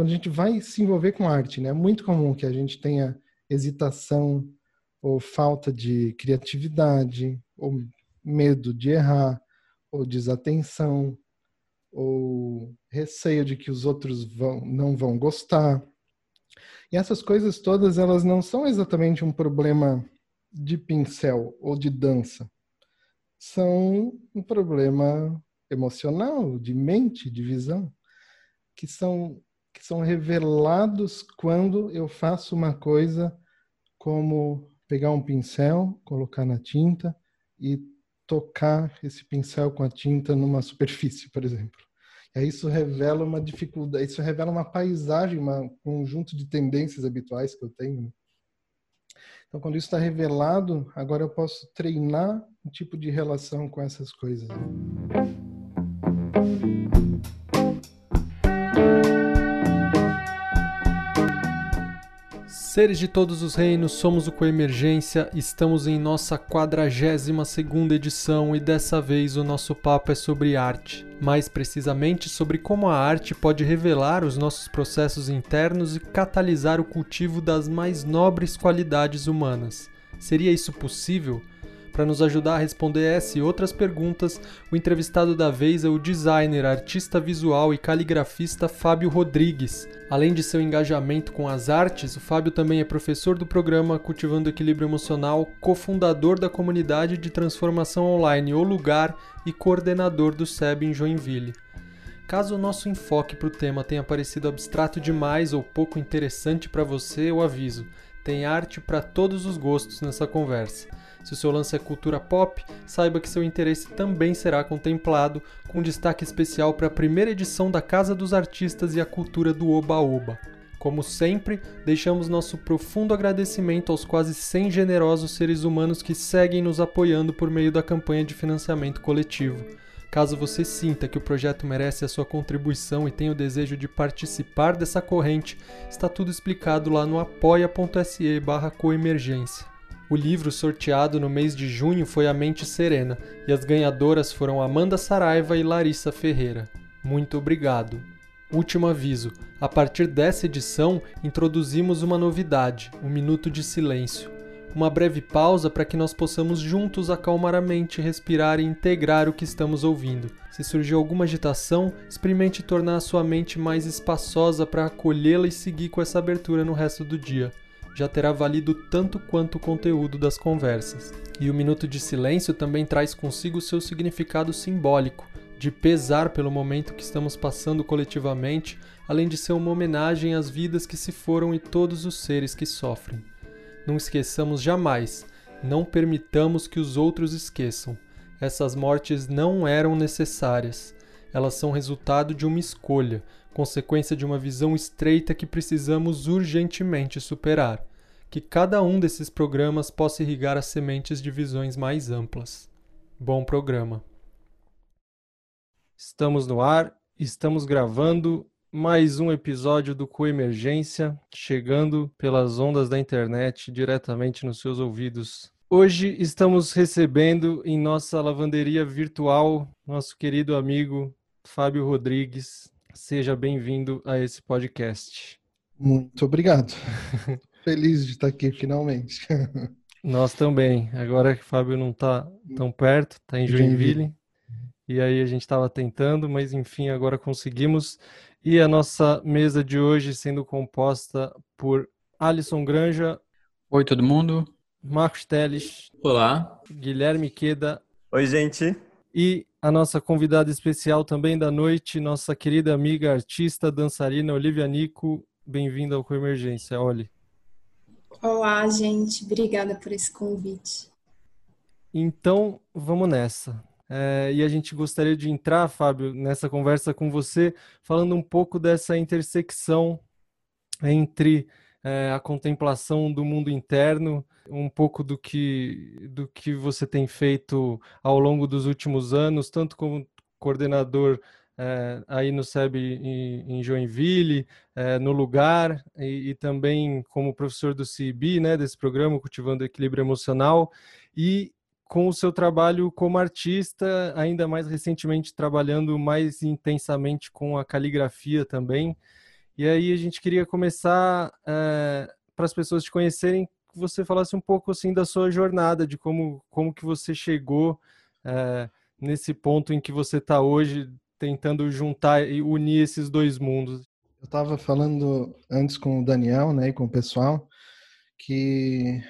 quando a gente vai se envolver com arte, né, é muito comum que a gente tenha hesitação ou falta de criatividade, ou medo de errar, ou desatenção, ou receio de que os outros vão, não vão gostar. E essas coisas todas, elas não são exatamente um problema de pincel ou de dança. São um problema emocional, de mente, de visão, que são que são revelados quando eu faço uma coisa como pegar um pincel, colocar na tinta e tocar esse pincel com a tinta numa superfície, por exemplo. E aí isso revela uma dificuldade, isso revela uma paisagem, um conjunto de tendências habituais que eu tenho. Né? Então, quando isso está revelado, agora eu posso treinar um tipo de relação com essas coisas. Seres de todos os reinos, somos o Coemergência, estamos em nossa 42 segunda edição e dessa vez o nosso papo é sobre arte. Mais precisamente sobre como a arte pode revelar os nossos processos internos e catalisar o cultivo das mais nobres qualidades humanas. Seria isso possível? Para nos ajudar a responder essa e outras perguntas, o entrevistado da vez é o designer, artista visual e caligrafista Fábio Rodrigues. Além de seu engajamento com as artes, o Fábio também é professor do programa Cultivando Equilíbrio Emocional, cofundador da comunidade de transformação online O Lugar e coordenador do SEB em Joinville. Caso o nosso enfoque para o tema tenha parecido abstrato demais ou pouco interessante para você, eu aviso: tem arte para todos os gostos nessa conversa. Se o seu lance é cultura pop, saiba que seu interesse também será contemplado, com destaque especial para a primeira edição da Casa dos Artistas e a Cultura do Oba-Oba. Como sempre, deixamos nosso profundo agradecimento aos quase 100 generosos seres humanos que seguem nos apoiando por meio da campanha de financiamento coletivo. Caso você sinta que o projeto merece a sua contribuição e tenha o desejo de participar dessa corrente, está tudo explicado lá no apoia.se barra coemergência. O livro sorteado no mês de junho foi A Mente Serena e as ganhadoras foram Amanda Saraiva e Larissa Ferreira. Muito obrigado. Último aviso: a partir dessa edição introduzimos uma novidade, um minuto de silêncio. Uma breve pausa para que nós possamos juntos acalmar a mente, respirar e integrar o que estamos ouvindo. Se surgiu alguma agitação, experimente tornar a sua mente mais espaçosa para acolhê-la e seguir com essa abertura no resto do dia já terá valido tanto quanto o conteúdo das conversas. E o minuto de silêncio também traz consigo seu significado simbólico, de pesar pelo momento que estamos passando coletivamente, além de ser uma homenagem às vidas que se foram e todos os seres que sofrem. Não esqueçamos jamais, não permitamos que os outros esqueçam. Essas mortes não eram necessárias. Elas são resultado de uma escolha, consequência de uma visão estreita que precisamos urgentemente superar. Que cada um desses programas possa irrigar as sementes de visões mais amplas. Bom programa. Estamos no ar, estamos gravando mais um episódio do Coemergência, chegando pelas ondas da internet diretamente nos seus ouvidos. Hoje estamos recebendo em nossa lavanderia virtual nosso querido amigo Fábio Rodrigues, Seja bem-vindo a esse podcast. Muito obrigado. Feliz de estar aqui finalmente. Nós também. Agora que o Fábio não está tão perto, está em Joinville. E aí a gente estava tentando, mas enfim, agora conseguimos. E a nossa mesa de hoje sendo composta por Alisson Granja. Oi, todo mundo. Marcos Teles. Olá. Guilherme Queda. Oi, gente. E a nossa convidada especial também da noite, nossa querida amiga artista, dançarina Olivia Nico. Bem-vinda ao Coemergência, Oli. Olá, gente. Obrigada por esse convite. Então, vamos nessa. É, e a gente gostaria de entrar, Fábio, nessa conversa com você, falando um pouco dessa intersecção entre é, a contemplação do mundo interno, um pouco do que, do que você tem feito ao longo dos últimos anos, tanto como coordenador é, aí no SEB em, Joinville, é, no lugar, e, e, também como professor do CIB, né, desse programa Cultivando Equilíbrio Emocional, e com o seu trabalho como artista, ainda mais recentemente trabalhando mais intensamente com a caligrafia também. E aí a gente queria começar é, para as pessoas te conhecerem, que você falasse um pouco assim da sua jornada, de como, como que você chegou nesse ponto em que você está hoje, tentando juntar e unir esses dois mundos. Eu estava falando antes com o Daniel, né, e com o pessoal, que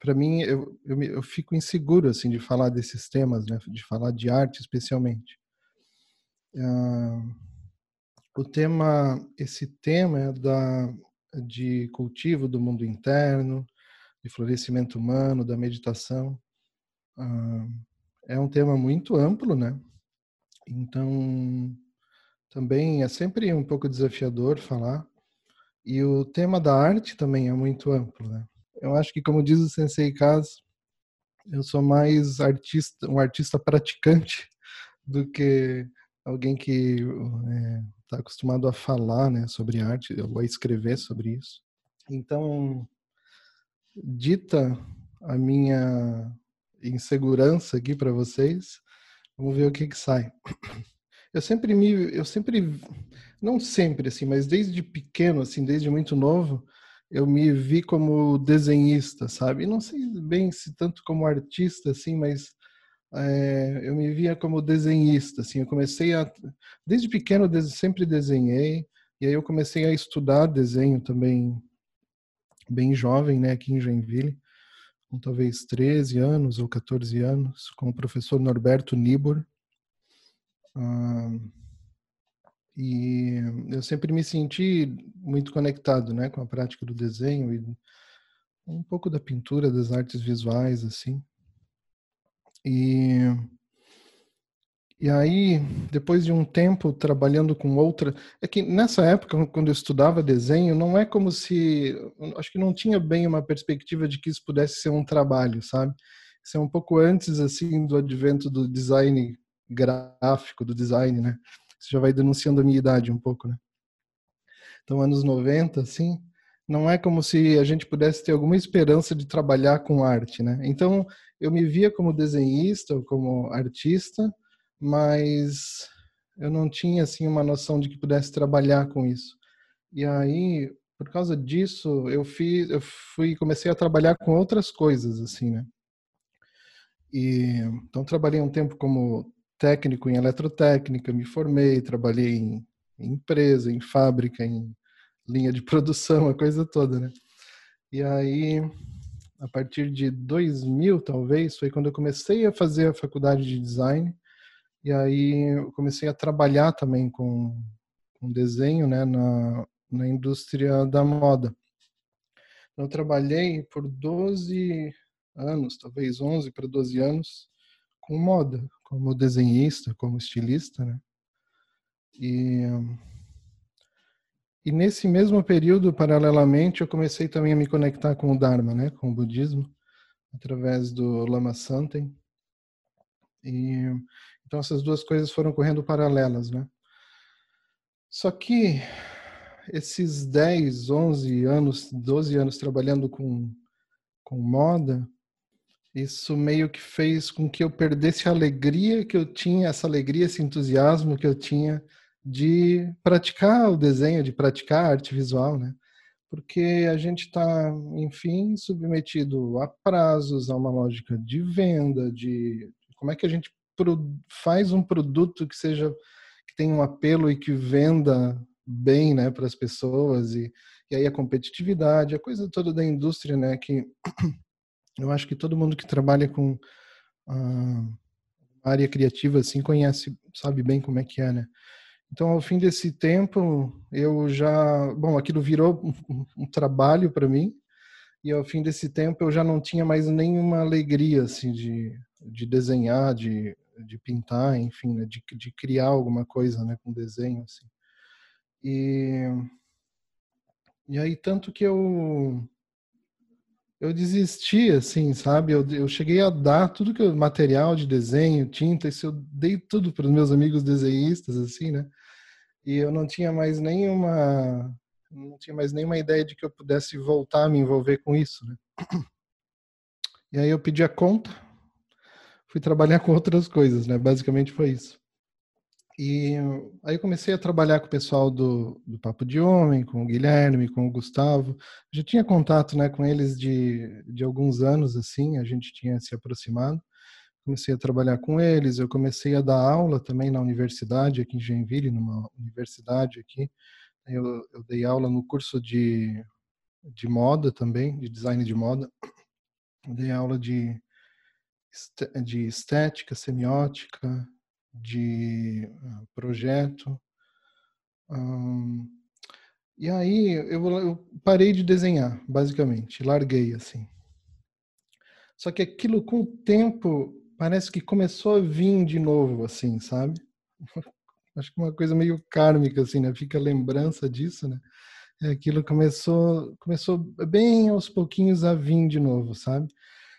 para mim eu, eu, eu, fico inseguro assim de falar desses temas, né, de falar de arte especialmente. Uh, o tema, esse tema é da de cultivo do mundo interno, de florescimento humano, da meditação. Uh, é um tema muito amplo, né? Então, também é sempre um pouco desafiador falar. E o tema da arte também é muito amplo, né? Eu acho que, como diz o Sensei Kaz, eu sou mais artista, um artista praticante do que alguém que está é, acostumado a falar, né, sobre arte ou a escrever sobre isso. Então, dita a minha insegurança aqui para vocês, vamos ver o que que sai. Eu sempre me, eu sempre, não sempre assim, mas desde pequeno, assim, desde muito novo, eu me vi como desenhista, sabe? Não sei bem se tanto como artista, assim, mas é, eu me via como desenhista, assim. Eu comecei a, desde pequeno, sempre desenhei, e aí eu comecei a estudar desenho também, bem jovem, né, aqui em Joinville, com talvez 13 anos ou 14 anos, com o professor Norberto Nibor. Ah, e eu sempre me senti muito conectado, né, com a prática do desenho e um pouco da pintura, das artes visuais, assim. E e aí, depois de um tempo trabalhando com outra, é que nessa época, quando eu estudava desenho, não é como se, acho que não tinha bem uma perspectiva de que isso pudesse ser um trabalho, sabe? Isso é um pouco antes assim do advento do design gráfico, do design, né? Isso já vai denunciando a minha idade um pouco, né? Então, anos 90, assim, não é como se a gente pudesse ter alguma esperança de trabalhar com arte, né? Então, eu me via como desenhista ou como artista, mas eu não tinha assim uma noção de que pudesse trabalhar com isso. E aí, por causa disso, eu fiz, eu fui comecei a trabalhar com outras coisas assim, né? E então trabalhei um tempo como técnico em eletrotécnica, me formei, trabalhei em, em empresa, em fábrica, em linha de produção, a coisa toda, né? E aí, a partir de 2000, talvez, foi quando eu comecei a fazer a faculdade de design e aí eu comecei a trabalhar também com, com desenho né, na, na indústria da moda. Eu trabalhei por 12 anos, talvez 11 para 12 anos, com moda, como desenhista, como estilista, né? E, e nesse mesmo período, paralelamente, eu comecei também a me conectar com o Dharma, né? Com o budismo, através do Lama Santen. E então essas duas coisas foram correndo paralelas, né? Só que esses 10, 11 anos, 12 anos trabalhando com, com moda, isso meio que fez com que eu perdesse a alegria que eu tinha, essa alegria, esse entusiasmo que eu tinha de praticar o desenho, de praticar a arte visual, né? Porque a gente está, enfim, submetido a prazos, a uma lógica de venda, de como é que a gente faz um produto que seja que tenha um apelo e que venda bem, né, para as pessoas e, e aí a competitividade, a coisa toda da indústria, né, que eu acho que todo mundo que trabalha com a área criativa assim conhece, sabe bem como é que é, né? Então, ao fim desse tempo, eu já, bom, aquilo virou um, um trabalho para mim. E ao fim desse tempo, eu já não tinha mais nenhuma alegria assim de, de desenhar, de de pintar, enfim, né, de, de criar alguma coisa, né, com desenho, assim. E, e aí, tanto que eu eu desisti, assim, sabe? Eu, eu cheguei a dar tudo que eu, material de desenho, tinta, isso eu dei tudo para os meus amigos desenhistas, assim, né? E eu não tinha mais nenhuma não tinha mais nenhuma ideia de que eu pudesse voltar a me envolver com isso, né? E aí eu pedi a conta fui trabalhar com outras coisas, né? Basicamente foi isso. E aí eu comecei a trabalhar com o pessoal do, do Papo de Homem, com o Guilherme, com o Gustavo. Já tinha contato né, com eles de, de alguns anos, assim, a gente tinha se aproximado. Comecei a trabalhar com eles, eu comecei a dar aula também na universidade, aqui em Joinville, numa universidade aqui. Eu, eu dei aula no curso de, de moda também, de design de moda. Eu dei aula de, de estética, semiótica, de ah, projeto. E aí eu, eu, parei de desenhar, basicamente, larguei assim. Só que aquilo com o tempo parece que começou a vir de novo, assim, sabe? Acho que uma coisa meio kármica, assim, né? Fica a lembrança disso, né? É, aquilo começou, começou bem aos pouquinhos a vir de novo, sabe?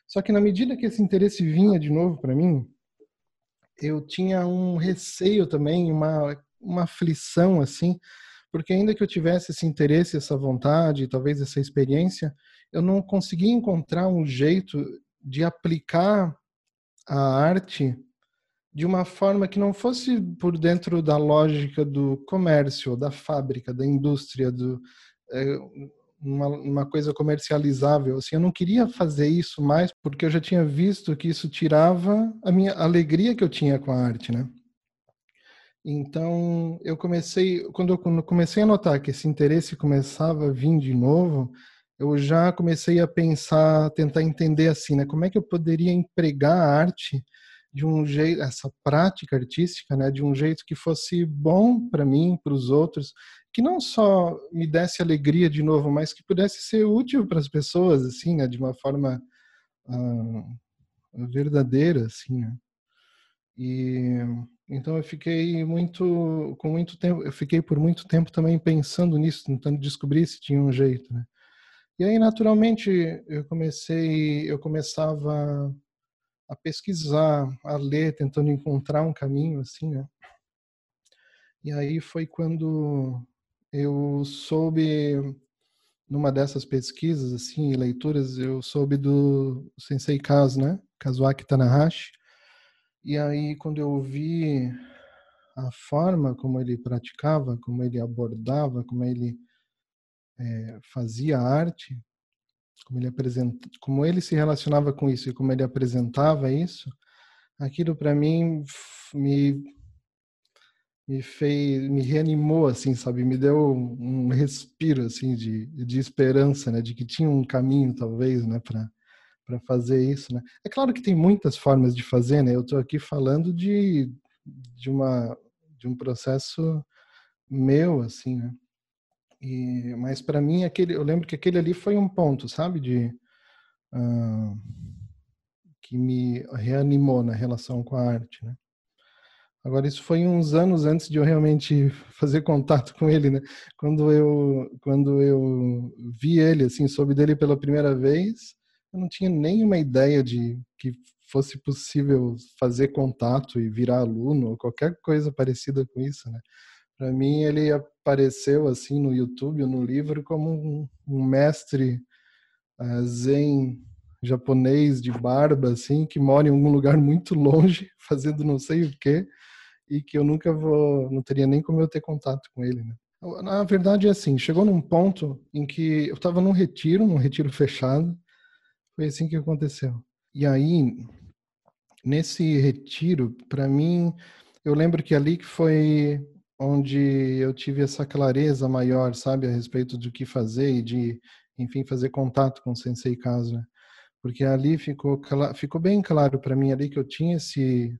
Só que na medida que esse interesse vinha de novo para mim, eu tinha um receio também, uma, uma aflição, assim, porque ainda que eu tivesse esse interesse, essa vontade, talvez essa experiência, eu não conseguia encontrar um jeito de aplicar a arte de uma forma que não fosse por dentro da lógica do comércio, da fábrica, da indústria, do, é, uma, uma, coisa comercializável. Assim, eu não queria fazer isso mais porque eu já tinha visto que isso tirava a minha alegria que eu tinha com a arte, né? Então, eu comecei, quando eu comecei a notar que esse interesse começava a vir de novo, eu já comecei a pensar, tentar entender assim, né, como é que eu poderia empregar a arte de um jeito, essa prática artística, né, de um jeito que fosse bom para mim, para os outros, que não só me desse alegria de novo, mas que pudesse ser útil para as pessoas, assim, né, de uma forma uh, verdadeira, assim, né? E então eu fiquei muito, com muito tempo, eu fiquei por muito tempo também pensando nisso, tentando descobrir se tinha um jeito, né? E aí, naturalmente, eu comecei, eu começava a pesquisar, a ler, tentando encontrar um caminho, assim, né? E aí foi quando eu soube numa dessas pesquisas assim, leituras, eu soube do Sensei Kazu, né? Kazuaki Tanahashi. E aí quando eu vi a forma como ele praticava, como ele abordava, como ele é, fazia arte, como ele apresenta, como ele se relacionava com isso e como ele apresentava isso, aquilo para mim me me fez, me reanimou, assim, sabe? Me deu um respiro, assim, de, de esperança, né? De que tinha um caminho, talvez, né? Para para fazer isso, né? É claro que tem muitas formas de fazer, né? Eu estou aqui falando de, de uma de um processo meu, assim, né? E, mas para mim aquele, eu lembro que aquele ali foi um ponto, sabe? De uh, que me reanimou na relação com a arte, né? Agora, isso foi uns anos antes de eu realmente fazer contato com ele, né? Quando eu, quando eu vi ele, assim, soube dele pela primeira vez, eu não tinha nenhuma ideia de que fosse possível fazer contato e virar aluno ou qualquer coisa parecida com isso, né? Para mim, ele apareceu, assim, no YouTube ou no livro como um, um mestre uh, zen japonês de barba, assim, que mora em algum lugar muito longe, fazendo não sei o quê, e que eu nunca vou, não teria nem como eu ter contato com ele, né? Na verdade é assim, chegou num ponto em que eu estava num retiro, num retiro fechado, foi assim que aconteceu. E aí, nesse retiro, para mim, eu lembro que ali que foi onde eu tive essa clareza maior, sabe, a respeito do que fazer e de, enfim, fazer contato com o Sensei Kazu, né? Porque ali ficou, ficou bem claro para mim ali que eu tinha esse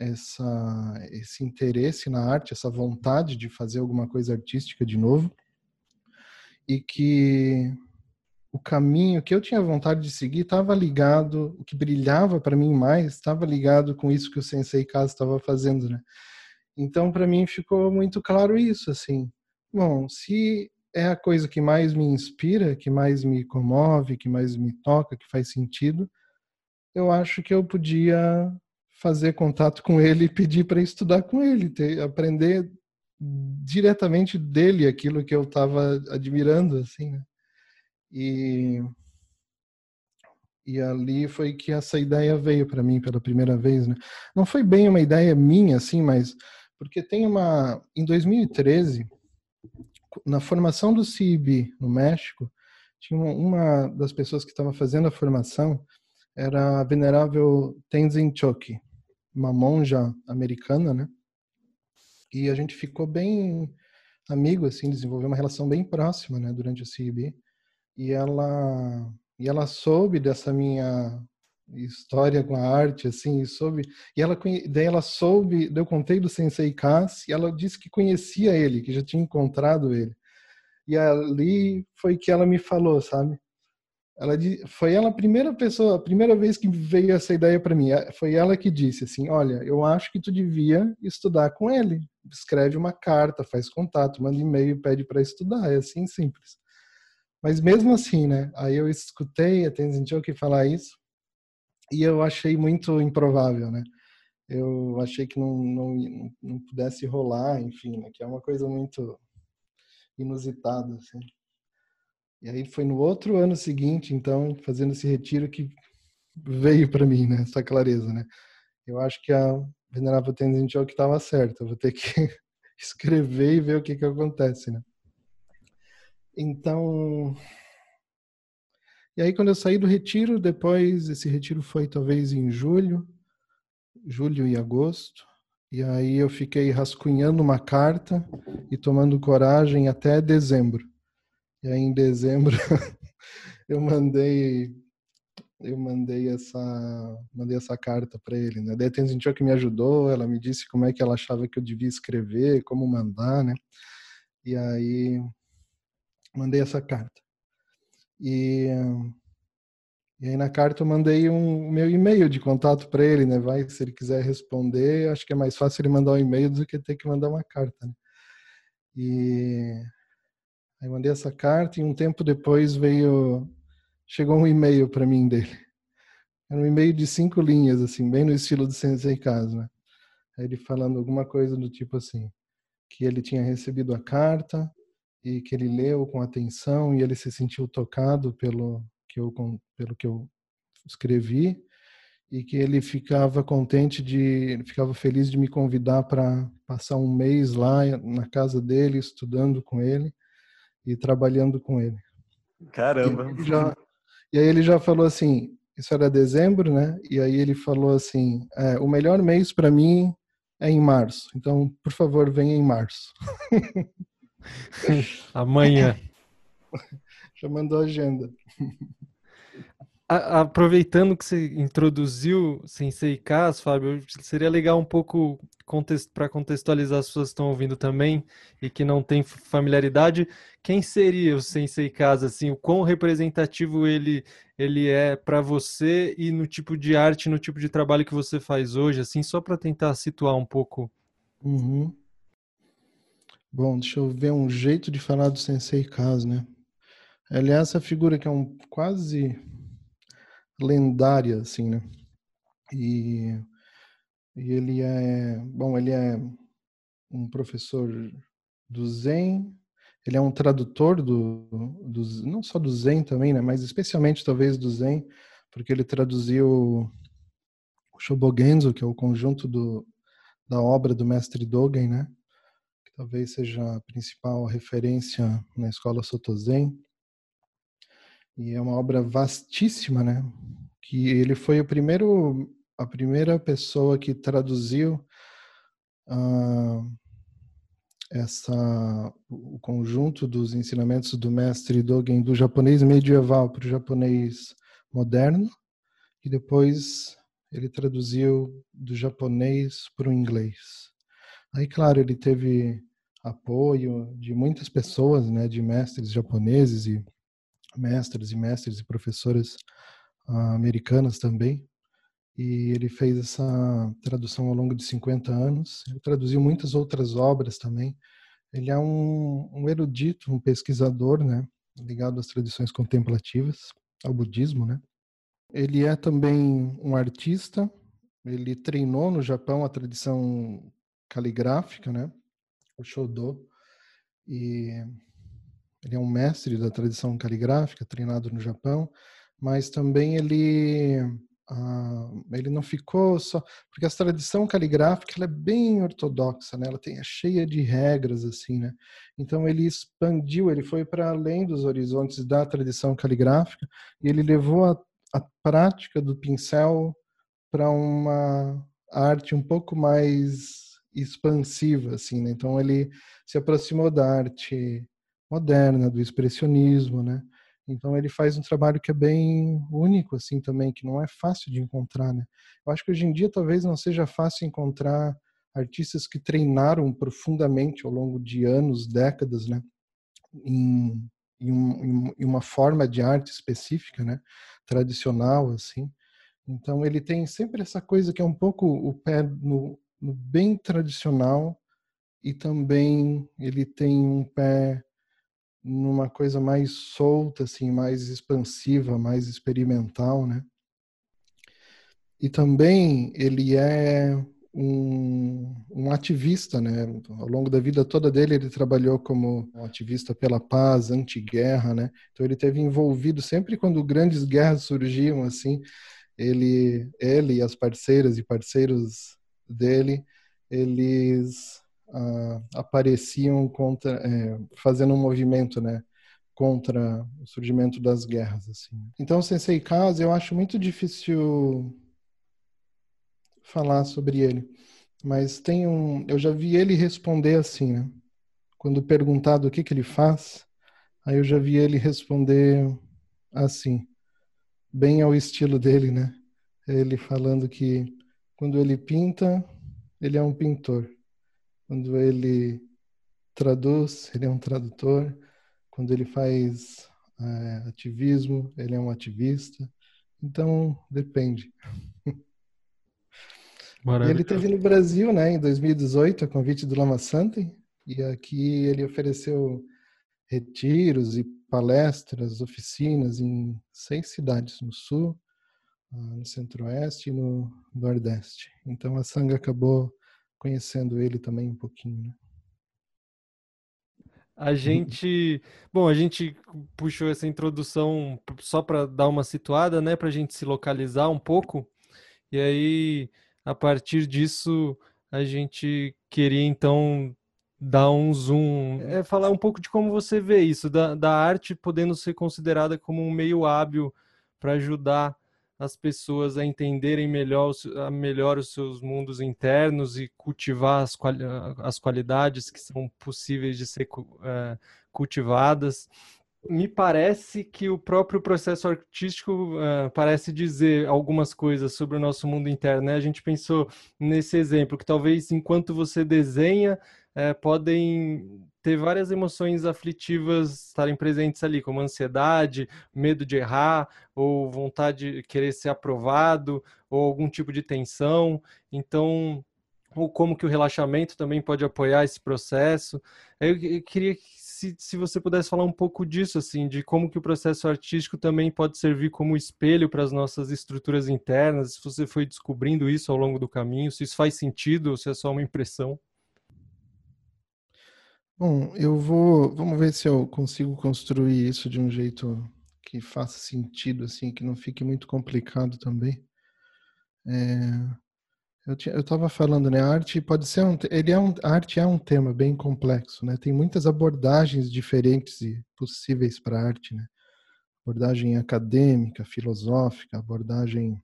essa, esse interesse na arte, essa vontade de fazer alguma coisa artística de novo, e que o caminho que eu tinha vontade de seguir estava ligado, o que brilhava para mim mais estava ligado com isso que o Sensei Kazu estava fazendo, né? Então, para mim ficou muito claro isso, assim. Bom, se é a coisa que mais me inspira, que mais me comove, que mais me toca, que faz sentido, eu acho que eu podia fazer contato com ele e pedir para estudar com ele, ter, aprender diretamente dele aquilo que eu estava admirando, assim, né? E, E ali foi que essa ideia veio para mim pela primeira vez, né? Não foi bem uma ideia minha, assim, mas porque tem uma. Em 2013, na formação do CIB no México, tinha uma das pessoas que estava fazendo a formação era a venerável Tenzin Choki, uma monja americana, né? E a gente ficou bem amigo, assim, desenvolveu uma relação bem próxima, né, durante o CIB. E ela e ela soube dessa minha história com a arte, assim, e soube. E ela daí ela soube, eu contei do Sensei Kass e ela disse que conhecia ele, que já tinha encontrado ele. E ali foi que ela me falou, sabe? Ela foi ela a primeira pessoa, a primeira vez que veio essa ideia para mim. É, foi ela que disse assim: "Olha, eu acho que tu devia estudar com ele. Escreve uma carta, faz contato, manda e-mail, pede para estudar. É assim simples." Mas mesmo assim, né? Aí eu escutei a Tenzin Choki falar isso e eu achei muito improvável, né? Eu achei que não, não, não pudesse rolar, enfim, né? que é uma coisa muito inusitada, assim. E aí foi no outro ano seguinte, então, fazendo esse retiro que veio para mim, né? Essa clareza, né? Eu acho que a Venerável Tenzin Choki estava certa. Eu vou ter que escrever e ver o que que acontece, né? Então, e aí quando eu saí do retiro, depois esse retiro foi talvez em julho, julho e agosto, e aí eu fiquei rascunhando uma carta e tomando coragem até dezembro. E aí em dezembro eu mandei eu mandei essa mandei essa carta para ele, né? Daí a Tenzin que me ajudou, ela me disse como é que ela achava que eu devia escrever, como mandar, né? E aí mandei essa carta. E, e aí na carta eu mandei um meu e-mail de contato para ele, né? Vai, se ele quiser responder, acho que é mais fácil ele mandar um e-mail do que ter que mandar uma carta. Né? E aí mandei essa carta e um tempo depois veio chegou um e-mail para mim dele. Era um e-mail de cinco linhas, assim, bem no estilo do Sensei Caso, né? Ele falando alguma coisa do tipo assim, que ele tinha recebido a carta, e que ele leu com atenção e ele se sentiu tocado pelo que eu pelo que eu escrevi e que ele ficava contente de ficava feliz de me convidar para passar um mês lá na casa dele estudando com ele e trabalhando com ele. Caramba. e, já, e aí ele já falou assim isso era dezembro né? E aí ele falou assim é, o melhor mês para mim é em março então por favor venha em março Amanhã. Já mandou a agenda. A, aproveitando que você introduziu Sensei Cas, Fábio, seria legal um pouco contexto, para contextualizar as pessoas que estão ouvindo também e que não têm familiaridade. Quem seria o Sensei Cas? Assim, o quão representativo ele, ele é para você e no tipo de arte, no tipo de trabalho que você faz hoje, assim, só para tentar situar um pouco. Uhum. Bom, deixa eu ver um jeito de falar do Sensei Kazu, né? É essa figura que é um quase lendária, assim, né? E, e ele é, bom, ele é um professor do Zen, ele é um tradutor do, do não só do Zen também, né? Mas especialmente talvez do Zen, porque ele traduziu o Shobogenzo, que é o conjunto do, da obra do mestre Dogen, né? Talvez seja a principal referência na escola Sotozen. E é uma obra vastíssima, né? Que ele foi o primeiro, a primeira pessoa que traduziu uh, essa, o conjunto dos ensinamentos do mestre Dogen do japonês medieval para o japonês moderno e depois ele traduziu do japonês para o inglês. Aí, claro, ele teve apoio de muitas pessoas, né, de mestres japoneses e mestres e mestres e professoras uh, americanas também. E ele fez essa tradução ao longo de 50 anos. Ele traduziu muitas outras obras também. Ele é um, um erudito, um pesquisador, né, ligado às tradições contemplativas, ao budismo, né. Ele é também um artista. Ele treinou no Japão a tradição caligráfica, né? O Shodo. E ele é um mestre da tradição caligráfica, treinado no Japão. mas também ele uh, ele não ficou só porque a tradição caligráfica ela é bem ortodoxa, né? Ela tem é cheia de regras assim, né? Então ele expandiu, ele foi para além dos horizontes da tradição caligráfica e ele levou a, a prática do pincel para uma arte um pouco mais expansiva, assim, né? Então ele se aproximou da arte moderna, do expressionismo, né? Então ele faz um trabalho que é bem único, assim, também, que não é fácil de encontrar, né? Eu acho que hoje em dia talvez não seja fácil encontrar artistas que treinaram profundamente ao longo de anos, décadas, né? Em, em, um, em uma forma de arte específica, né? Tradicional, assim. Então ele tem sempre essa coisa que é um pouco o pé no, bem tradicional e também ele tem um pé numa coisa mais solta, assim, mais expansiva, mais experimental, né? E também ele é um, um, ativista, né? Ao longo da vida toda dele, ele trabalhou como ativista pela paz, anti-guerra, né? Então ele teve envolvido sempre quando grandes guerras surgiam, assim, ele, ele e as parceiras e parceiros dele, eles ah, apareciam contra, é, fazendo um movimento, né, contra o surgimento das guerras, assim. Então, Sensei Kaze, eu acho muito difícil falar sobre ele, mas tem um, eu já vi ele responder assim, né? Quando perguntado o que que ele faz, aí eu já vi ele responder assim, bem ao estilo dele, né? Ele falando que quando ele pinta, ele é um pintor. Quando ele traduz, ele é um tradutor. Quando ele faz é, ativismo, ele é um ativista. Então, depende. ele teve no Brasil, né, em 2018, a convite do Lama Santen, e aqui ele ofereceu retiros e palestras, oficinas em seis cidades no sul, no centro-oeste e no nordeste. Então a Sangha acabou conhecendo ele também um pouquinho, né? A gente, bom, a gente puxou essa introdução só para dar uma situada, né, para a gente se localizar um pouco. E aí, a partir disso, a gente queria então dar um zoom, é falar um pouco de como você vê isso, da, da arte podendo ser considerada como um meio hábil para ajudar as pessoas a entenderem melhor, a melhor os seus mundos internos e cultivar as, quali as qualidades que são possíveis de ser uh, cultivadas. Me parece que o próprio processo artístico uh, parece dizer algumas coisas sobre o nosso mundo interno. Né? A gente pensou nesse exemplo, que talvez enquanto você desenha, é, podem ter várias emoções aflitivas estarem presentes ali, como ansiedade, medo de errar, ou vontade de querer ser aprovado, ou algum tipo de tensão. Então, ou como que o relaxamento também pode apoiar esse processo. Eu, eu queria que se, se você pudesse falar um pouco disso, assim, de como que o processo artístico também pode servir como espelho para as nossas estruturas internas, se você foi descobrindo isso ao longo do caminho, se isso faz sentido ou se é só uma impressão. Bom, eu vou. Vamos ver se eu consigo construir isso de um jeito que faça sentido, assim, que não fique muito complicado também. É, eu estava falando, né? A arte pode ser um, ele é um, a arte é um tema bem complexo, né? Tem muitas abordagens diferentes e possíveis para a arte, né? Abordagem acadêmica, filosófica, abordagem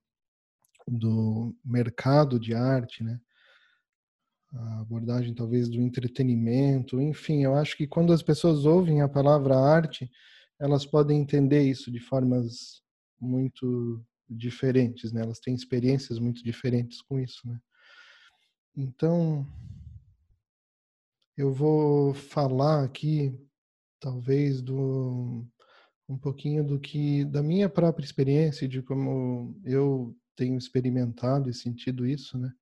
do mercado de arte, né? A abordagem talvez do entretenimento, enfim, eu acho que quando as pessoas ouvem a palavra arte, elas podem entender isso de formas muito diferentes, né? Elas têm experiências muito diferentes com isso, né? Então, eu vou falar aqui talvez do um pouquinho do que da minha própria experiência de como eu tenho experimentado e sentido isso, né?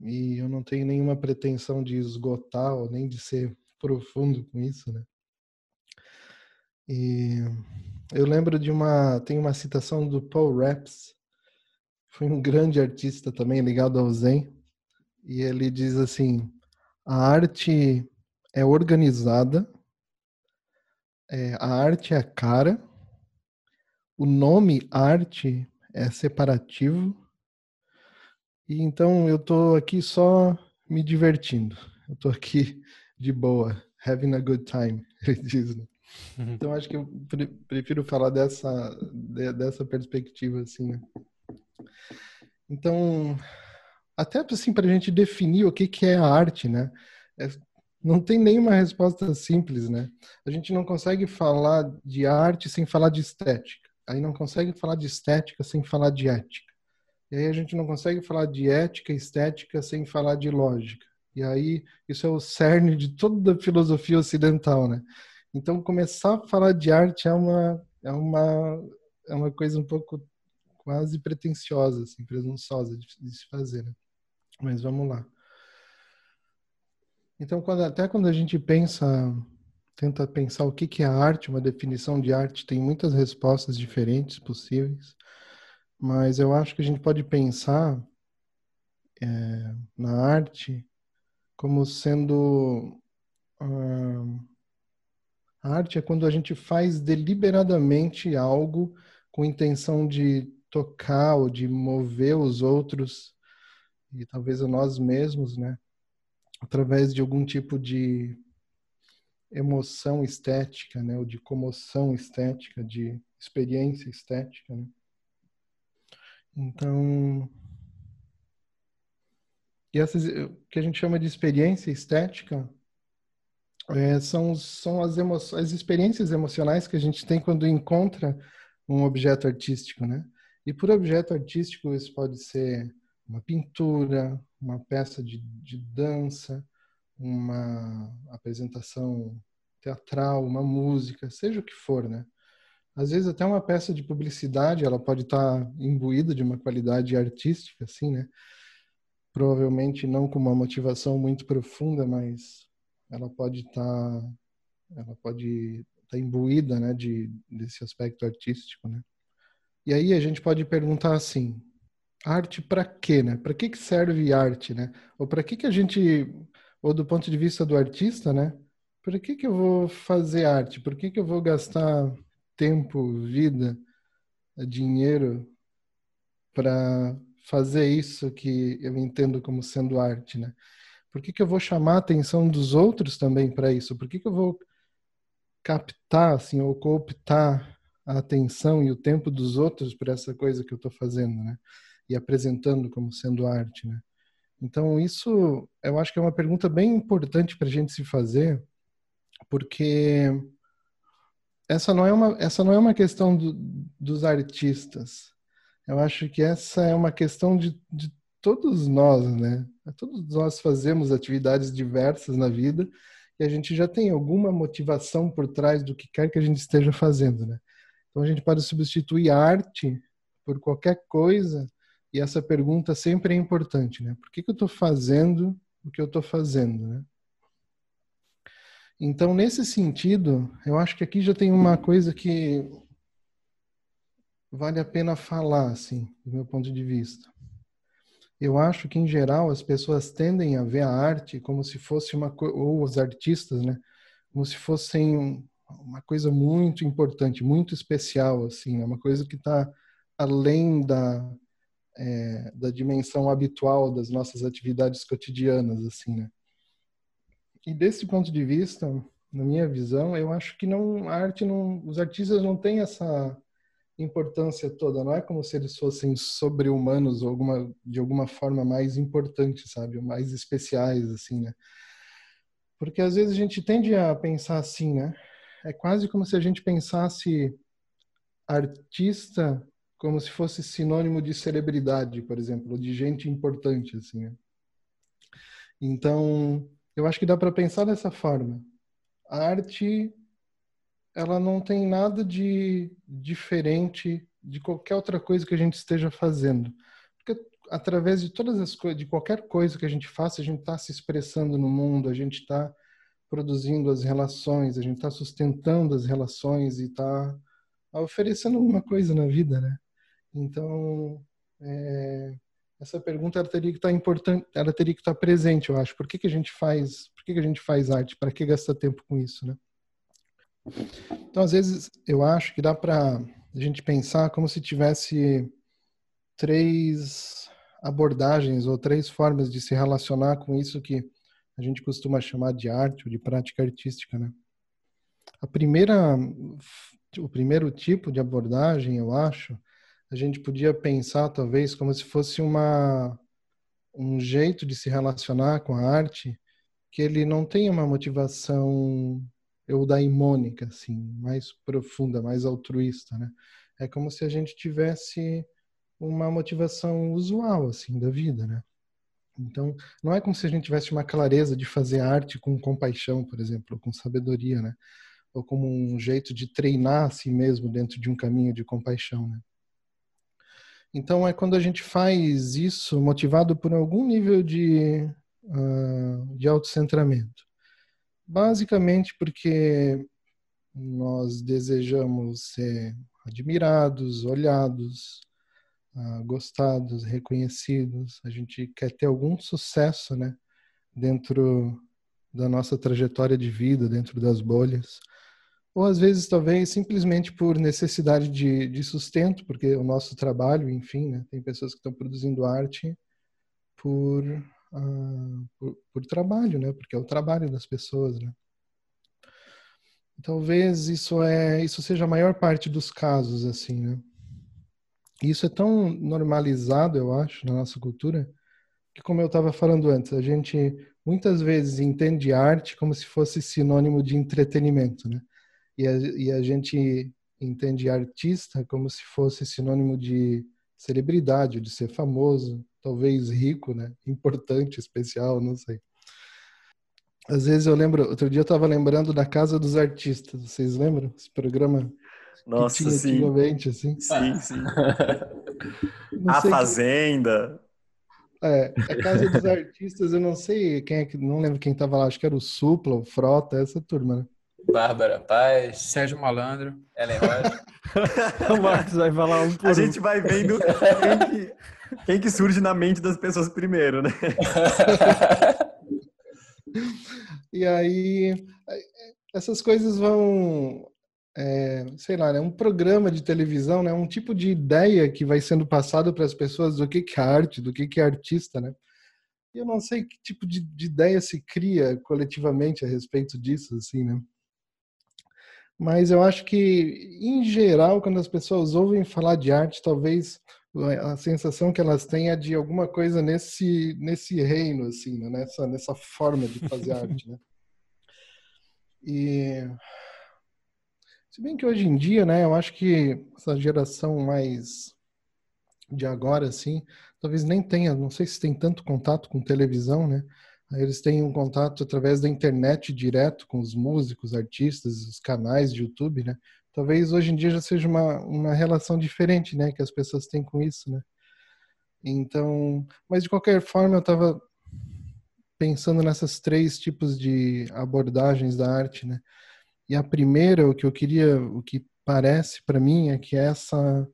E eu não tenho nenhuma pretensão de esgotar ou nem de ser profundo com isso, né? E eu lembro de uma, tem uma citação do Paul Raps, foi um grande artista também ligado ao Zen, e ele diz assim: a arte é organizada, é, a arte é cara, o nome arte é separativo. E então eu estou aqui só me divertindo. Eu estou aqui de boa, having a good time, ele diz. Né? Então acho que eu prefiro falar dessa dessa perspectiva assim. Né? Então até assim para a gente definir o que que é a arte, né? É, não tem nenhuma resposta simples, né? A gente não consegue falar de arte sem falar de estética. Aí não consegue falar de estética sem falar de ética. E aí a gente não consegue falar de ética estética sem falar de lógica. E aí isso é o cerne de toda a filosofia ocidental, né? Então começar a falar de arte é uma é uma é uma coisa um pouco quase pretensiosa, assim, presunçosa de, de se fazer, né? Mas vamos lá. Então, quando, até quando a gente pensa, tenta pensar o que, que é arte, uma definição de arte, tem muitas respostas diferentes possíveis, mas eu acho que a gente pode pensar é, na arte como sendo. Uh, a arte é quando a gente faz deliberadamente algo com intenção de tocar ou de mover os outros e talvez a nós mesmos, né? através de algum tipo de emoção estética, né, ou de comoção estética, de experiência estética. Né? Então, e essas que a gente chama de experiência estética é, são são as emoções, as experiências emocionais que a gente tem quando encontra um objeto artístico, né? E por objeto artístico isso pode ser uma pintura, uma peça de, de dança, uma apresentação teatral, uma música, seja o que for, né? Às vezes até uma peça de publicidade, ela pode estar imbuída de uma qualidade artística, assim, né? Provavelmente não com uma motivação muito profunda, mas ela pode estar, ela pode estar imbuída, né, de desse aspecto artístico, né? E aí a gente pode perguntar assim: arte para quê, né? Para que que serve arte, né? Ou para que que a gente, ou do ponto de vista do artista, né? Para que que eu vou fazer arte? Por que que eu vou gastar tempo, vida, dinheiro para fazer isso que eu entendo como sendo arte, né? Por que que eu vou chamar a atenção dos outros também para isso? Por que que eu vou captar, assim, ou cooptar a atenção e o tempo dos outros para essa coisa que eu estou fazendo, né? e apresentando como sendo arte, né? Então isso eu acho que é uma pergunta bem importante para a gente se fazer, porque essa não é uma essa não é uma questão do, dos artistas. Eu acho que essa é uma questão de, de todos nós, né? Todos nós fazemos atividades diversas na vida e a gente já tem alguma motivação por trás do que quer que a gente esteja fazendo, né? Então a gente pode substituir arte por qualquer coisa e essa pergunta sempre é importante, né? Por que, que eu estou fazendo o que eu estou fazendo, né? Então, nesse sentido, eu acho que aqui já tem uma coisa que vale a pena falar, assim, do meu ponto de vista. Eu acho que, em geral, as pessoas tendem a ver a arte como se fosse uma ou os artistas, né, como se fossem uma coisa muito importante, muito especial, assim, né? uma coisa que está além da é, da dimensão habitual das nossas atividades cotidianas, assim, né? E desse ponto de vista, na minha visão, eu acho que não a arte não, os artistas não têm essa importância toda. Não é como se eles fossem sobre-humanos ou alguma de alguma forma mais importante, sabe, mais especiais, assim, né? Porque às vezes a gente tende a pensar assim, né? É quase como se a gente pensasse artista como se fosse sinônimo de celebridade, por exemplo, de gente importante, assim. Né? Então, eu acho que dá para pensar dessa forma. A arte, ela não tem nada de diferente de qualquer outra coisa que a gente esteja fazendo. Porque através de todas as coisas, de qualquer coisa que a gente faça, a gente está se expressando no mundo, a gente está produzindo as relações, a gente está sustentando as relações e está oferecendo alguma coisa na vida, né? Então, é, essa pergunta ela teria que estar tá importante, ela teria que estar tá presente, eu acho. Por que, que a gente faz, por que, que a gente faz arte? Para que gastar tempo com isso, né? Então, às vezes, eu acho que dá para a gente pensar como se tivesse três abordagens ou três formas de se relacionar com isso que a gente costuma chamar de arte ou de prática artística, né? A primeira, o primeiro tipo de abordagem, eu acho, a gente podia pensar talvez como se fosse uma um jeito de se relacionar com a arte que ele não tem uma motivação eudaimônica, assim, mais profunda, mais altruísta, né? É como se a gente tivesse uma motivação usual, assim, da vida, né? Então, não é como se a gente tivesse uma clareza de fazer arte com compaixão, por exemplo, com sabedoria, né? Ou como um jeito de treinar a si mesmo dentro de um caminho de compaixão, né? Então, é quando a gente faz isso motivado por algum nível de, uh, de autocentramento. Basicamente porque nós desejamos ser admirados, olhados, uh, gostados, reconhecidos. A gente quer ter algum sucesso, né, dentro da nossa trajetória de vida, dentro das bolhas. Ou às vezes, talvez, simplesmente por necessidade de, de sustento, porque o nosso trabalho, enfim, né, tem pessoas que estão produzindo arte por, uh, por, por, trabalho, né, porque é o trabalho das pessoas, né. Talvez isso é isso seja a maior parte dos casos, assim, né. Isso é tão normalizado, eu acho, na nossa cultura, que como eu estava falando antes, a gente muitas vezes entende arte como se fosse sinônimo de entretenimento, né? E a, e a gente entende artista como se fosse sinônimo de celebridade, de ser famoso, talvez rico, né? Importante, especial, não sei. Às vezes eu lembro, outro dia eu estava lembrando da Casa dos Artistas, vocês lembram? Esse programa nossa, que tinha sim. antigamente, assim. Sim, sim. a Fazenda. Que... É, a Casa dos Artistas, eu não sei quem é que. Não lembro quem tava lá, acho que era o Supla, o Frota, essa turma, né? Bárbara Paz, Sérgio Malandro, Ellen Rocha. o Marcos vai falar um por A um. gente vai vendo quem que, quem que surge na mente das pessoas primeiro, né? e aí, essas coisas vão é, sei lá, né, um programa de televisão, né, um tipo de ideia que vai sendo passado para as pessoas do que, que é arte, do que, que é artista, né? E eu não sei que tipo de, de, ideia se cria coletivamente a respeito disso, assim, né? Mas eu acho que, em geral, quando as pessoas ouvem falar de arte, talvez a sensação que elas têm é de alguma coisa nesse nesse reino, assim, né? nessa nessa forma de fazer arte, né? E se bem que hoje em dia, né, eu acho que essa geração mais de agora, assim, talvez nem tenha, não sei se tem tanto contato com televisão, né? Eles têm um contato através da internet direto com os músicos, artistas, os canais de YouTube, né? Talvez hoje em dia já seja uma, uma relação diferente, né, que as pessoas têm com isso, né? Então, mas de qualquer forma, eu estava pensando nessas três tipos de abordagens da arte, né? E a primeira, o que eu queria, o que parece para mim é que essa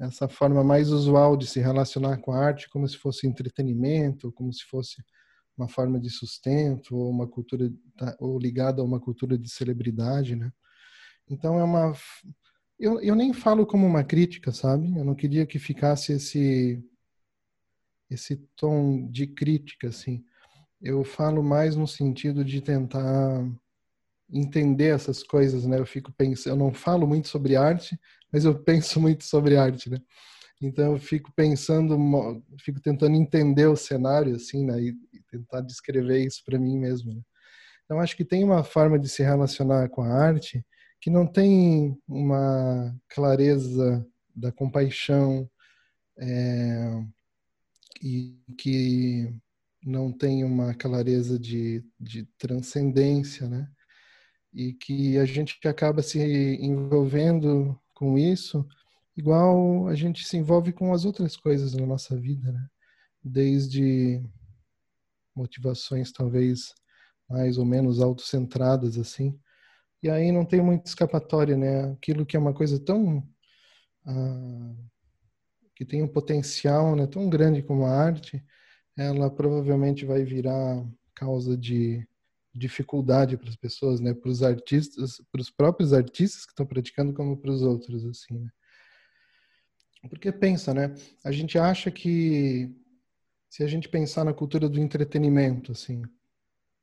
essa forma mais usual de se relacionar com a arte, como se fosse entretenimento, como se fosse uma forma de sustento ou uma cultura ou ligada a uma cultura de celebridade, né? Então é uma eu, eu nem falo como uma crítica, sabe? Eu não queria que ficasse esse esse tom de crítica assim. Eu falo mais no sentido de tentar entender essas coisas, né? Eu fico pensando, eu não falo muito sobre arte, mas eu penso muito sobre arte, né? Então eu fico pensando, fico tentando entender o cenário assim, né? E, tentar descrever isso para mim mesmo. Né? Então acho que tem uma forma de se relacionar com a arte que não tem uma clareza da compaixão é, e que não tem uma clareza de, de transcendência, né? e que a gente acaba se envolvendo com isso igual a gente se envolve com as outras coisas na nossa vida, né? Desde motivações talvez mais ou menos autocentradas assim. E aí não tem muita escapatória, né? Aquilo que é uma coisa tão ah, que tem um potencial, né, tão grande como a arte, ela provavelmente vai virar causa de dificuldade para as pessoas, né, para os artistas, para os próprios artistas que estão praticando, como para os outros, assim. Né? Porque pensa, né? A gente acha que se a gente pensar na cultura do entretenimento, assim,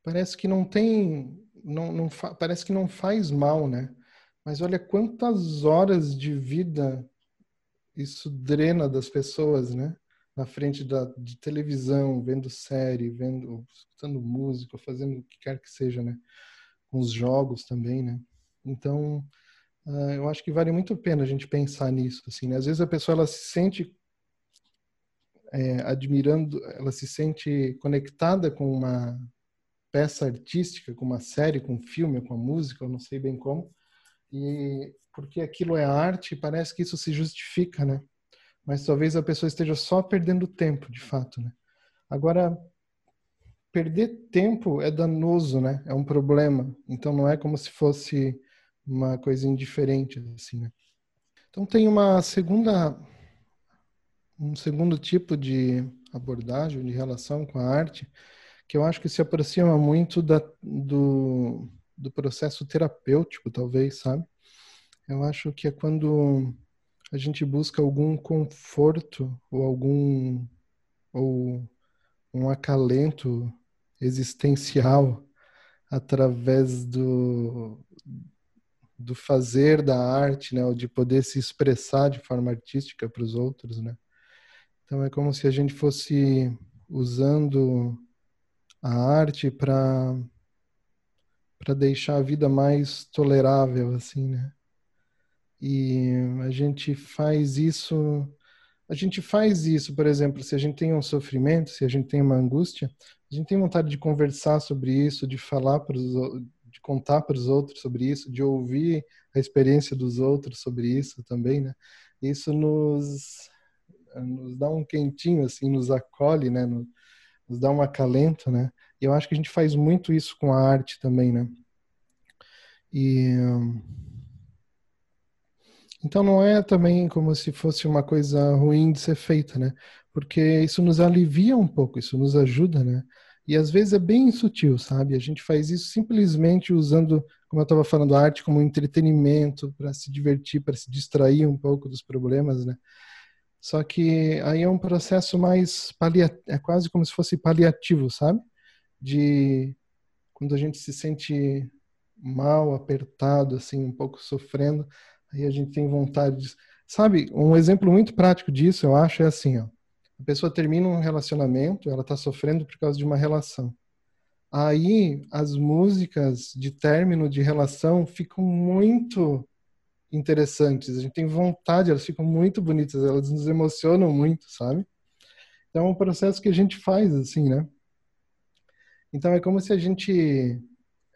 parece que não tem, não, não parece que não faz mal, né? Mas olha quantas horas de vida isso drena das pessoas, né? Na frente da, de televisão, vendo série, vendo, escutando música, fazendo o que quer que seja, né? Com os jogos também, né? Então, uh, eu acho que vale muito a pena a gente pensar nisso, assim, né? Às vezes a pessoa ela se sente é, admirando, ela se sente conectada com uma peça artística, com uma série, com um filme, com a música, eu não sei bem como, e porque aquilo é arte, parece que isso se justifica, né? Mas talvez a pessoa esteja só perdendo tempo, de fato, né? Agora, perder tempo é danoso, né? É um problema. Então não é como se fosse uma coisa indiferente, assim, né? Então tem uma segunda um segundo tipo de abordagem, de relação com a arte, que eu acho que se aproxima muito da, do, do processo terapêutico, talvez, sabe? Eu acho que é quando a gente busca algum conforto ou algum ou um acalento existencial através do do fazer da arte, né, ou de poder se expressar de forma artística para os outros, né? Então é como se a gente fosse usando a arte para para deixar a vida mais tolerável assim, né? E a gente faz isso a gente faz isso, por exemplo, se a gente tem um sofrimento, se a gente tem uma angústia, a gente tem vontade de conversar sobre isso, de falar para os de contar para os outros sobre isso, de ouvir a experiência dos outros sobre isso também, né? Isso nos nos dá um quentinho, assim, nos acolhe, né? Nos dá um acalento, né? E eu acho que a gente faz muito isso com a arte também, né? E então não é também como se fosse uma coisa ruim de ser feita, né? Porque isso nos alivia um pouco, isso nos ajuda, né? E às vezes é bem sutil, sabe? A gente faz isso simplesmente usando, como eu estava falando, a arte como entretenimento, para se divertir, para se distrair um pouco dos problemas, né? Só que aí é um processo mais paliativo, é quase como se fosse paliativo, sabe? De quando a gente se sente mal, apertado, assim, um pouco sofrendo, aí a gente tem vontade de... Sabe, um exemplo muito prático disso, eu acho, é assim, ó. A pessoa termina um relacionamento, ela está sofrendo por causa de uma relação. Aí as músicas de término de relação ficam muito interessantes, a gente tem vontade, elas ficam muito bonitas, elas nos emocionam muito, sabe? Então é um processo que a gente faz assim, né? Então é como se a gente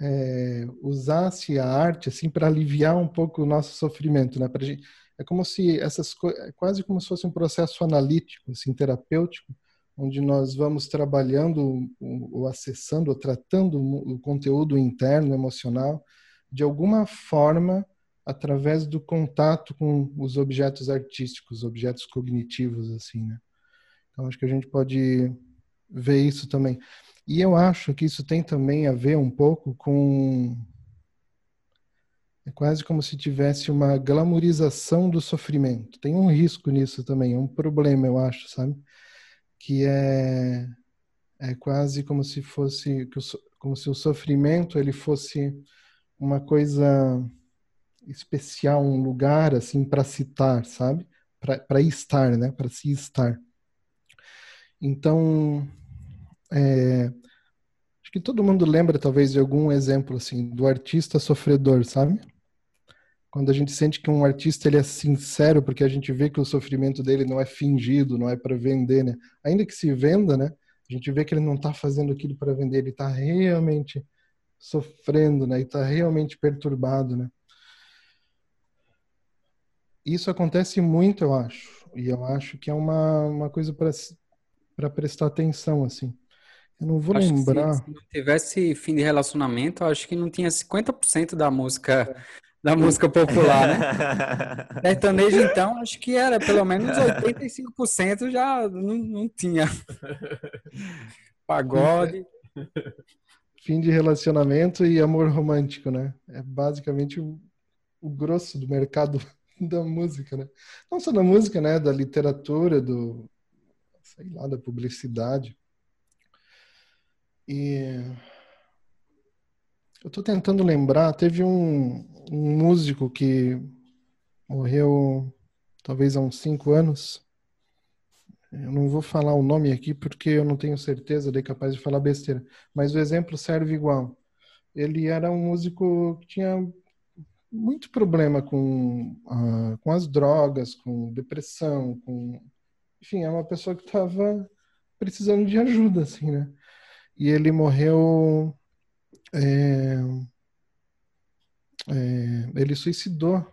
é, usasse a arte assim para aliviar um pouco o nosso sofrimento, né? Pra gente, é como se essas é quase como se fosse um processo analítico, assim, terapêutico, onde nós vamos trabalhando ou acessando ou tratando o conteúdo interno emocional de alguma forma através do contato com os objetos artísticos, objetos cognitivos, assim, né? Então, acho que a gente pode ver isso também. E eu acho que isso tem também a ver um pouco com. É quase como se tivesse uma glamorização do sofrimento. Tem um risco nisso também, é um problema, eu acho, sabe? Que é, é quase como se fosse, como se o sofrimento ele fosse uma coisa especial, um lugar assim para citar, sabe? Para estar, né? Para se estar. Então, é, acho que todo mundo lembra talvez de algum exemplo assim do artista sofredor, sabe? Quando a gente sente que um artista ele é sincero, porque a gente vê que o sofrimento dele não é fingido, não é para vender, né? Ainda que se venda, né? A gente vê que ele não está fazendo aquilo para vender, ele está realmente sofrendo, né? E está realmente perturbado, né? Isso acontece muito, eu acho. E eu acho que é uma, uma coisa para prestar atenção, assim. Eu não vou acho lembrar. Se, se, não tivesse fim de relacionamento, eu acho que não tinha 50% da música da música popular, né? Sertanejo, então, acho que era pelo menos 85% já não, não tinha. Pagode. Fim de relacionamento e amor romântico, né? É basicamente o, o grosso do mercado da música, né? Não só da música, né? Da literatura, do sei lá, da publicidade. E eu estou tentando lembrar, teve um, um músico que morreu talvez há uns cinco anos. Eu não vou falar o nome aqui porque eu não tenho certeza, de capaz de falar besteira. Mas o exemplo serve igual. Ele era um músico que tinha muito problema com, uh, com as drogas, com depressão, com enfim, é uma pessoa que estava precisando de ajuda, assim, né? E ele morreu. É, é, ele suicidou.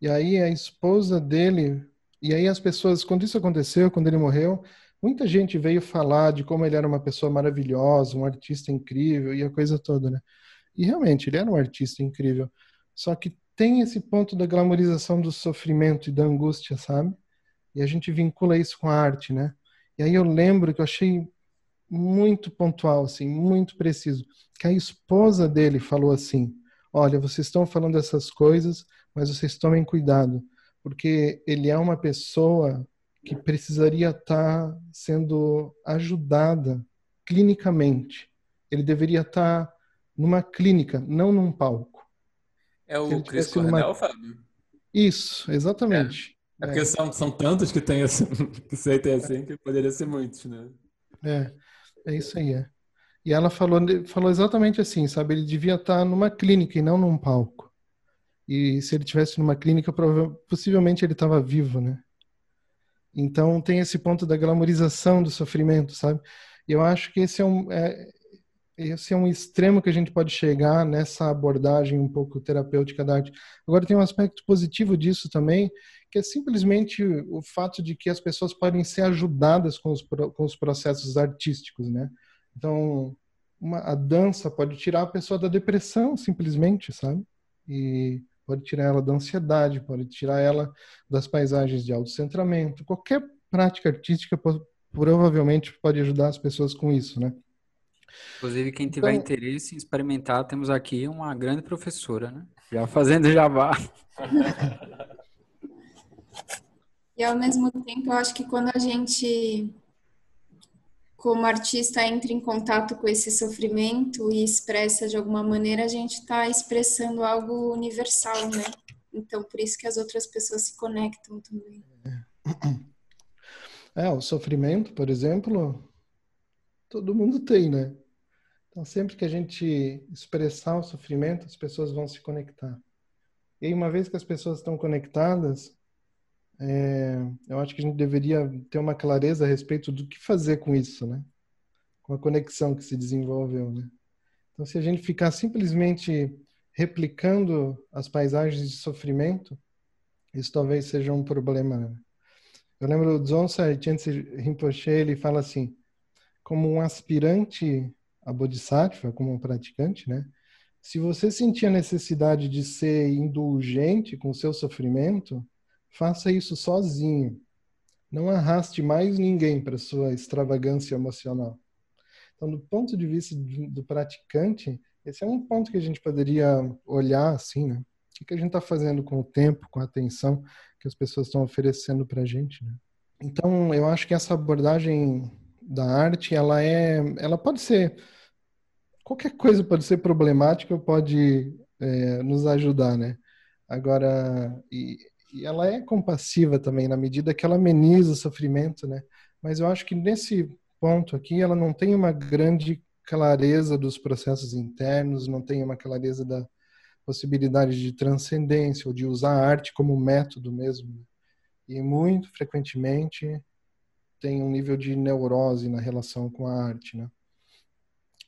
E aí a esposa dele. E aí as pessoas, quando isso aconteceu, quando ele morreu, muita gente veio falar de como ele era uma pessoa maravilhosa, um artista incrível e a coisa toda, né? E realmente, ele era um artista incrível. Só que tem esse ponto da glamorização do sofrimento e da angústia, sabe? E a gente vincula isso com a arte, né? E aí eu lembro que eu achei muito pontual, assim, muito preciso, que a esposa dele falou assim: Olha, vocês estão falando essas coisas, mas vocês tomem cuidado, porque ele é uma pessoa que precisaria estar sendo ajudada clinicamente. Ele deveria estar numa clínica, não num palco. É o Cris Cornell, numa... Fábio? Isso, exatamente. É, é porque são, são tantos que tem assim, que sentem assim, que poderia ser muitos, né? É, é isso aí, é. E ela falou, falou exatamente assim, sabe? Ele devia estar numa clínica e não num palco. E se ele tivesse numa clínica, possivelmente ele estava vivo, né? Então tem esse ponto da glamorização do sofrimento, sabe? E eu acho que esse é um, é, esse é um extremo que a gente pode chegar nessa abordagem um pouco terapêutica da arte. Agora tem um aspecto positivo disso também, que é simplesmente o fato de que as pessoas podem ser ajudadas com os, com os processos artísticos, né? Então, uma, a dança pode tirar a pessoa da depressão, simplesmente, sabe? E pode tirar ela da ansiedade, pode tirar ela das paisagens de autocentramento. Qualquer prática artística provavelmente pode ajudar as pessoas com isso, né? Inclusive, quem tiver então, interesse em experimentar, temos aqui uma grande professora, né? Já fazendo jabá. E ao mesmo tempo, eu acho que quando a gente, como artista, entra em contato com esse sofrimento e expressa de alguma maneira, a gente está expressando algo universal, né? Então, por isso que as outras pessoas se conectam também. É, o sofrimento, por exemplo, todo mundo tem, né? Então, sempre que a gente expressar o sofrimento, as pessoas vão se conectar. E uma vez que as pessoas estão conectadas, é, eu acho que a gente deveria ter uma clareza a respeito do que fazer com isso, né? Com a conexão que se desenvolveu, né? Então, se a gente ficar simplesmente replicando as paisagens de sofrimento, isso talvez seja um problema. Né? Eu lembro o Dzongsa Rinpoche, Rinpoche, ele fala assim, como um aspirante a Bodhisattva, como um praticante, né? Se você sentir a necessidade de ser indulgente com o seu sofrimento, faça isso sozinho. Não arraste mais ninguém para sua extravagância emocional. Então, do ponto de vista do praticante, esse é um ponto que a gente poderia olhar assim, né? O que a gente está fazendo com o tempo, com a atenção que as pessoas estão oferecendo para a gente, né? Então, eu acho que essa abordagem da arte, ela é, ela pode ser qualquer coisa pode ser problemática pode é, nos ajudar, né? Agora, e, e ela é compassiva também na medida que ela ameniza o sofrimento, né? Mas eu acho que nesse ponto aqui ela não tem uma grande clareza dos processos internos, não tem uma clareza da possibilidade de transcendência ou de usar a arte como método mesmo. Né? E muito frequentemente tem um nível de neurose na relação com a arte, né?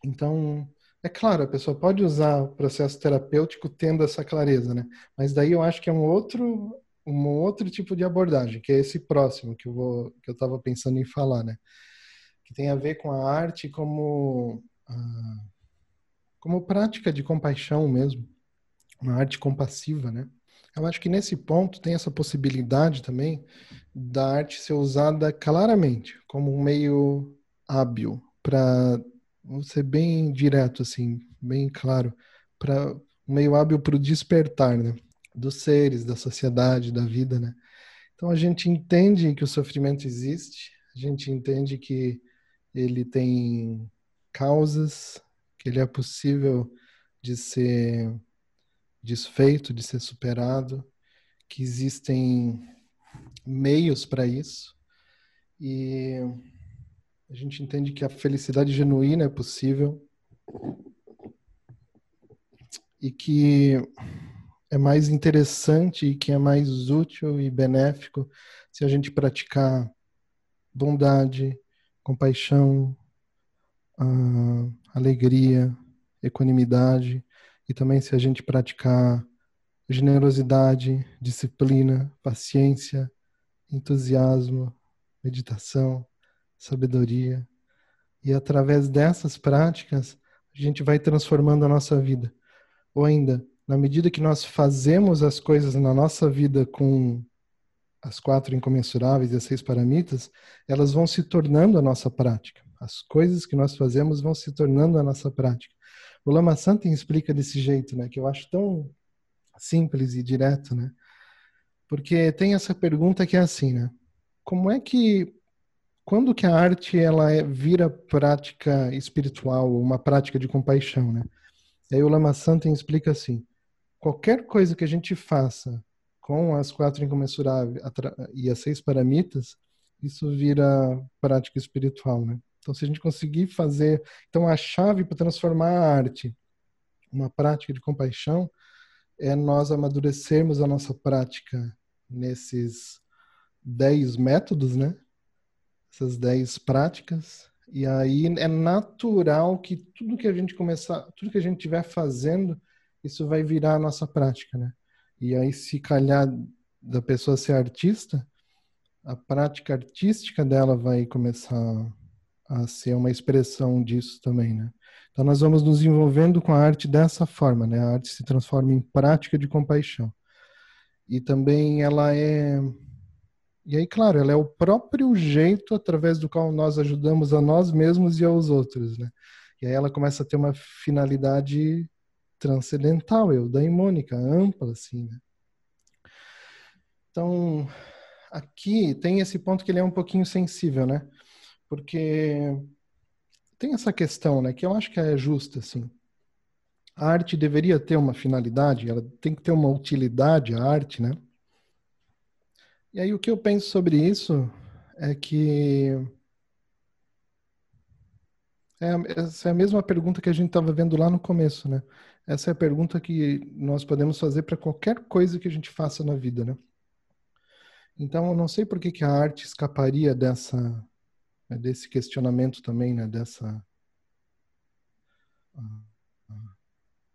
Então, é claro, a pessoa pode usar o processo terapêutico tendo essa clareza, né? Mas daí eu acho que é um outro um outro tipo de abordagem, que é esse próximo que eu vou que eu estava pensando em falar, né? Que tem a ver com a arte como ah, como prática de compaixão mesmo, uma arte compassiva, né? Eu acho que nesse ponto tem essa possibilidade também da arte ser usada claramente como um meio hábil para ser bem direto, assim, bem claro, para meio hábil para o despertar, né? Dos seres, da sociedade, da vida, né? Então a gente entende que o sofrimento existe, a gente entende que ele tem causas, que ele é possível de ser desfeito, de ser superado, que existem meios para isso. E a gente entende que a felicidade genuína é possível e que é mais interessante e que é mais útil e benéfico se a gente praticar bondade, compaixão, uh, alegria, equanimidade e também se a gente praticar generosidade, disciplina, paciência, entusiasmo, meditação, sabedoria. E através dessas práticas, a gente vai transformando a nossa vida. Ou ainda, na medida que nós fazemos as coisas na nossa vida com as quatro incomensuráveis e as seis paramitas, elas vão se tornando a nossa prática. As coisas que nós fazemos vão se tornando a nossa prática. O Lama Santen explica desse jeito, né, que eu acho tão simples e direto, né? Porque tem essa pergunta que é assim, né? Como é que quando que a arte ela é, vira prática espiritual, uma prática de compaixão, né? E aí o Lama Santen explica assim: qualquer coisa que a gente faça com as quatro incomensuráveis e as seis paramitas, isso vira prática espiritual, né? Então, se a gente conseguir fazer, então a chave para transformar a arte uma prática de compaixão é nós amadurecermos a nossa prática nesses dez métodos, né? Essas dez práticas. E aí é natural que tudo que a gente começar, tudo que a gente estiver fazendo, isso vai virar a nossa prática, né? E aí, se calhar da pessoa ser artista, a prática artística dela vai começar a ser uma expressão disso também, né? Então nós vamos nos envolvendo com a arte dessa forma, né? A arte se transforma em prática de compaixão. E também ela é e aí, claro, ela é o próprio jeito através do qual nós ajudamos a nós mesmos e aos outros, né? E aí ela começa a ter uma finalidade transcendental, eudaimônica, ampla, assim, né? Então, aqui tem esse ponto que ele é um pouquinho sensível, né? Porque tem essa questão, né, que eu acho que é justa, assim. A arte deveria ter uma finalidade, ela tem que ter uma utilidade, a arte, né? E aí o que eu penso sobre isso é que é, essa é a mesma pergunta que a gente estava vendo lá no começo, né? Essa é a pergunta que nós podemos fazer para qualquer coisa que a gente faça na vida, né? Então, eu não sei por que, que a arte escaparia dessa né, desse questionamento também, né, dessa ah, ah,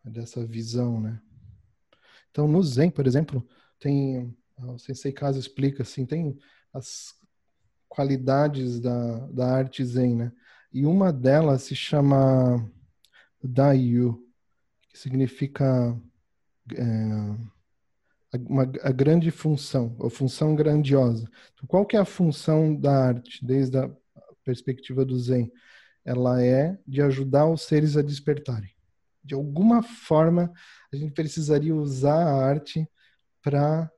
dessa visão, né? Então, no Zen, por exemplo, tem o Sensei Kazu explica assim, tem as qualidades da, da arte Zen, né? E uma delas se chama Daiyu, que significa é, uma, a grande função, ou função grandiosa. Então, qual que é a função da arte, desde a perspectiva do Zen, ela é de ajudar os seres a despertarem. De alguma forma, a gente precisaria usar a arte para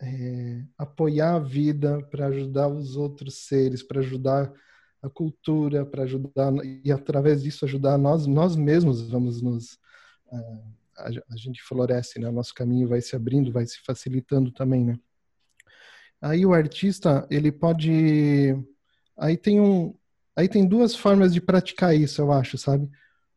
é, apoiar a vida, para ajudar os outros seres, para ajudar a cultura, para ajudar e através disso ajudar nós nós mesmos vamos nos a, a, gente floresce, né? Nosso caminho vai se abrindo, vai se facilitando também, né? Aí o artista ele pode Aí tem um, aí tem duas formas de praticar isso, eu acho, sabe?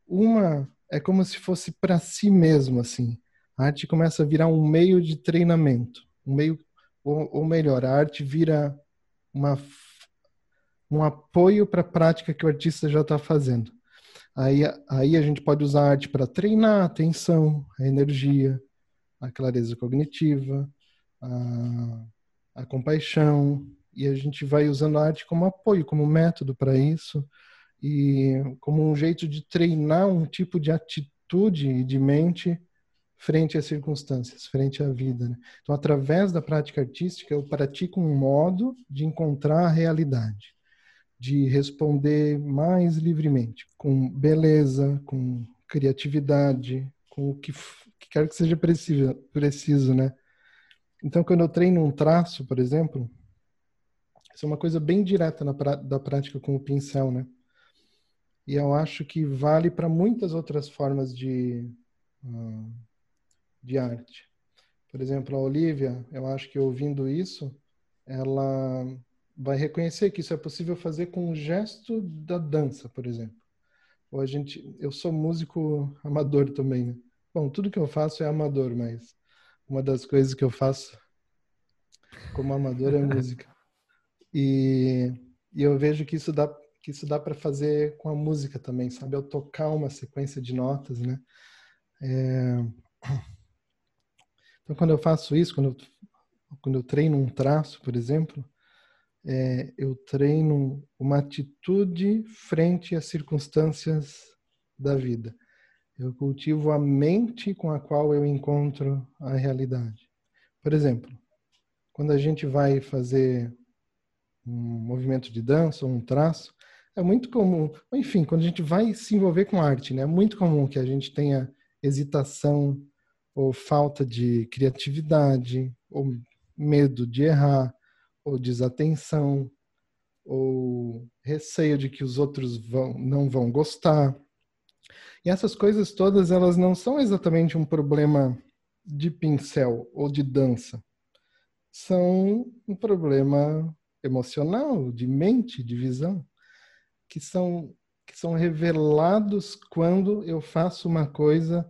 Uma é como se fosse para si mesmo, assim. A arte começa a virar um meio de treinamento, um meio, ou, ou melhor, a arte vira uma um apoio para a prática que o artista já está fazendo. Aí, aí a gente pode usar a arte para treinar a atenção, a energia, a clareza cognitiva, a, a compaixão, e a gente vai usando a arte como apoio, como método para isso e como um jeito de treinar um tipo de atitude e de mente frente às circunstâncias, frente à vida. Né? Então, através da prática artística, eu pratico um modo de encontrar a realidade, de responder mais livremente, com beleza, com criatividade, com o que, que quer que seja preciso, preciso, né? Então, quando eu treino um traço, por exemplo, isso é uma coisa bem direta da prática com o pincel, né? E eu acho que vale para muitas outras formas de, uh, de arte. Por exemplo, a Olivia, eu acho que ouvindo isso, ela vai reconhecer que isso é possível fazer com um gesto da dança, por exemplo. Ou a gente, eu sou músico amador também, né? Bom, tudo que eu faço é amador, mas uma das coisas que eu faço como amador é música. E, e eu vejo que isso dá que isso dá para fazer com a música também, sabe? Ao tocar uma sequência de notas, né? É... Então, quando eu faço isso, quando eu, quando eu treino um traço, por exemplo, é, eu treino uma atitude frente às circunstâncias da vida. Eu cultivo a mente com a qual eu encontro a realidade. Por exemplo, quando a gente vai fazer um movimento de dança ou um traço, é muito comum, enfim, quando a gente vai se envolver com arte, né, é muito comum que a gente tenha hesitação ou falta de criatividade ou medo de errar ou desatenção, ou receio de que os outros vão, não vão gostar. E essas coisas todas, elas não são exatamente um problema de pincel ou de dança. São um problema emocional, de mente, de visão, que são, que são revelados quando eu faço uma coisa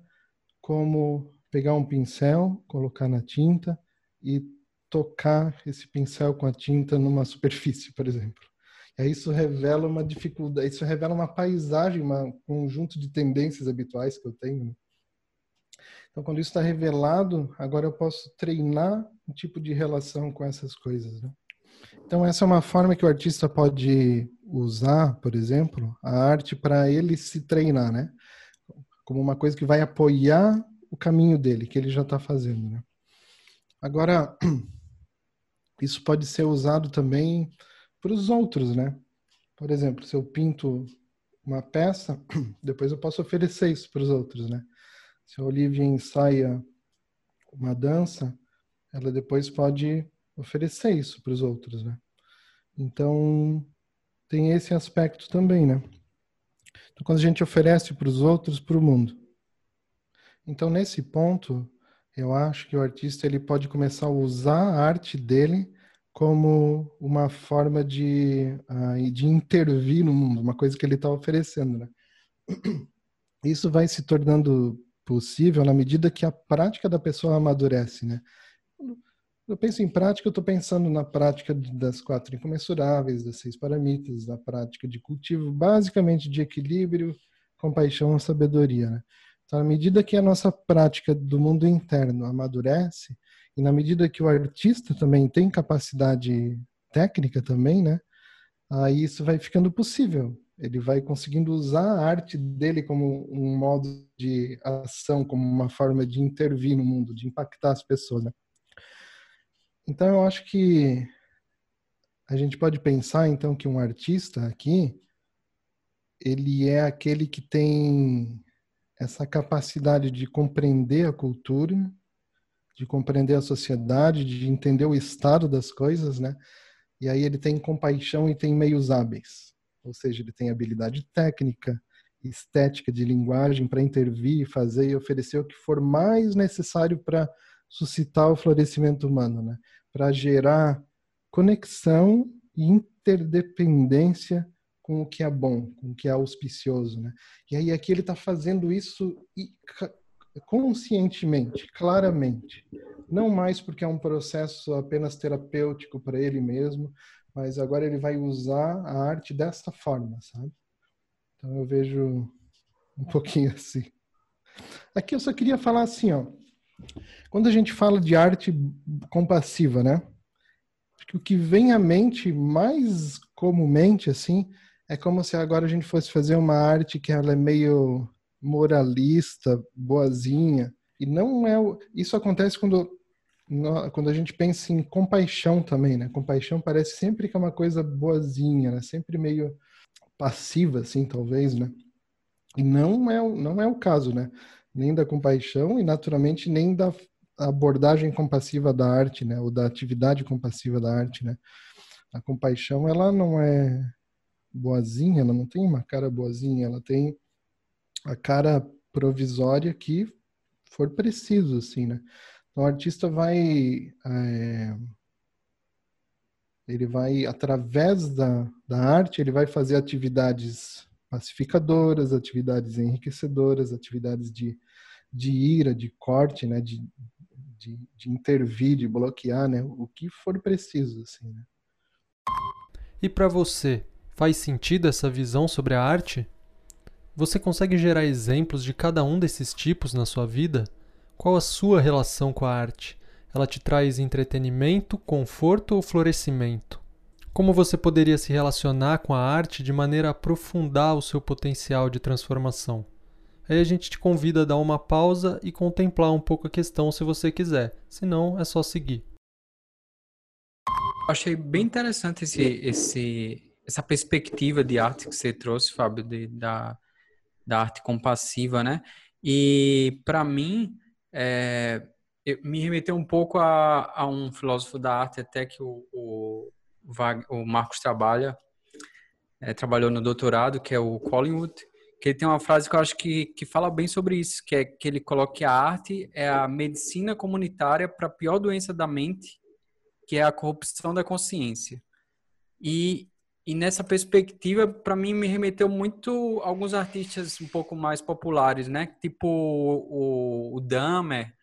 como pegar um pincel, colocar na tinta e tocar esse pincel com a tinta numa superfície, por exemplo. Aí isso revela uma dificuldade, isso revela uma paisagem, um conjunto de tendências habituais que eu tenho. Né? Então, quando isso está revelado, agora eu posso treinar um tipo de relação com essas coisas. Né? Então, essa é uma forma que o artista pode usar, por exemplo, a arte para ele se treinar, né? Como uma coisa que vai apoiar o caminho dele, que ele já está fazendo, né? Agora, isso pode ser usado também para os outros, né? Por exemplo, se eu pinto uma peça, depois eu posso oferecer isso para os outros, né? Se a Olivia ensaia uma dança, ela depois pode oferecer isso para os outros, né? Então, tem esse aspecto também, né? Então, quando a gente oferece para os outros, para o mundo. Então, nesse ponto, eu acho que o artista ele pode começar a usar a arte dele como uma forma de, uh, de intervir no mundo, uma coisa que ele está oferecendo. Né? Isso vai se tornando possível na medida que a prática da pessoa amadurece. Né? Eu penso em prática, eu estou pensando na prática das quatro incomensuráveis, das seis paramitas, da prática de cultivo, basicamente de equilíbrio, compaixão e sabedoria. Né? Então, à medida que a nossa prática do mundo interno amadurece, e na medida que o artista também tem capacidade técnica também, né? Aí isso vai ficando possível. Ele vai conseguindo usar a arte dele como um modo de ação, como uma forma de intervir no mundo, de impactar as pessoas. Né? Então eu acho que a gente pode pensar então que um artista aqui ele é aquele que tem essa capacidade de compreender a cultura, de compreender a sociedade, de entender o estado das coisas, né? E aí ele tem compaixão e tem meios hábeis. Ou seja, ele tem habilidade técnica, estética de linguagem para intervir, fazer e oferecer o que for mais necessário para suscitar o florescimento humano, né? Para gerar conexão e interdependência com o que é bom, com o que é auspicioso, né? E aí aqui ele está fazendo isso conscientemente, claramente, não mais porque é um processo apenas terapêutico para ele mesmo, mas agora ele vai usar a arte dessa forma, sabe? Então eu vejo um pouquinho assim. Aqui eu só queria falar assim, ó. Quando a gente fala de arte compassiva, né? o que vem à mente mais comumente assim é como se agora a gente fosse fazer uma arte que ela é meio moralista, boazinha. E não é. Isso acontece quando, quando a gente pensa em compaixão também, né? Compaixão parece sempre que é uma coisa boazinha, né? Sempre meio passiva, assim, talvez, né? E não é, não é o caso, né? nem da compaixão e naturalmente nem da abordagem compassiva da arte, né, ou da atividade compassiva da arte, né. A compaixão ela não é boazinha, ela não tem uma cara boazinha, ela tem a cara provisória que for preciso, assim, né. Então o artista vai é, ele vai através da, da arte ele vai fazer atividades pacificadoras, atividades enriquecedoras, atividades de, de ira, de corte, né, de, de, de intervir, de bloquear, né, o que for preciso, assim, né. E para você, faz sentido essa visão sobre a arte? Você consegue gerar exemplos de cada um desses tipos na sua vida? Qual a sua relação com a arte? Ela te traz entretenimento, conforto ou florescimento? Como você poderia se relacionar com a arte de maneira a aprofundar o seu potencial de transformação? Aí a gente te convida a dar uma pausa e contemplar um pouco a questão se você quiser. Se não, é só seguir. Achei bem interessante esse, esse, essa perspectiva de arte que você trouxe, Fábio, de, da, da arte compassiva, né? E para mim, é, me remeteu um pouco a, a, um filósofo da arte até que o, o, o Marcos trabalha, é, trabalhou no doutorado, que é o Collingwood, que ele tem uma frase que eu acho que, que fala bem sobre isso, que é que ele coloca que a arte é a medicina comunitária para a pior doença da mente, que é a corrupção da consciência. E, e nessa perspectiva, para mim, me remeteu muito a alguns artistas um pouco mais populares, né? Tipo o, o Dahmer,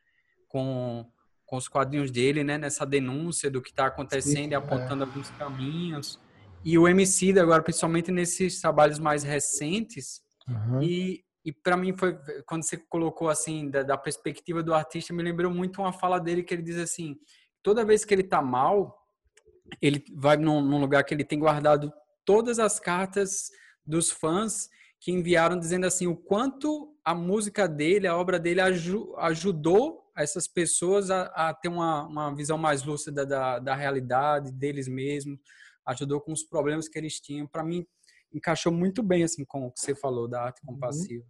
com, com os quadrinhos dele, né? Nessa denúncia do que está acontecendo Sim, e apontando é. alguns caminhos. E o MC agora, principalmente nesses trabalhos mais recentes, Uhum. E, e para mim foi quando você colocou assim da, da, perspectiva do artista, me lembrou muito uma fala dele que ele diz assim: toda vez que ele tá mal, ele vai num, num lugar que ele tem guardado todas as cartas dos fãs que enviaram dizendo assim o quanto a música dele, a obra dele aj ajudou essas pessoas a, a ter uma, uma visão mais lúcida da, da realidade deles mesmos, ajudou com os problemas que eles tinham. Para mim, encaixou muito bem assim com o que você falou da arte uhum. compassiva.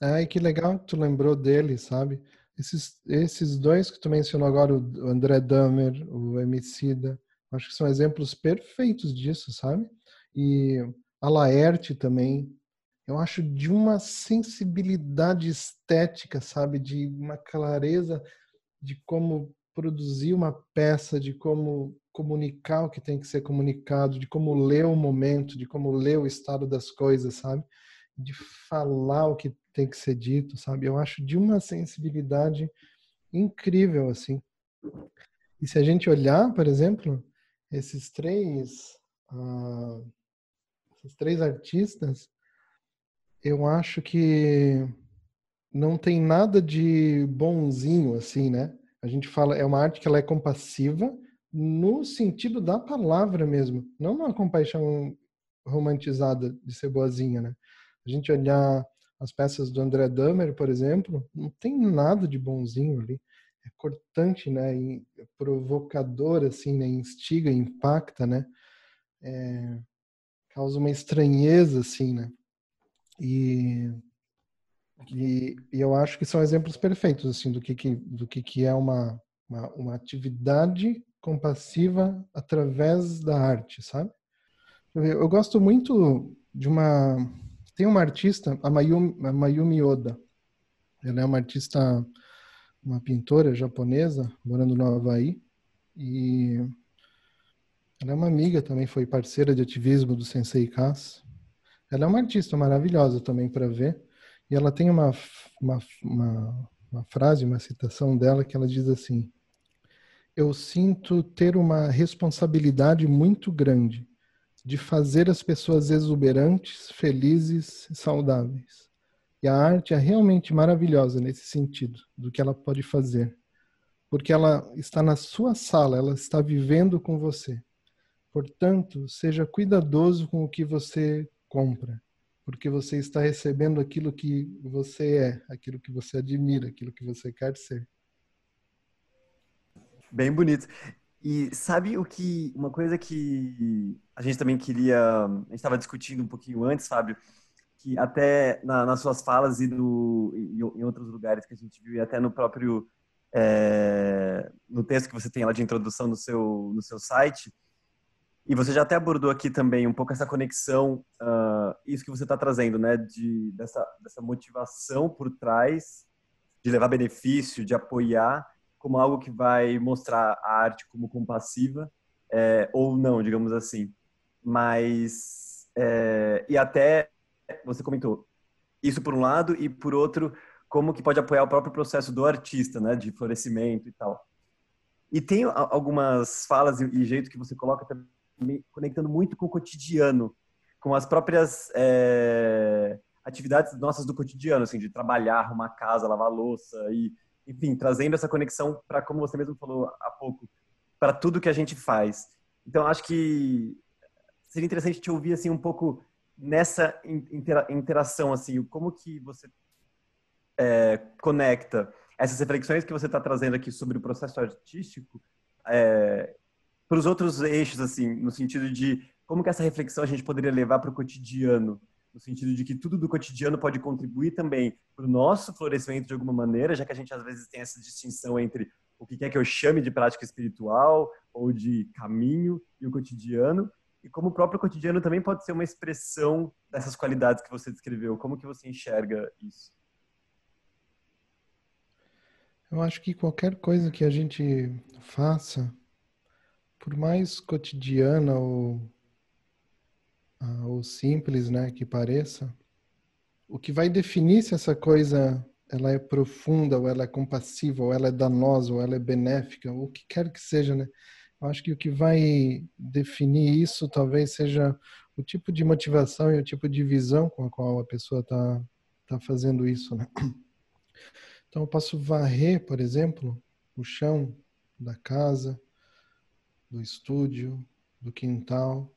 É, e que legal que tu lembrou dele, sabe? Esses, esses dois que tu mencionou agora, o André Dahmer, o Emicida, acho que são exemplos perfeitos disso, sabe? E a Laerte também, eu acho de uma sensibilidade estética, sabe? De uma clareza de como produzir uma peça, de como comunicar o que tem que ser comunicado, de como ler o momento, de como ler o estado das coisas, sabe? De falar o que tem que ser dito, sabe? Eu acho de uma sensibilidade incrível, assim. E se a gente olhar, por exemplo, esses três, uh, esses três artistas, eu acho que não tem nada de bonzinho, assim, né? A gente fala, é uma arte que ela é compassiva, no sentido da palavra mesmo, não uma compaixão romantizada de ser boazinha, né? A gente olhar as peças do André Dahmer, por exemplo, não tem nada de bonzinho ali. É cortante, né? E provocador, assim, né? Instiga, impacta, né? É... Causa uma estranheza, assim, né? E... e, e eu acho que são exemplos perfeitos, assim, do que, que do que, que é uma, uma, uma atividade compassiva através da arte, sabe? Eu gosto muito de uma. Tem uma artista, a Mayumi, a Mayumi Oda. Ela é uma artista, uma pintora japonesa, morando no Havaí. E ela é uma amiga também, foi parceira de ativismo do Sensei Kass. Ela é uma artista maravilhosa também para ver. E ela tem uma, uma, uma, uma frase, uma citação dela que ela diz assim: eu sinto ter uma responsabilidade muito grande de fazer as pessoas exuberantes, felizes e saudáveis. E a arte é realmente maravilhosa nesse sentido, do que ela pode fazer. Porque ela está na sua sala, ela está vivendo com você. Portanto, seja cuidadoso com o que você compra, porque você está recebendo aquilo que você é, aquilo que você admira, aquilo que você quer ser. Bem bonito. E sabe o que, uma coisa que a gente também queria, a gente estava discutindo um pouquinho antes, Fábio, que até na, nas suas falas e no, em, em, outros lugares que a gente viu, e até no próprio é, no texto que você tem lá de introdução no seu, no seu site, e você já até abordou aqui também um pouco essa conexão, uh, isso que você está trazendo, né, de, dessa, dessa motivação por trás, de levar benefício, de apoiar, como algo que vai mostrar a arte como compassiva, é, ou não, digamos assim. Mas, é, e até você comentou isso por um lado e por outro como que pode apoiar o próprio processo do artista, né, de florescimento e tal. E tem algumas falas e jeito que você coloca também conectando muito com o cotidiano, com as próprias é, atividades nossas do cotidiano, assim, de trabalhar, arrumar casa, lavar louça e, enfim, trazendo essa conexão para, como você mesmo falou há pouco, para tudo que a gente faz. Então, acho que seria interessante te ouvir assim um pouco nessa interação, assim, como que você é, conecta essas reflexões que você está trazendo aqui sobre o processo artístico é, para os outros eixos, assim, no sentido de como que essa reflexão a gente poderia levar para o cotidiano, no sentido de que tudo do cotidiano pode contribuir também para o nosso florescimento de alguma maneira, já que a gente às vezes tem essa distinção entre o que quer que eu chame de prática espiritual ou de caminho e o cotidiano, e como o próprio cotidiano também pode ser uma expressão dessas qualidades que você descreveu. Como que você enxerga isso? Eu acho que qualquer coisa que a gente faça, por mais cotidiana ou, ah, ou simples, né, que pareça, o que vai definir se essa coisa ela é profunda, ou ela é compassiva, ou ela é danosa, ou ela é benéfica, ou o que quer que seja, né? Acho que o que vai definir isso talvez seja o tipo de motivação e o tipo de visão com a qual a pessoa está tá fazendo isso, né? Então eu posso varrer, por exemplo, o chão da casa, do estúdio, do quintal.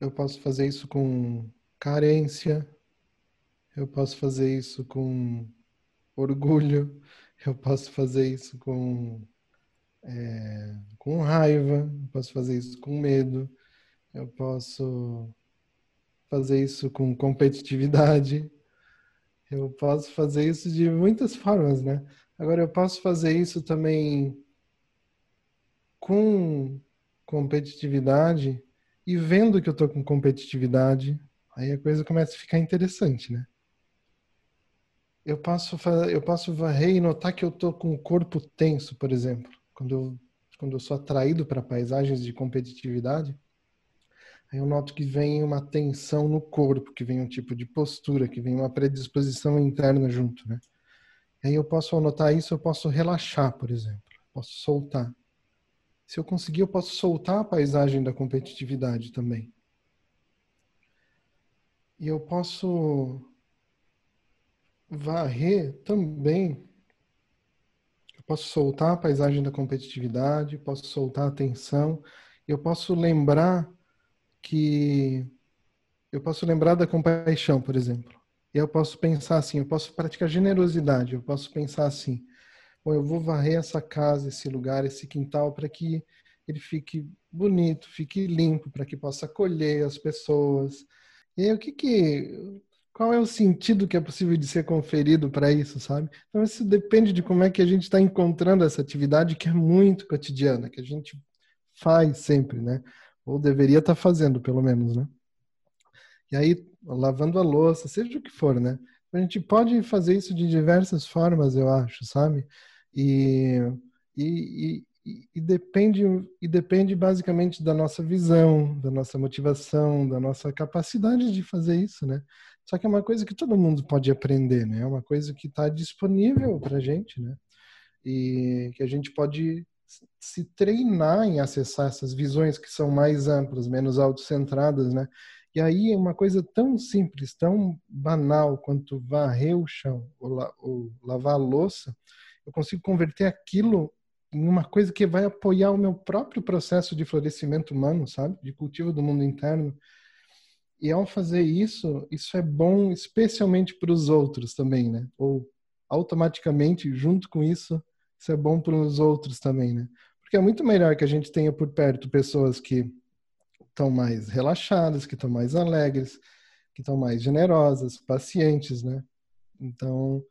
Eu posso fazer isso com carência, eu posso fazer isso com orgulho, eu posso fazer isso com é, com raiva, eu posso fazer isso com medo, eu posso fazer isso com competitividade, eu posso fazer isso de muitas formas, né? Agora, eu posso fazer isso também com competitividade e vendo que eu tô com competitividade, aí a coisa começa a ficar interessante, né? Eu posso, eu posso varrer e notar que eu tô com o corpo tenso, por exemplo quando eu, quando eu sou atraído para paisagens de competitividade, aí eu noto que vem uma tensão no corpo, que vem um tipo de postura, que vem uma predisposição interna junto, né? E aí eu posso anotar isso, eu posso relaxar, por exemplo, posso soltar. Se eu conseguir, eu posso soltar a paisagem da competitividade também. E eu posso varrer também posso soltar a paisagem da competitividade, posso soltar a tensão, eu posso lembrar que eu posso lembrar da compaixão, por exemplo. E eu posso pensar assim, eu posso praticar generosidade, eu posso pensar assim, bom, eu vou varrer essa casa, esse lugar, esse quintal para que ele fique bonito, fique limpo, para que possa acolher as pessoas. E aí, o que que qual é o sentido que é possível de ser conferido para isso, sabe? Então isso depende de como é que a gente está encontrando essa atividade que é muito cotidiana, que a gente faz sempre, né? Ou deveria estar tá fazendo, pelo menos, né? E aí, lavando a louça, seja o que for, né? A gente pode fazer isso de diversas formas, eu acho, sabe? E, e, e, depende, e depende basicamente da nossa visão, da nossa motivação, da nossa capacidade de fazer isso, né? Só que é uma coisa que todo mundo pode aprender, né? É uma coisa que está disponível para gente, né? E que a gente pode se treinar em acessar essas visões que são mais amplas, menos autocentradas, né? E aí é uma coisa tão simples, tão banal quanto varrer o chão ou, la ou lavar a louça, eu consigo converter aquilo uma coisa que vai apoiar o meu próprio processo de florescimento humano, sabe? De cultivo do mundo interno. E ao fazer isso, isso é bom especialmente para os outros também, né? Ou automaticamente, junto com isso, isso é bom para os outros também, né? Porque é muito melhor que a gente tenha por perto pessoas que estão mais relaxadas, que estão mais alegres, que estão mais generosas, pacientes, né? Então,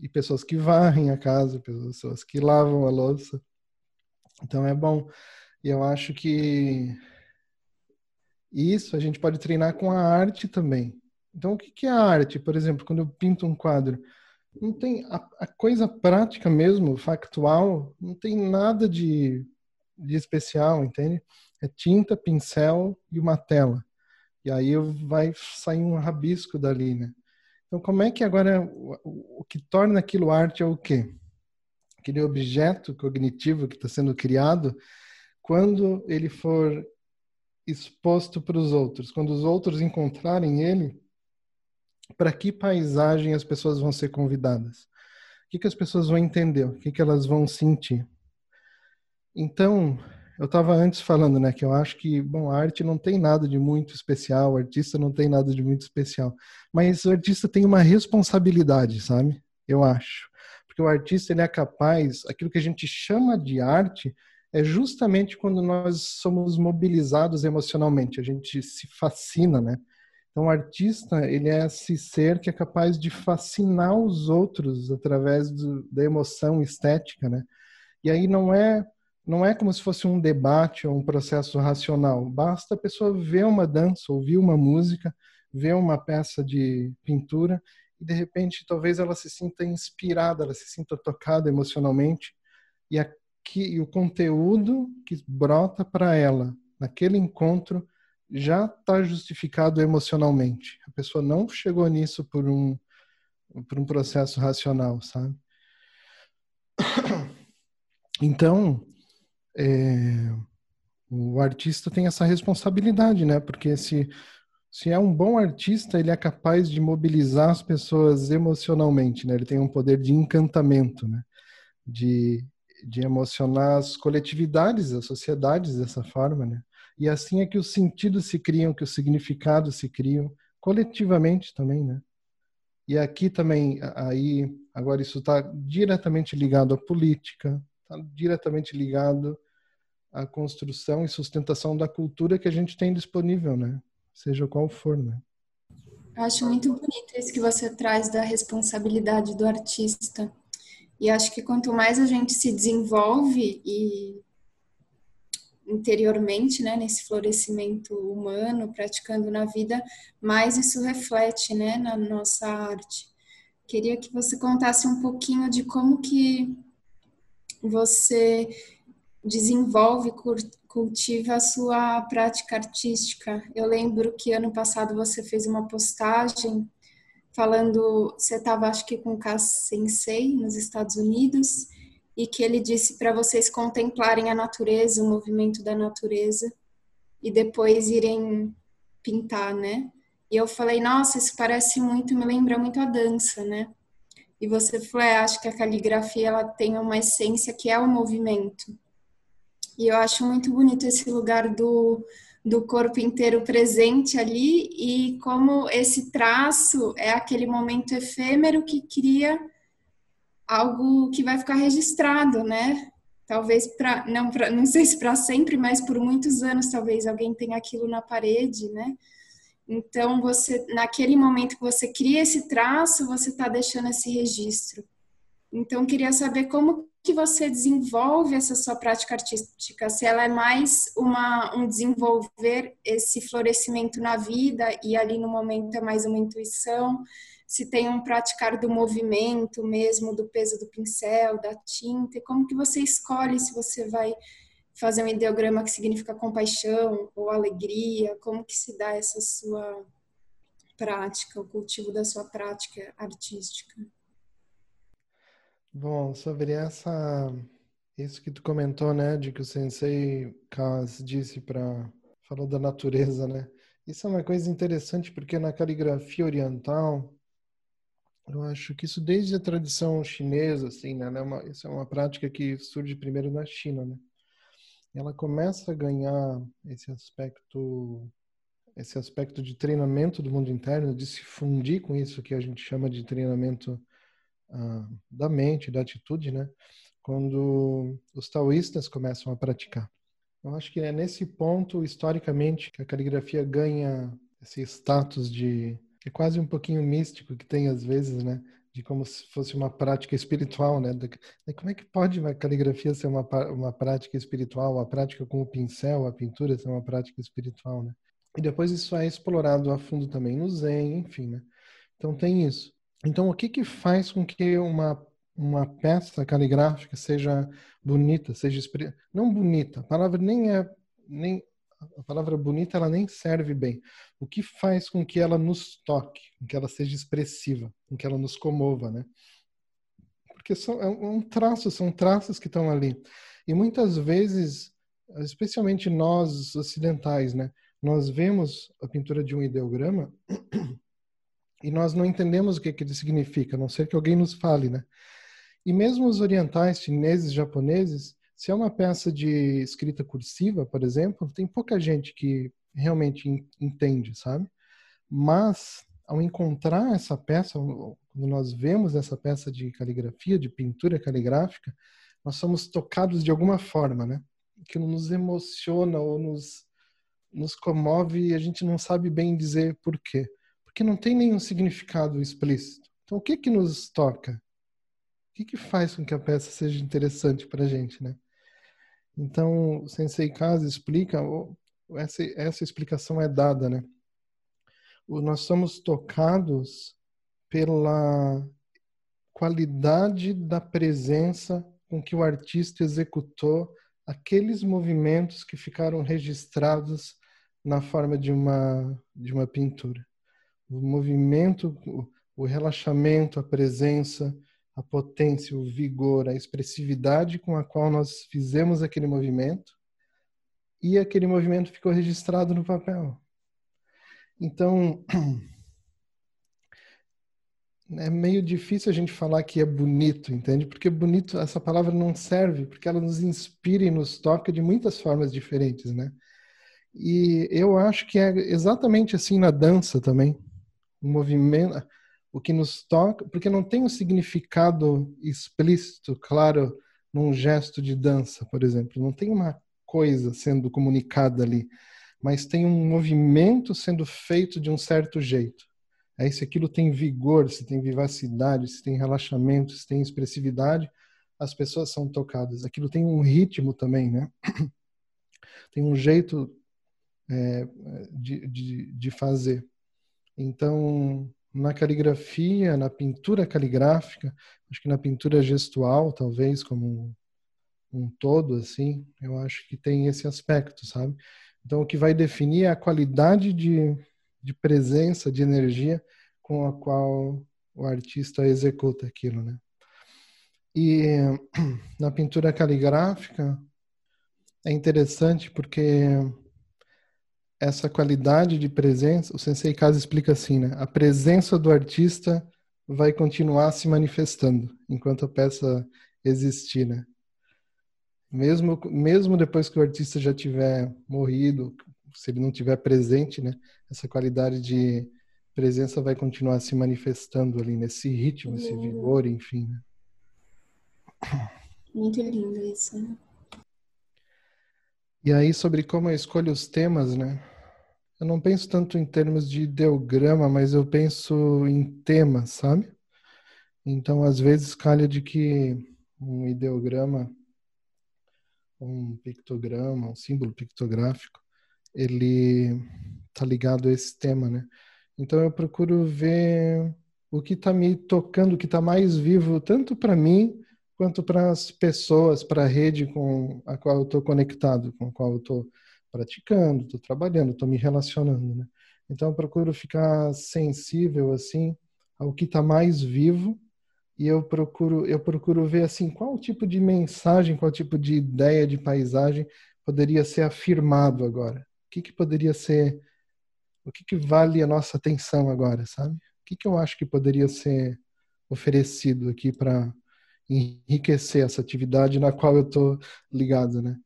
e pessoas que varrem a casa, pessoas que lavam a louça. Então é bom. E eu acho que isso a gente pode treinar com a arte também. Então, o que é a arte? Por exemplo, quando eu pinto um quadro, não tem a, a coisa prática mesmo, factual, não tem nada de, de especial, entende? É tinta, pincel e uma tela. E aí vai sair um rabisco dali, né? Então, como é que agora o, que torna aquilo arte é o quê? Aquele objeto cognitivo que está sendo criado, quando ele for exposto para os outros, quando os outros encontrarem ele, para que paisagem as pessoas vão ser convidadas? O que, que as pessoas vão entender? O que, que elas vão sentir? Então, eu estava antes falando, né, que eu acho que, bom, a arte não tem nada de muito especial, o artista não tem nada de muito especial, mas o artista tem uma responsabilidade, sabe? Eu acho. Porque o artista, ele é capaz, aquilo que a gente chama de arte, é justamente quando nós somos mobilizados emocionalmente, a gente se fascina, né? Então, o artista, ele é esse ser que é capaz de fascinar os outros através do, da emoção estética, né? E aí não é não é como se fosse um debate ou um processo racional. Basta a pessoa ver uma dança, ouvir uma música, ver uma peça de pintura e de repente talvez ela se sinta inspirada, ela se sinta tocada emocionalmente e aqui e o conteúdo que brota para ela naquele encontro já está justificado emocionalmente. A pessoa não chegou nisso por um por um processo racional, sabe? Então, é, o artista tem essa responsabilidade, né? Porque se, se é um bom artista, ele é capaz de mobilizar as pessoas emocionalmente, né? Ele tem um poder de encantamento, né? De, de emocionar as coletividades, as sociedades dessa forma, né? E assim é que os sentidos se criam, que os significados se criam, coletivamente também, né? E aqui também, aí, agora isso está diretamente ligado à política, está diretamente ligado a construção e sustentação da cultura que a gente tem disponível, né? Seja qual for, né? Acho muito bonito isso que você traz da responsabilidade do artista. E acho que quanto mais a gente se desenvolve e interiormente, né, nesse florescimento humano, praticando na vida, mais isso reflete, né, na nossa arte. Queria que você contasse um pouquinho de como que você desenvolve, cultiva a sua prática artística. Eu lembro que ano passado você fez uma postagem falando, você estava acho que com o Sensei nos Estados Unidos, e que ele disse para vocês contemplarem a natureza, o movimento da natureza, e depois irem pintar, né? E eu falei, nossa, isso parece muito, me lembra muito a dança, né? E você falou, é, acho que a caligrafia ela tem uma essência que é o movimento. E eu acho muito bonito esse lugar do, do corpo inteiro presente ali e como esse traço é aquele momento efêmero que cria algo que vai ficar registrado, né? Talvez para não pra, não sei se para sempre, mas por muitos anos talvez alguém tenha aquilo na parede, né? Então você naquele momento que você cria esse traço, você está deixando esse registro. Então queria saber como que você desenvolve essa sua prática artística? Se ela é mais uma, um desenvolver esse florescimento na vida e ali no momento é mais uma intuição, se tem um praticar do movimento mesmo, do peso do pincel, da tinta, como que você escolhe se você vai fazer um ideograma que significa compaixão ou alegria, como que se dá essa sua prática, o cultivo da sua prática artística? Bom, sobre essa isso que tu comentou, né, de que o sensei Kaz disse para falou da natureza, né? Isso é uma coisa interessante porque na caligrafia oriental eu acho que isso desde a tradição chinesa, assim, né? É uma, isso é uma prática que surge primeiro na China, né? Ela começa a ganhar esse aspecto, esse aspecto de treinamento do mundo interno, de se fundir com isso que a gente chama de treinamento ah, da mente, da atitude, né? Quando os taoístas começam a praticar. Eu acho que é nesse ponto, historicamente, que a caligrafia ganha esse status de é quase um pouquinho místico que tem às vezes, né? De como se fosse uma prática espiritual, né? Como é que pode uma caligrafia ser uma, uma prática espiritual, a prática com o pincel, a pintura ser uma prática espiritual, né? E depois isso é explorado a fundo também no Zen, enfim, né? Então tem isso. Então o que que faz com que uma uma peça caligráfica seja bonita, seja não bonita, a palavra nem é nem a palavra bonita ela nem serve bem. O que faz com que ela nos toque, com que ela seja expressiva, com que ela nos comova, né? Porque são, é um traço, são traços que estão ali. E muitas vezes, especialmente nós ocidentais, né? Nós vemos a pintura de um ideograma e nós não entendemos o que, que ele significa, a não ser que alguém nos fale, né? E mesmo os orientais, chineses, japoneses, se é uma peça de escrita cursiva, por exemplo, tem pouca gente que realmente entende, sabe? Mas ao encontrar essa peça, quando nós vemos essa peça de caligrafia, de pintura caligráfica, nós somos tocados de alguma forma, né? Que nos emociona ou nos nos comove e a gente não sabe bem dizer por quê. Porque não tem nenhum significado explícito. Então, o que que nos toca? O que que faz com que a peça seja interessante para a gente, né? Então, o Sensei Kazi explica, essa, essa explicação é dada, né? Nós somos tocados pela qualidade da presença com que o artista executou aqueles movimentos que ficaram registrados na forma de uma de uma pintura. O movimento, o relaxamento, a presença, a potência, o vigor, a expressividade com a qual nós fizemos aquele movimento e aquele movimento ficou registrado no papel. Então, é meio difícil a gente falar que é bonito, entende? Porque bonito, essa palavra não serve, porque ela nos inspira e nos toca de muitas formas diferentes, né? E eu acho que é exatamente assim na dança também. O movimento, o que nos toca, porque não tem um significado explícito, claro, num gesto de dança, por exemplo. Não tem uma coisa sendo comunicada ali, mas tem um movimento sendo feito de um certo jeito. Aí, se aquilo tem vigor, se tem vivacidade, se tem relaxamento, se tem expressividade, as pessoas são tocadas. Aquilo tem um ritmo também, né? Tem um jeito é, de, de, de fazer. Então, na caligrafia, na pintura caligráfica, acho que na pintura gestual, talvez, como um, todo, assim, eu acho que tem esse aspecto, sabe? Então, o que vai definir é a qualidade de, de presença, de energia com a qual o artista executa aquilo, né? E na pintura caligráfica é interessante porque essa qualidade de presença, o Sensei Kazi explica assim, né? A presença do artista vai continuar se manifestando enquanto a peça existir, né? Mesmo, mesmo depois que o artista já tiver morrido, se ele não tiver presente, né? Essa qualidade de presença vai continuar se manifestando ali nesse ritmo, esse vigor, enfim. Né? Muito lindo isso, né? E aí, sobre como eu escolho os temas, né? Eu não penso tanto em termos de ideograma, mas eu penso em temas, sabe? Então, às vezes, calha de que um ideograma um pictograma, um símbolo pictográfico, ele tá ligado a esse tema, né? Então eu procuro ver o que está me tocando, o que está mais vivo, tanto para mim quanto para as pessoas, para a rede com a qual eu estou conectado, com a qual eu estou praticando, estou trabalhando, estou me relacionando, né? Então eu procuro ficar sensível assim ao que está mais vivo e eu procuro eu procuro ver assim qual tipo de mensagem, qual tipo de ideia de paisagem poderia ser afirmado agora. O que que poderia ser o que que vale a nossa atenção agora, sabe? O que que eu acho que poderia ser oferecido aqui para enriquecer essa atividade na qual eu estou ligado, né?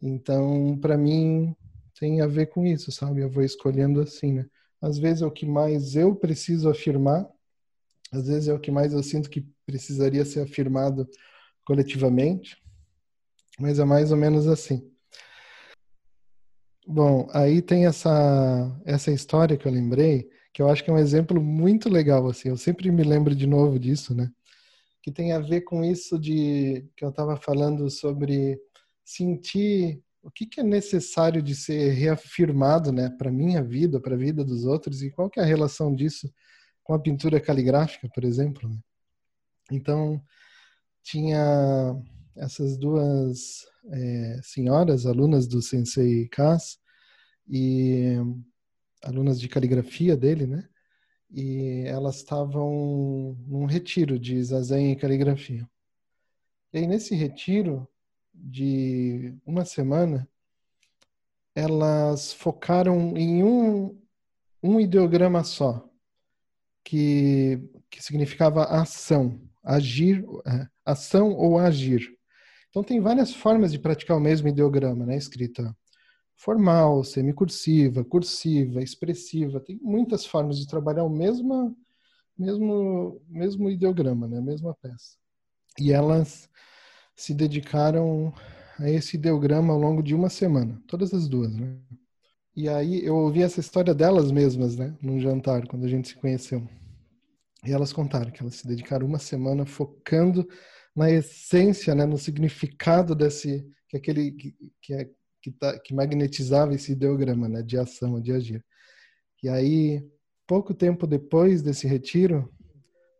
Então, para mim tem a ver com isso, sabe? Eu vou escolhendo assim, né? Às vezes é o que mais eu preciso afirmar às vezes é o que mais eu sinto que precisaria ser afirmado coletivamente, mas é mais ou menos assim. Bom, aí tem essa, essa história que eu lembrei, que eu acho que é um exemplo muito legal, assim. Eu sempre me lembro de novo disso, né? Que tem a ver com isso de que eu estava falando sobre sentir o que, que é necessário de ser reafirmado, né, para minha vida, para a vida dos outros e qual que é a relação disso com a pintura caligráfica, por exemplo. Né? Então tinha essas duas é, senhoras, alunas do Sensei Kas e alunas de caligrafia dele, né? E elas estavam num retiro de zazen e caligrafia. E aí nesse retiro de uma semana, elas focaram em um, um ideograma só, que, que significava ação, agir, é, ação ou agir. Então tem várias formas de praticar o mesmo ideograma, né? Escrita formal, semicursiva, cursiva, expressiva. Tem muitas formas de trabalhar o mesmo, mesmo, mesmo ideograma, né? A mesma peça. E elas se dedicaram a esse ideograma ao longo de uma semana, todas as duas, né? E aí eu ouvi essa história delas mesmas, né, num jantar quando a gente se conheceu. E elas contaram que elas se dedicaram uma semana focando na essência, né, no significado desse que aquele que, que, é, que, tá, que magnetizava esse ideograma, né, de ação, de agir. E aí, pouco tempo depois desse retiro,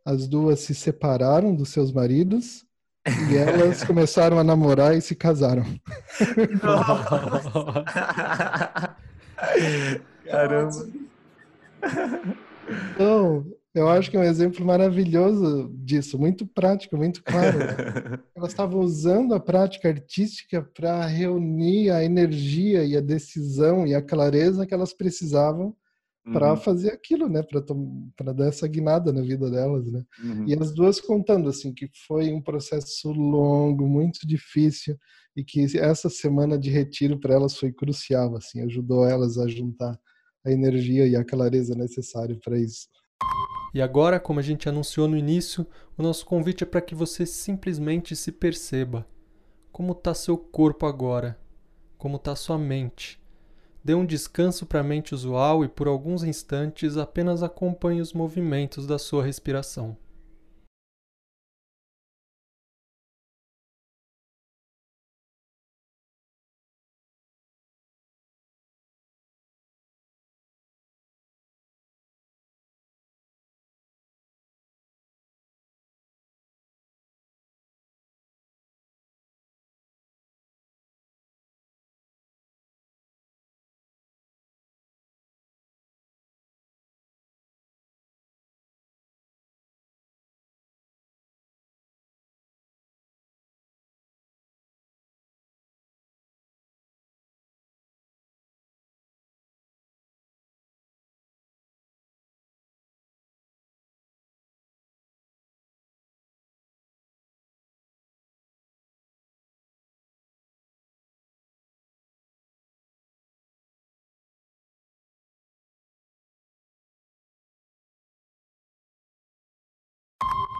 as duas se separaram dos seus maridos e elas começaram a namorar e se casaram. Caramba. Então, eu acho que é um exemplo maravilhoso disso, muito prático, muito claro. Né? Elas estavam usando a prática artística para reunir a energia e a decisão e a clareza que elas precisavam para uhum. fazer aquilo, né? Para dar essa guinada na vida delas, né? Uhum. E as duas contando assim que foi um processo longo, muito difícil e que essa semana de retiro para elas foi crucial, assim, ajudou elas a juntar a energia e a clareza necessária para isso. E agora, como a gente anunciou no início, o nosso convite é para que você simplesmente se perceba. Como está seu corpo agora? Como está sua mente? Dê um descanso para a mente usual e por alguns instantes apenas acompanhe os movimentos da sua respiração.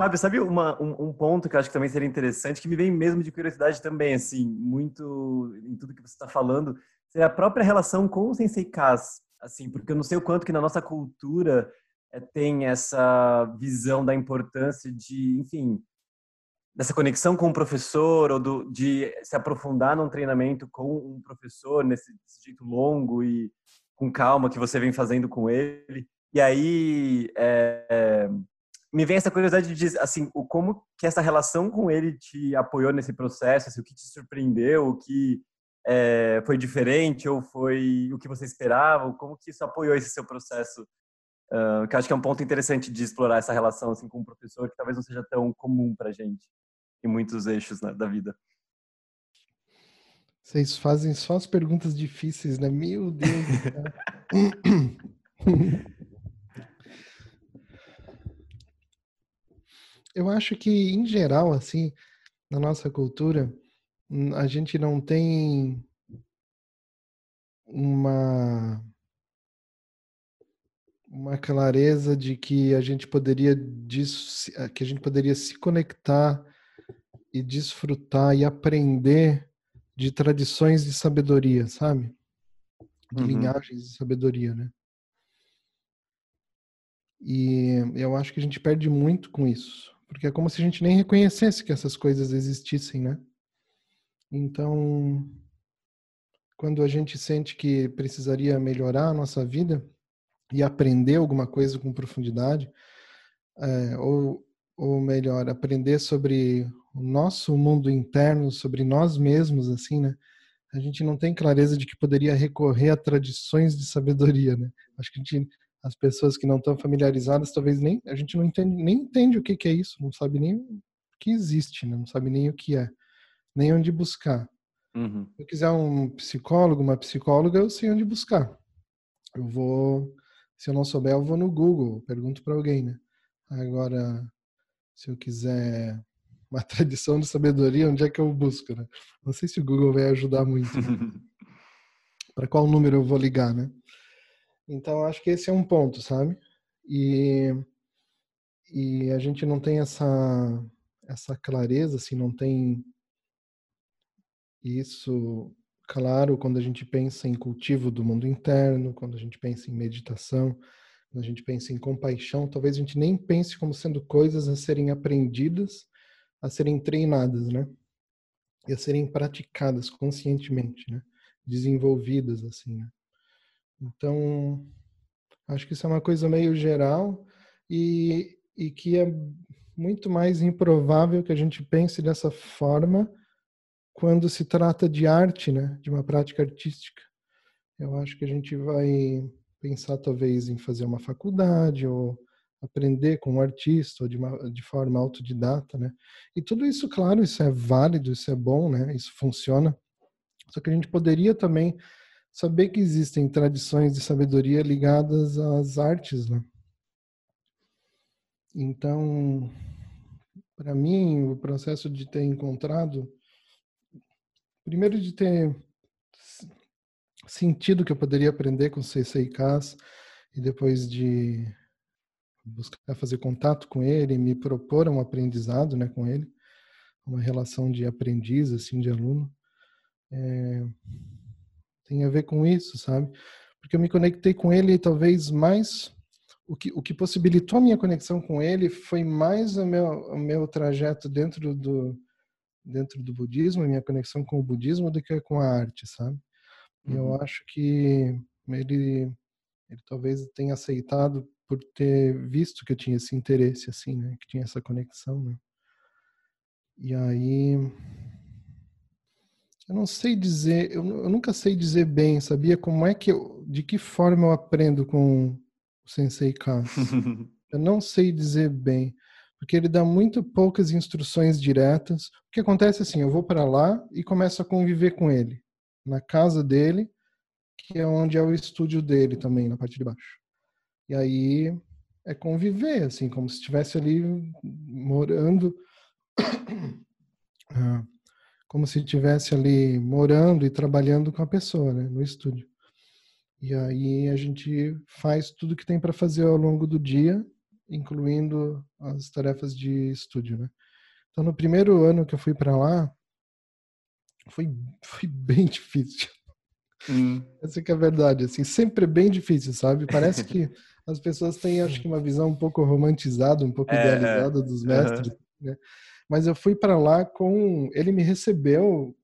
Sabe, sabe uma, um, um, ponto que eu acho que também seria interessante, que me vem mesmo de curiosidade também, assim, muito em tudo que você está falando, seria a própria relação com o Sensei Kaz, assim, porque eu não sei o quanto que na nossa cultura é, tem essa visão da importância de, enfim, dessa conexão com o professor ou do, de se aprofundar num treinamento com um professor nesse, nesse jeito longo e com calma que você vem fazendo com ele. E aí, é, me vem essa curiosidade de assim, o como que essa relação com ele te apoiou nesse processo, assim, o que te surpreendeu, o que é, foi diferente ou foi o que você esperava, como que isso apoiou esse seu processo? Uh, que acho que é um ponto interessante de explorar essa relação assim com o professor que talvez não seja tão comum para gente em muitos eixos né, da vida. Vocês fazem só as perguntas difíceis, né? Meu Deus. eu acho que, em geral, assim, na nossa cultura, hum, a gente não tem uma uma clareza de que a gente poderia que a gente poderia se conectar e desfrutar e aprender de tradições de sabedoria, sabe? de Uhum. linhagens de sabedoria, né? E eu acho que a gente perde muito com isso, porque é como se a gente nem reconhecesse que essas coisas existissem, né? Então, quando a gente sente que precisaria melhorar a nossa vida e aprender alguma coisa com profundidade, é, ou, ou melhor, aprender sobre o nosso mundo interno, sobre nós mesmos, assim, né? A gente não tem clareza de que poderia recorrer a tradições de sabedoria, né? Acho que a gente, as pessoas que não estão familiarizadas, talvez nem a gente não entende, nem entende o que, que é isso, não sabe nem o que existe, né? não sabe nem o que é, nem onde buscar. Uhum. Se eu quiser um psicólogo, uma psicóloga, eu sei onde buscar. Eu vou, se eu não souber, eu vou no Google, pergunto para alguém, né? Agora, se eu quiser uma tradição de sabedoria, onde é que eu busco, né? Não sei se o Google vai ajudar muito. Né? Para qual número eu vou ligar, né? Então, acho que esse é um ponto, sabe? E, e a gente não tem essa, essa clareza, assim, não tem isso claro quando a gente pensa em cultivo do mundo interno, quando a gente pensa em meditação, quando a gente pensa em compaixão, talvez a gente nem pense como sendo coisas a serem aprendidas, a serem treinadas, né? E a serem praticadas conscientemente, né? Desenvolvidas, assim, né? Então, acho que isso é uma coisa meio geral e, e que é muito mais improvável que a gente pense dessa forma quando se trata de arte, né, de uma prática artística. Eu acho que a gente vai pensar talvez em fazer uma faculdade ou aprender com um artista ou de, uma, de forma autodidata, né? E tudo isso, claro, isso é válido, isso é bom, né? Isso funciona. Só que a gente poderia também saber que existem tradições de sabedoria ligadas às artes, né? Então, para mim, o processo de ter encontrado Primeiro de ter sentido que eu poderia aprender com CCIKs e depois de buscar fazer contato com ele, me propor um aprendizado, né, com ele, uma relação de aprendiz, assim, de aluno, é, tem a ver com isso, sabe? Porque eu me conectei com ele talvez mais o que, o que possibilitou a minha conexão com ele foi mais o meu, o meu trajeto dentro do, dentro do budismo, a minha conexão com o budismo do que com a arte, sabe? E eu Uhum. acho que ele, ele talvez tenha aceitado por ter visto que eu tinha esse interesse, assim, né? Que tinha essa conexão, né? E aí, eu não sei dizer, eu, eu nunca sei dizer bem, sabia? Como é que eu, de que forma eu aprendo com o Sensei Kass? Eu não sei dizer bem, porque ele dá muito poucas instruções diretas. O que acontece é assim, eu vou para lá e começo a conviver com ele, na casa dele, que é onde é o estúdio dele também, na parte de baixo. E aí é conviver, assim, como se estivesse ali morando, Ah, como se estivesse ali morando e trabalhando com a pessoa, né, no estúdio. E aí a gente faz tudo que tem para fazer ao longo do dia, incluindo as tarefas de estúdio, né? Então no primeiro ano que eu fui para lá, foi, foi bem difícil. Hum. Essa que é a verdade, assim, sempre é bem difícil, sabe? Parece que as pessoas têm, acho que, uma visão um pouco romantizada, um pouco É, é. idealizada dos Aham. mestres, né? Mas eu fui para lá com, ele me recebeu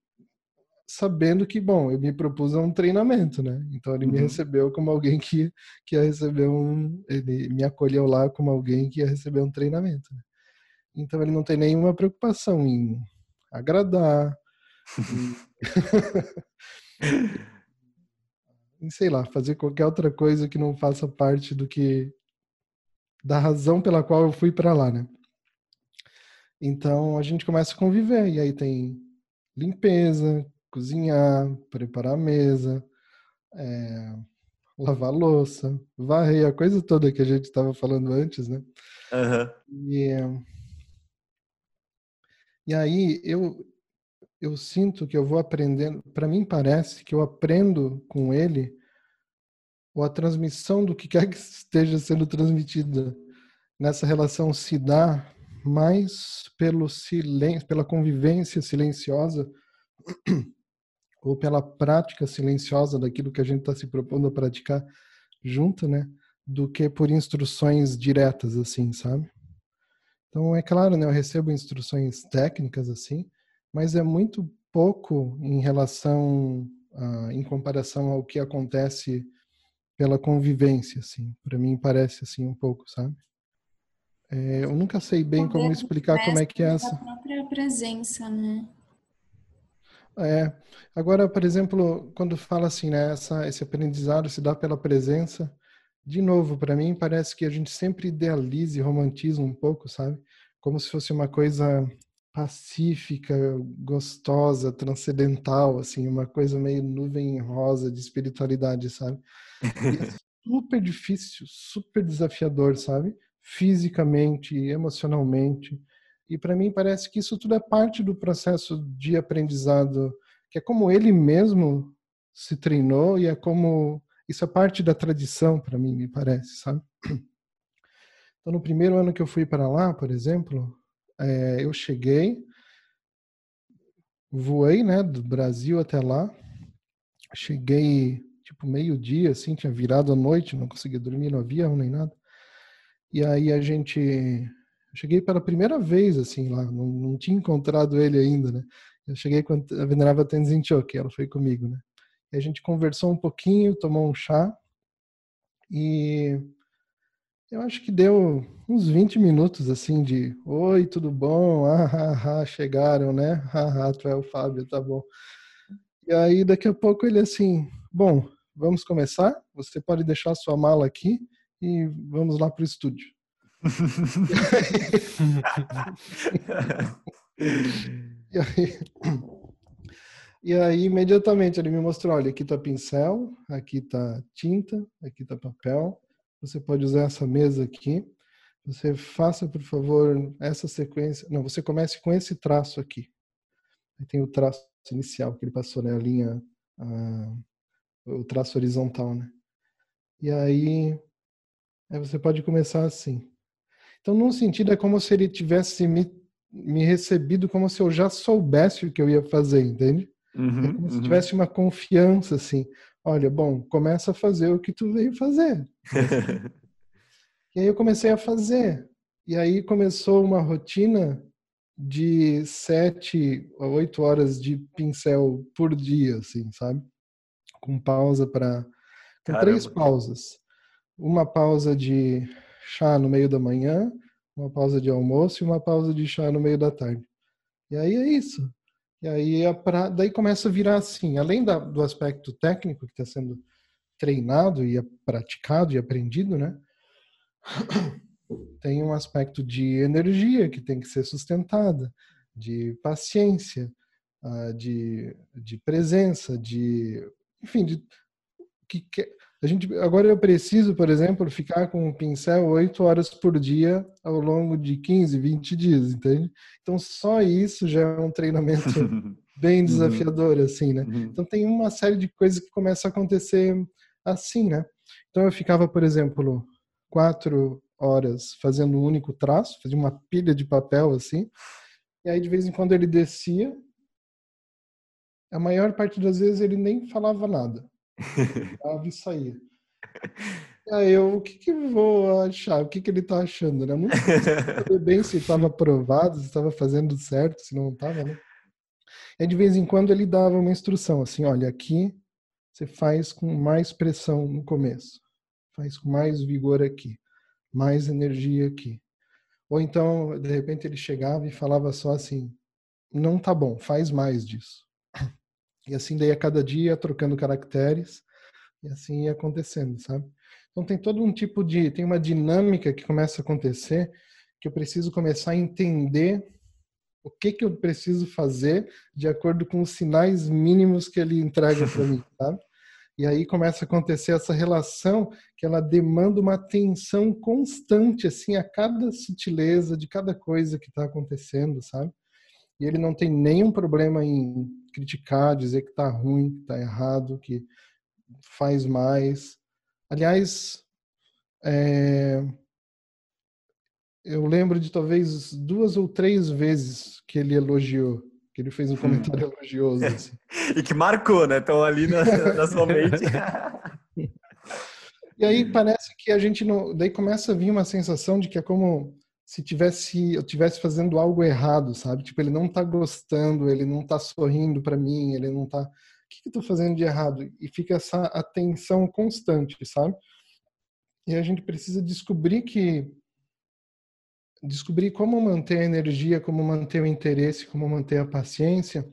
sabendo que, bom, eu me propus a um treinamento, né? Então ele me Uhum. recebeu como alguém que, que ia receber um, ele me acolheu lá como alguém que ia receber um treinamento. Né? Então ele não tem nenhuma preocupação em agradar, em sei lá, fazer qualquer outra coisa que não faça parte do que da razão pela qual eu fui para lá, né? Então a gente começa a conviver e aí tem limpeza, cozinhar, preparar a mesa, é, lavar a louça, varrer, a coisa toda que a gente estava falando antes, né? Aham. E, e aí eu eu sinto que eu vou aprendendo, para mim parece que eu aprendo com ele ou a transmissão do que quer que esteja sendo transmitida nessa relação se dá mais pelo silêncio, pela convivência silenciosa ou pela prática silenciosa daquilo que a gente está se propondo a praticar junto, né? Do que por instruções diretas, assim, sabe? Então, é claro, né? Eu recebo instruções técnicas, assim, mas é muito pouco em relação, a, em comparação ao que acontece pela convivência, assim. Para mim parece assim um pouco, sabe? É, eu nunca sei bem como explicar como é que é essa. A própria presença, né? É. Agora, por exemplo, quando fala assim, né, essa, esse aprendizado se dá pela presença, de novo, para mim parece que a gente sempre idealiza e romantiza um pouco, sabe? Como se fosse uma coisa pacífica, gostosa, transcendental, assim, uma coisa meio nuvem rosa de espiritualidade, sabe? E é super difícil, super desafiador, sabe? Fisicamente, emocionalmente. E para mim parece que isso tudo é parte do processo de aprendizado, que é como ele mesmo se treinou e é como isso é parte da tradição para mim, me parece, sabe? Então, no primeiro ano que eu fui para lá, por exemplo, é, eu cheguei, voei, né, do Brasil até lá, cheguei tipo meio-dia, assim, tinha virado a noite, não conseguia dormir no avião nem nada. E aí a gente. Eu cheguei pela primeira vez, assim, lá, não, não tinha encontrado ele ainda, né? Eu cheguei com a venerável Tenzin Choki, ela foi comigo, né? E a gente conversou um pouquinho, tomou um chá, e eu acho que deu uns 20 minutos, assim, de Oi, tudo bom? Ah, ah, ah chegaram, né? Ah, ah, tu é o Fábio, tá bom. E aí, daqui a pouco, ele assim, bom, vamos começar. Você pode deixar sua mala aqui e vamos lá para o estúdio. e, aí, e aí, imediatamente, ele me mostrou: olha, aqui está pincel, aqui está tinta, aqui está papel. Você pode usar essa mesa aqui. Você faça, por favor, essa sequência. Não, você comece com esse traço aqui. Aí tem o traço inicial que ele passou, né? A linha. A o traço horizontal, né? E aí, aí você pode começar assim. Então, num sentido, é como se ele tivesse me, me recebido como se eu já soubesse o que eu ia fazer, entende? Uhum, é como uhum. se tivesse uma confiança, assim. Olha, bom, começa a fazer o que tu veio fazer. e aí eu comecei a fazer. E aí começou uma rotina de sete a oito horas de pincel por dia, assim, sabe? com pausa para. Com três pausas. Uma pausa de chá no meio da manhã, uma pausa de almoço e uma pausa de chá no meio da tarde. E aí é isso. E aí é pra, daí começa a virar assim, além da, do aspecto técnico que está sendo treinado e praticado e aprendido, né? Tem um aspecto de energia que tem que ser sustentada, de paciência, ah, de, de presença, de enfim, de, que, que, a gente agora eu preciso, por exemplo, ficar com um pincel oito horas por dia ao longo de 15, 20 dias, entende? Então só isso já é um treinamento bem uhum. desafiador, assim, né? Uhum. Então tem uma série de coisas que começa a acontecer assim, né? Então eu ficava, por exemplo, quatro horas fazendo um único traço, fazia uma pilha de papel assim, e aí de vez em quando ele descia a maior parte das vezes ele nem falava nada. Falava e saía. Aí eu, o que que vou achar? O que que ele tá achando, né? Nunca saber bem se estava aprovado, se estava fazendo certo, se não estava, né? E de vez em quando ele dava uma instrução, assim, olha, aqui você faz com mais pressão no começo. Faz com mais vigor aqui. Mais energia aqui. Ou então, de repente, ele chegava e falava só assim, não tá bom, faz mais disso. E assim daí a cada dia trocando caracteres e assim ia acontecendo, sabe? Então tem todo um tipo de, tem uma dinâmica que começa a acontecer que eu preciso começar a entender o que que eu preciso fazer de acordo com os sinais mínimos que ele entrega para mim, sabe? E aí começa a acontecer essa relação que ela demanda uma atenção constante assim a cada sutileza de cada coisa que está acontecendo, sabe? E ele não tem nenhum problema em criticar, dizer que está ruim, que está errado, que faz mais. Aliás, é, eu lembro de talvez duas ou três vezes que ele elogiou, que ele fez um comentário elogioso. Assim. e que marcou, né? Estão ali na, na sua mente. e aí parece que a gente não. Daí começa a vir uma sensação de que é como se tivesse eu tivesse fazendo algo errado, sabe? Tipo, ele não tá gostando, ele não tá sorrindo para mim, ele não tá. O que, que eu tô fazendo de errado? E fica essa atenção constante, sabe? E a gente precisa descobrir que descobrir como manter a energia, como manter o interesse, como manter a paciência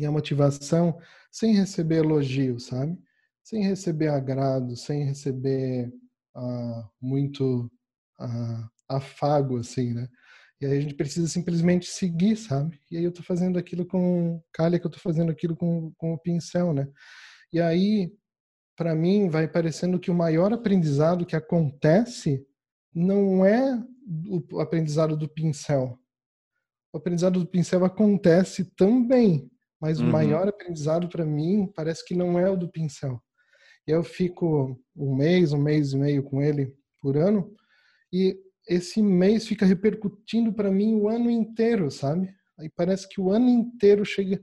e a motivação sem receber elogio, sabe? Sem receber agrado, sem receber uh, muito uh, afago, assim, né? E aí a gente precisa simplesmente seguir, sabe? E aí eu tô fazendo aquilo com calha que eu tô fazendo aquilo com, com o pincel, né? E aí, para mim, vai parecendo que o maior aprendizado que acontece não é o aprendizado do pincel. O aprendizado do pincel acontece também, mas uhum. o maior aprendizado para mim parece que não é o do pincel. E eu fico um mês, um mês e meio com ele por ano, e esse mês fica repercutindo para mim o ano inteiro, sabe? Aí parece que o ano inteiro chega,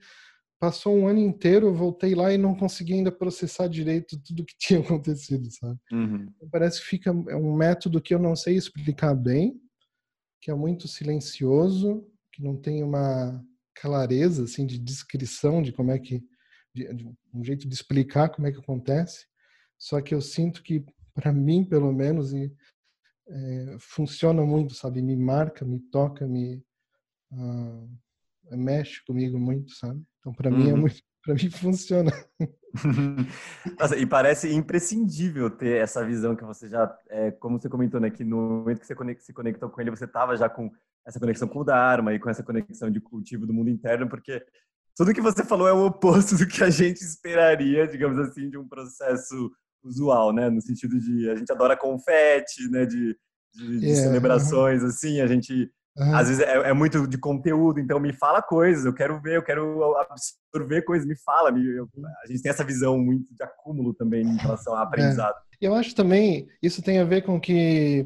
passou um ano inteiro, eu voltei lá e não consegui ainda processar direito tudo que tinha acontecido, sabe? Uhum. Parece que fica é um método que eu não sei explicar bem, que é muito silencioso, que não tem uma clareza assim de descrição de como é que de, de um jeito de explicar como é que acontece. Só que eu sinto que para mim, pelo menos, e, é, funciona muito, sabe? Me marca, me toca, me uh, mexe comigo muito, sabe? Então, para uhum. mim é uhum. muito, para mim funciona. Nossa, e parece imprescindível ter essa visão que você já, é, como você comentou, né, que no momento que você se conectou com ele, você estava já com essa conexão com o Dharma e com essa conexão de cultivo do mundo interno, porque tudo que você falou é o oposto do que a gente esperaria, digamos assim, de um processo usual, né, no sentido de a gente adora confete, né, de, de, de é, celebrações, assim, a gente Uhum. Às vezes é, é, muito de conteúdo, então me fala coisas, eu quero ver, eu quero absorver coisas, me fala. Me, eu, a gente tem essa visão muito de acúmulo também em relação ao é. aprendizado. É. Eu acho também, isso tem a ver com que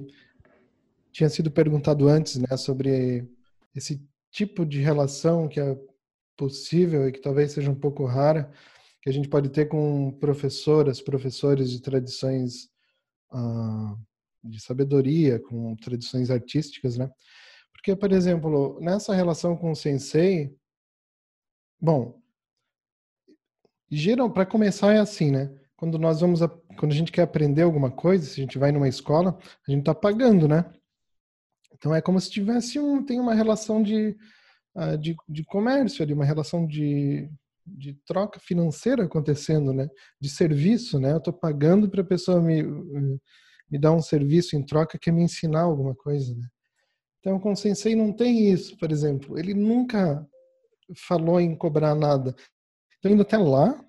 tinha sido perguntado antes, né, sobre esse tipo de relação que é possível e que talvez seja um pouco rara, que a gente pode ter com professoras, professores de tradições uh, de sabedoria, com tradições artísticas, né? Porque, por exemplo, nessa relação com o sensei, bom, geral para começar é assim, né? Quando nós vamos, a, quando a gente quer aprender alguma coisa, se a gente vai numa escola, a gente está pagando, né? Então é como se tivesse um, tem uma relação de, uh, de, de comércio ali, uma relação de, de troca financeira acontecendo, né? De serviço, né? Eu estou pagando para a pessoa me, me dar um serviço em troca que é me ensinar alguma coisa, né? Então, com o sensei não tem isso, por exemplo. Ele nunca falou em cobrar nada. Então, indo até lá,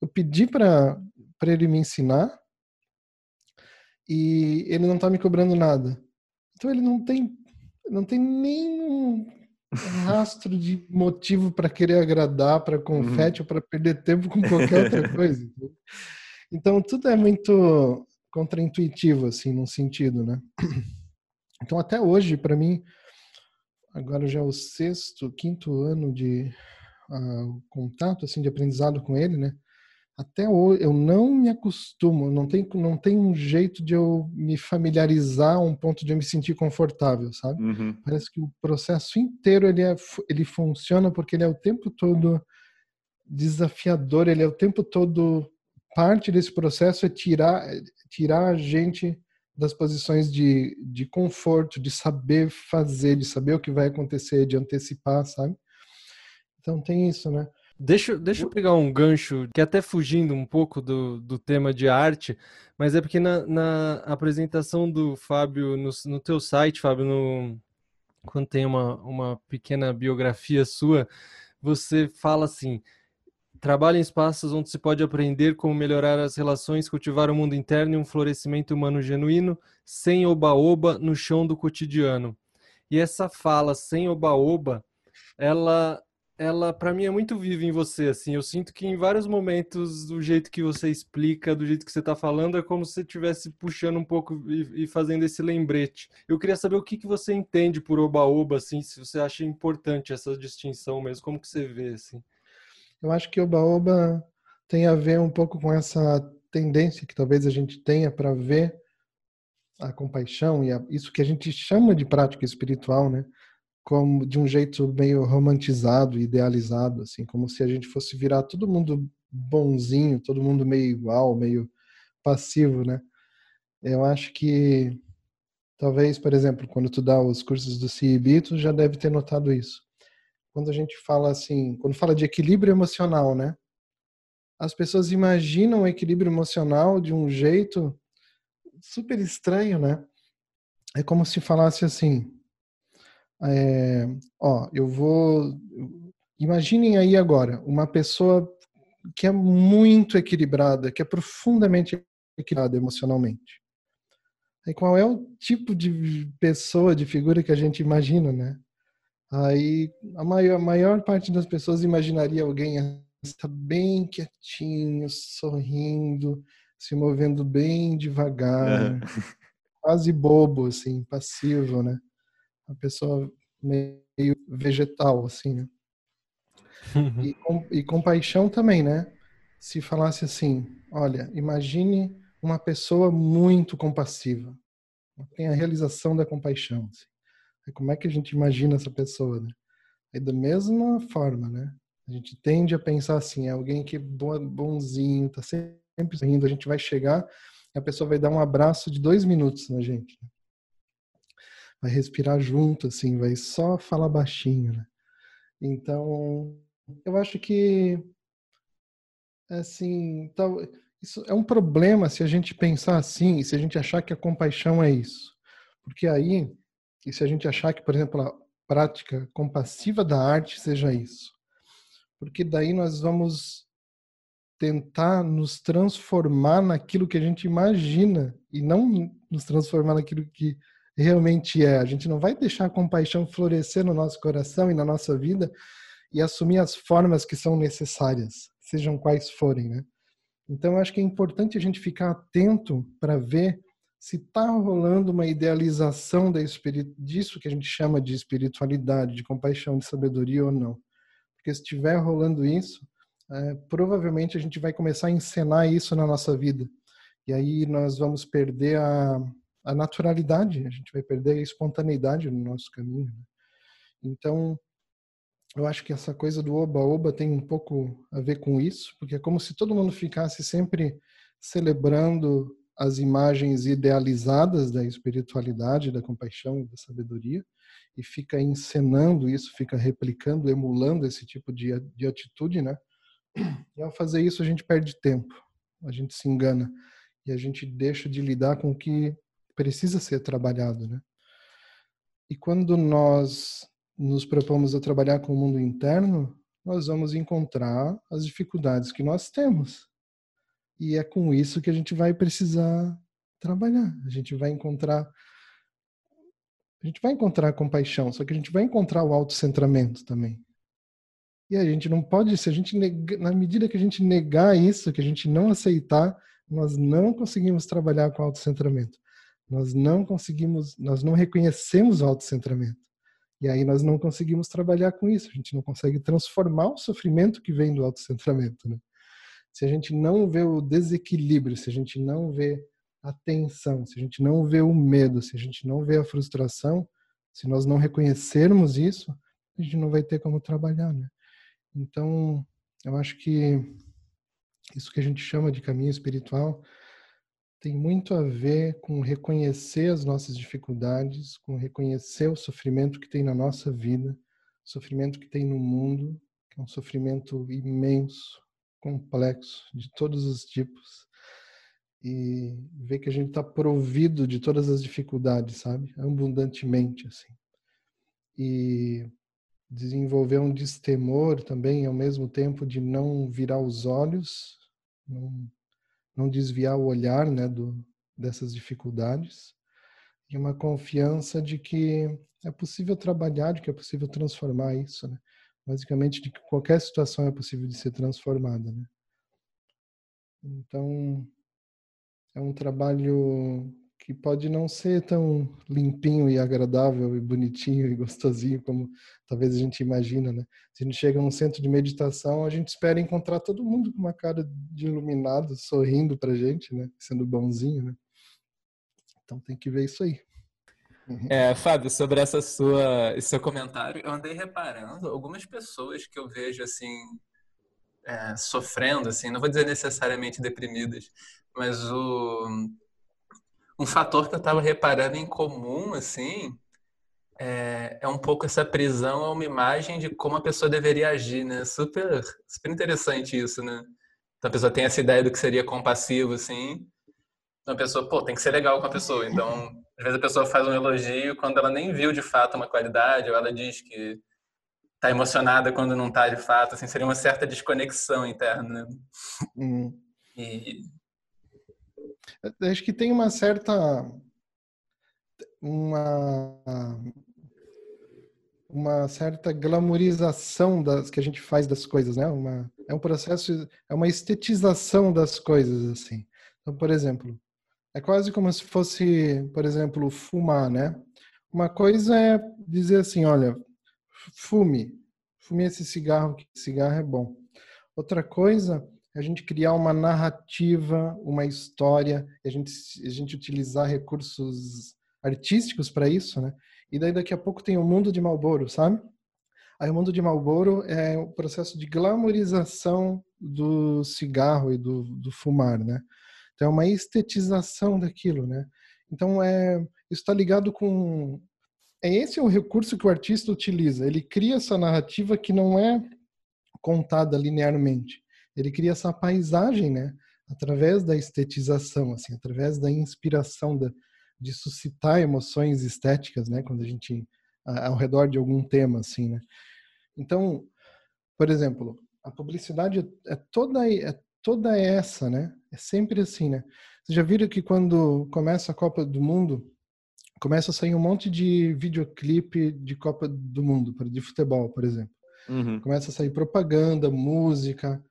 eu pedi para ele me ensinar e ele não está me cobrando nada. Então, ele não tem, não tem nenhum rastro de motivo para querer agradar, para confete uhum. ou para perder tempo com qualquer outra coisa. Então, tudo é muito contraintuitivo, assim, num sentido, né? Então, até hoje, para mim, agora já é o sexto, quinto ano de uh, contato, assim, de aprendizado com ele, né? Até hoje, eu não me acostumo, não tem, não tem um jeito de eu me familiarizar a um ponto de eu me sentir confortável, sabe? Uhum. Parece que o processo inteiro, ele, é, ele funciona porque ele é o tempo todo desafiador, ele é o tempo todo parte desse processo é tirar tirar a gente das posições de, de conforto, de saber fazer, de saber o que vai acontecer, de antecipar, sabe? Então tem isso, né? Deixa, deixa eu pegar um gancho, que até fugindo um pouco do, do tema de arte, mas é porque na, na apresentação do Fábio, no, no teu site, Fábio, no, quando tem uma, uma pequena biografia sua, você fala assim, Trabalha em espaços onde se pode aprender como melhorar as relações, cultivar o mundo interno e um florescimento humano genuíno, sem oba-oba no chão do cotidiano. E essa fala sem oba-oba, ela ela para mim é muito viva em você, assim. Eu sinto que em vários momentos, do jeito que você explica, do jeito que você está falando, é como se você estivesse puxando um pouco e, e, fazendo esse lembrete. Eu queria saber o que, que você entende por oba-oba, assim, se você acha importante essa distinção mesmo, como que você vê, assim. Eu acho que oba-oba tem a ver um pouco com essa tendência que talvez a gente tenha para ver a compaixão e a, isso que a gente chama de prática espiritual, né? Como de um jeito meio romantizado, idealizado, assim, como se a gente fosse virar todo mundo bonzinho, todo mundo meio igual, meio passivo, né? Eu acho que talvez, por exemplo, quando tu dá os cursos do CIB, tu já deve ter notado isso. Quando a gente fala assim, quando fala de equilíbrio emocional, né? As pessoas imaginam o equilíbrio emocional de um jeito super estranho, né? É como se falasse assim, é, ó, eu vou. Imaginem aí agora uma pessoa que é muito equilibrada, que é profundamente equilibrada emocionalmente. Aí qual é o tipo de pessoa, de figura que a gente imagina, né? Aí a maior, a maior parte das pessoas imaginaria alguém está bem quietinho, sorrindo, se movendo bem devagar, quase bobo, assim, passivo, né? Uma pessoa meio vegetal, assim, né? Uhum. E, com, e compaixão também, né? Se falasse assim, olha, imagine uma pessoa muito compassiva, tem a realização da compaixão. Assim. Como é que a gente imagina essa pessoa, né? Da mesma forma, né? A gente tende a pensar assim, é alguém que é bonzinho, tá sempre rindo, a gente vai chegar e a pessoa vai dar um abraço de dois minutos na gente. Né? Vai respirar junto, assim, vai só falar baixinho, né? Então, eu acho que, assim, tal, isso é um problema se a gente pensar assim, e se a gente achar que a compaixão é isso. Porque aí, e se a gente achar que, por exemplo, a prática compassiva da arte seja isso. Porque daí nós vamos tentar nos transformar naquilo que a gente imagina e não nos transformar naquilo que realmente é. A gente não vai deixar a compaixão florescer no nosso coração e na nossa vida e assumir as formas que são necessárias, sejam quais forem, né? Então, acho que é importante a gente ficar atento para ver se está rolando uma idealização da disso que a gente chama de espiritualidade, de compaixão, de sabedoria ou não. Porque se estiver rolando isso, é, provavelmente a gente vai começar a encenar isso na nossa vida. E aí nós vamos perder a, a naturalidade, a gente vai perder a espontaneidade no nosso caminho. Né? Então, eu acho que essa coisa do oba-oba tem um pouco a ver com isso, porque é como se todo mundo ficasse sempre celebrando as imagens idealizadas da espiritualidade, da compaixão da sabedoria, e fica encenando isso, fica replicando, emulando esse tipo de, de atitude, né? E ao fazer isso, a gente perde tempo, a gente se engana, e a gente deixa de lidar com o que precisa ser trabalhado, né? E quando nós nos propomos a trabalhar com o mundo interno, nós vamos encontrar as dificuldades que nós temos. E é com isso que a gente vai precisar trabalhar. A gente vai encontrar a gente vai encontrar compaixão, só que a gente vai encontrar o autocentramento também. E a gente não pode, se a gente nega, na medida que a gente negar isso, que a gente não aceitar, nós não conseguimos trabalhar com autocentramento nós não conseguimos, nós não reconhecemos o autocentramento. E aí nós não conseguimos trabalhar com isso, a gente não consegue transformar o sofrimento que vem do autocentramento, né? Se a gente não vê o desequilíbrio, se a gente não vê a tensão, se a gente não vê o medo, se a gente não vê a frustração, se nós não reconhecermos isso, a gente não vai ter como trabalhar, né? Então, eu acho que isso que a gente chama de caminho espiritual tem muito a ver com reconhecer as nossas dificuldades, com reconhecer o sofrimento que tem na nossa vida, sofrimento que tem no mundo, que é um sofrimento imenso, complexo, de todos os tipos, e ver que a gente está provido de todas as dificuldades, sabe? Abundantemente, assim. E desenvolver um destemor também, ao mesmo tempo de não virar os olhos, não não desviar o olhar né, do, dessas dificuldades e uma confiança de que é possível trabalhar, de que é possível transformar isso. Né? basicamente de que qualquer situação é possível de ser transformada, né? Então, é um trabalho que pode não ser tão limpinho e agradável e bonitinho e gostosinho como talvez a gente imagina, né? Se a gente chega num centro de meditação, a gente espera encontrar todo mundo com uma cara de iluminado, sorrindo pra gente, né? Sendo bonzinho, né? Então tem que ver isso aí. Uhum. É, Fábio, sobre essa sua, esse seu comentário, eu andei reparando algumas pessoas que eu vejo assim é, sofrendo, assim, não vou dizer necessariamente deprimidas, mas o um fator que eu estava reparando em comum, assim, é, é, um pouco essa prisão a uma imagem de como a pessoa deveria agir, né? Super, super interessante isso, né? Então a pessoa tem essa ideia do que seria compassivo, assim. Então a pessoa, pô, tem que ser legal com a pessoa. Então, às vezes a pessoa faz um elogio quando ela nem viu de fato uma qualidade, ou ela diz que tá emocionada quando não tá de fato, assim, seria uma certa desconexão interna, né? Hum. E Acho que tem uma certa uma uma certa glamorização das que a gente faz das coisas, né? Uma, é um processo, é uma estetização das coisas assim. Então, por exemplo, é quase como se fosse, por exemplo, fumar, né? Uma coisa é dizer assim, olha, fume, fume esse cigarro, que cigarro é bom. Outra coisa a gente criar uma narrativa, uma história, a gente, a gente utilizar recursos artísticos para isso, né? E daí daqui a pouco tem o mundo de Malboro, sabe? Aí o mundo de Malboro é o processo de glamorização do cigarro e do, do fumar, né? Então é uma estetização daquilo, né? Então é está ligado com é esse é o recurso que o artista utiliza. Ele cria essa narrativa que não é contada linearmente ele cria essa paisagem, né? Através da estetização, assim, através da inspiração da, de suscitar emoções estéticas, né? Quando a gente ao redor de algum tema, assim, né? Então, por exemplo, a publicidade é toda é toda essa, né? É sempre assim, né? Vocês já viram que quando começa a Copa do Mundo, começa a sair um monte de videoclipe de Copa do Mundo, de futebol, por exemplo. Uhum. Começa a sair propaganda, música,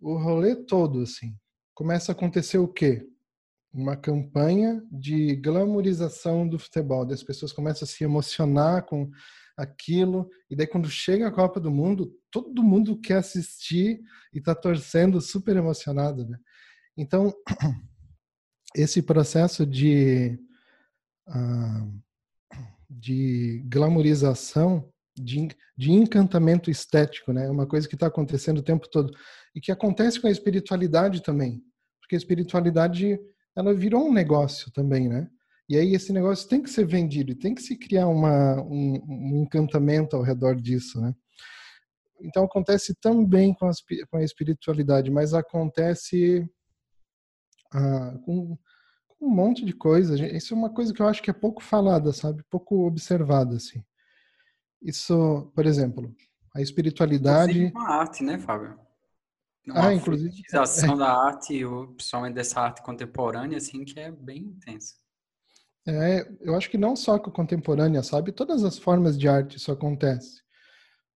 o rolê todo, assim. Começa a acontecer o quê? Uma campanha de glamorização do futebol. As pessoas começam a se emocionar com aquilo. E daí, quando chega a Copa do Mundo, todo mundo quer assistir e tá torcendo super emocionado, né? Então, esse processo de, uh, de glamorização, de, de encantamento estético, né? É uma coisa que está acontecendo o tempo todo e que acontece com a espiritualidade também, porque a espiritualidade ela virou um negócio também, né? E aí esse negócio tem que ser vendido, tem que se criar uma, um, um encantamento ao redor disso, né? Então acontece também com, as, com a espiritualidade, mas acontece ah, com, com, um monte de coisa. Isso é uma coisa que eu acho que é pouco falada, sabe? Pouco observada, assim. Isso, por exemplo, a espiritualidade. Inclusive com a arte, né, Fábio? Uma ah, inclusive. utilização da arte, principalmente dessa arte contemporânea, assim, que é bem intensa. É, eu acho que não só com a contemporânea, sabe? Todas as formas de arte isso acontece.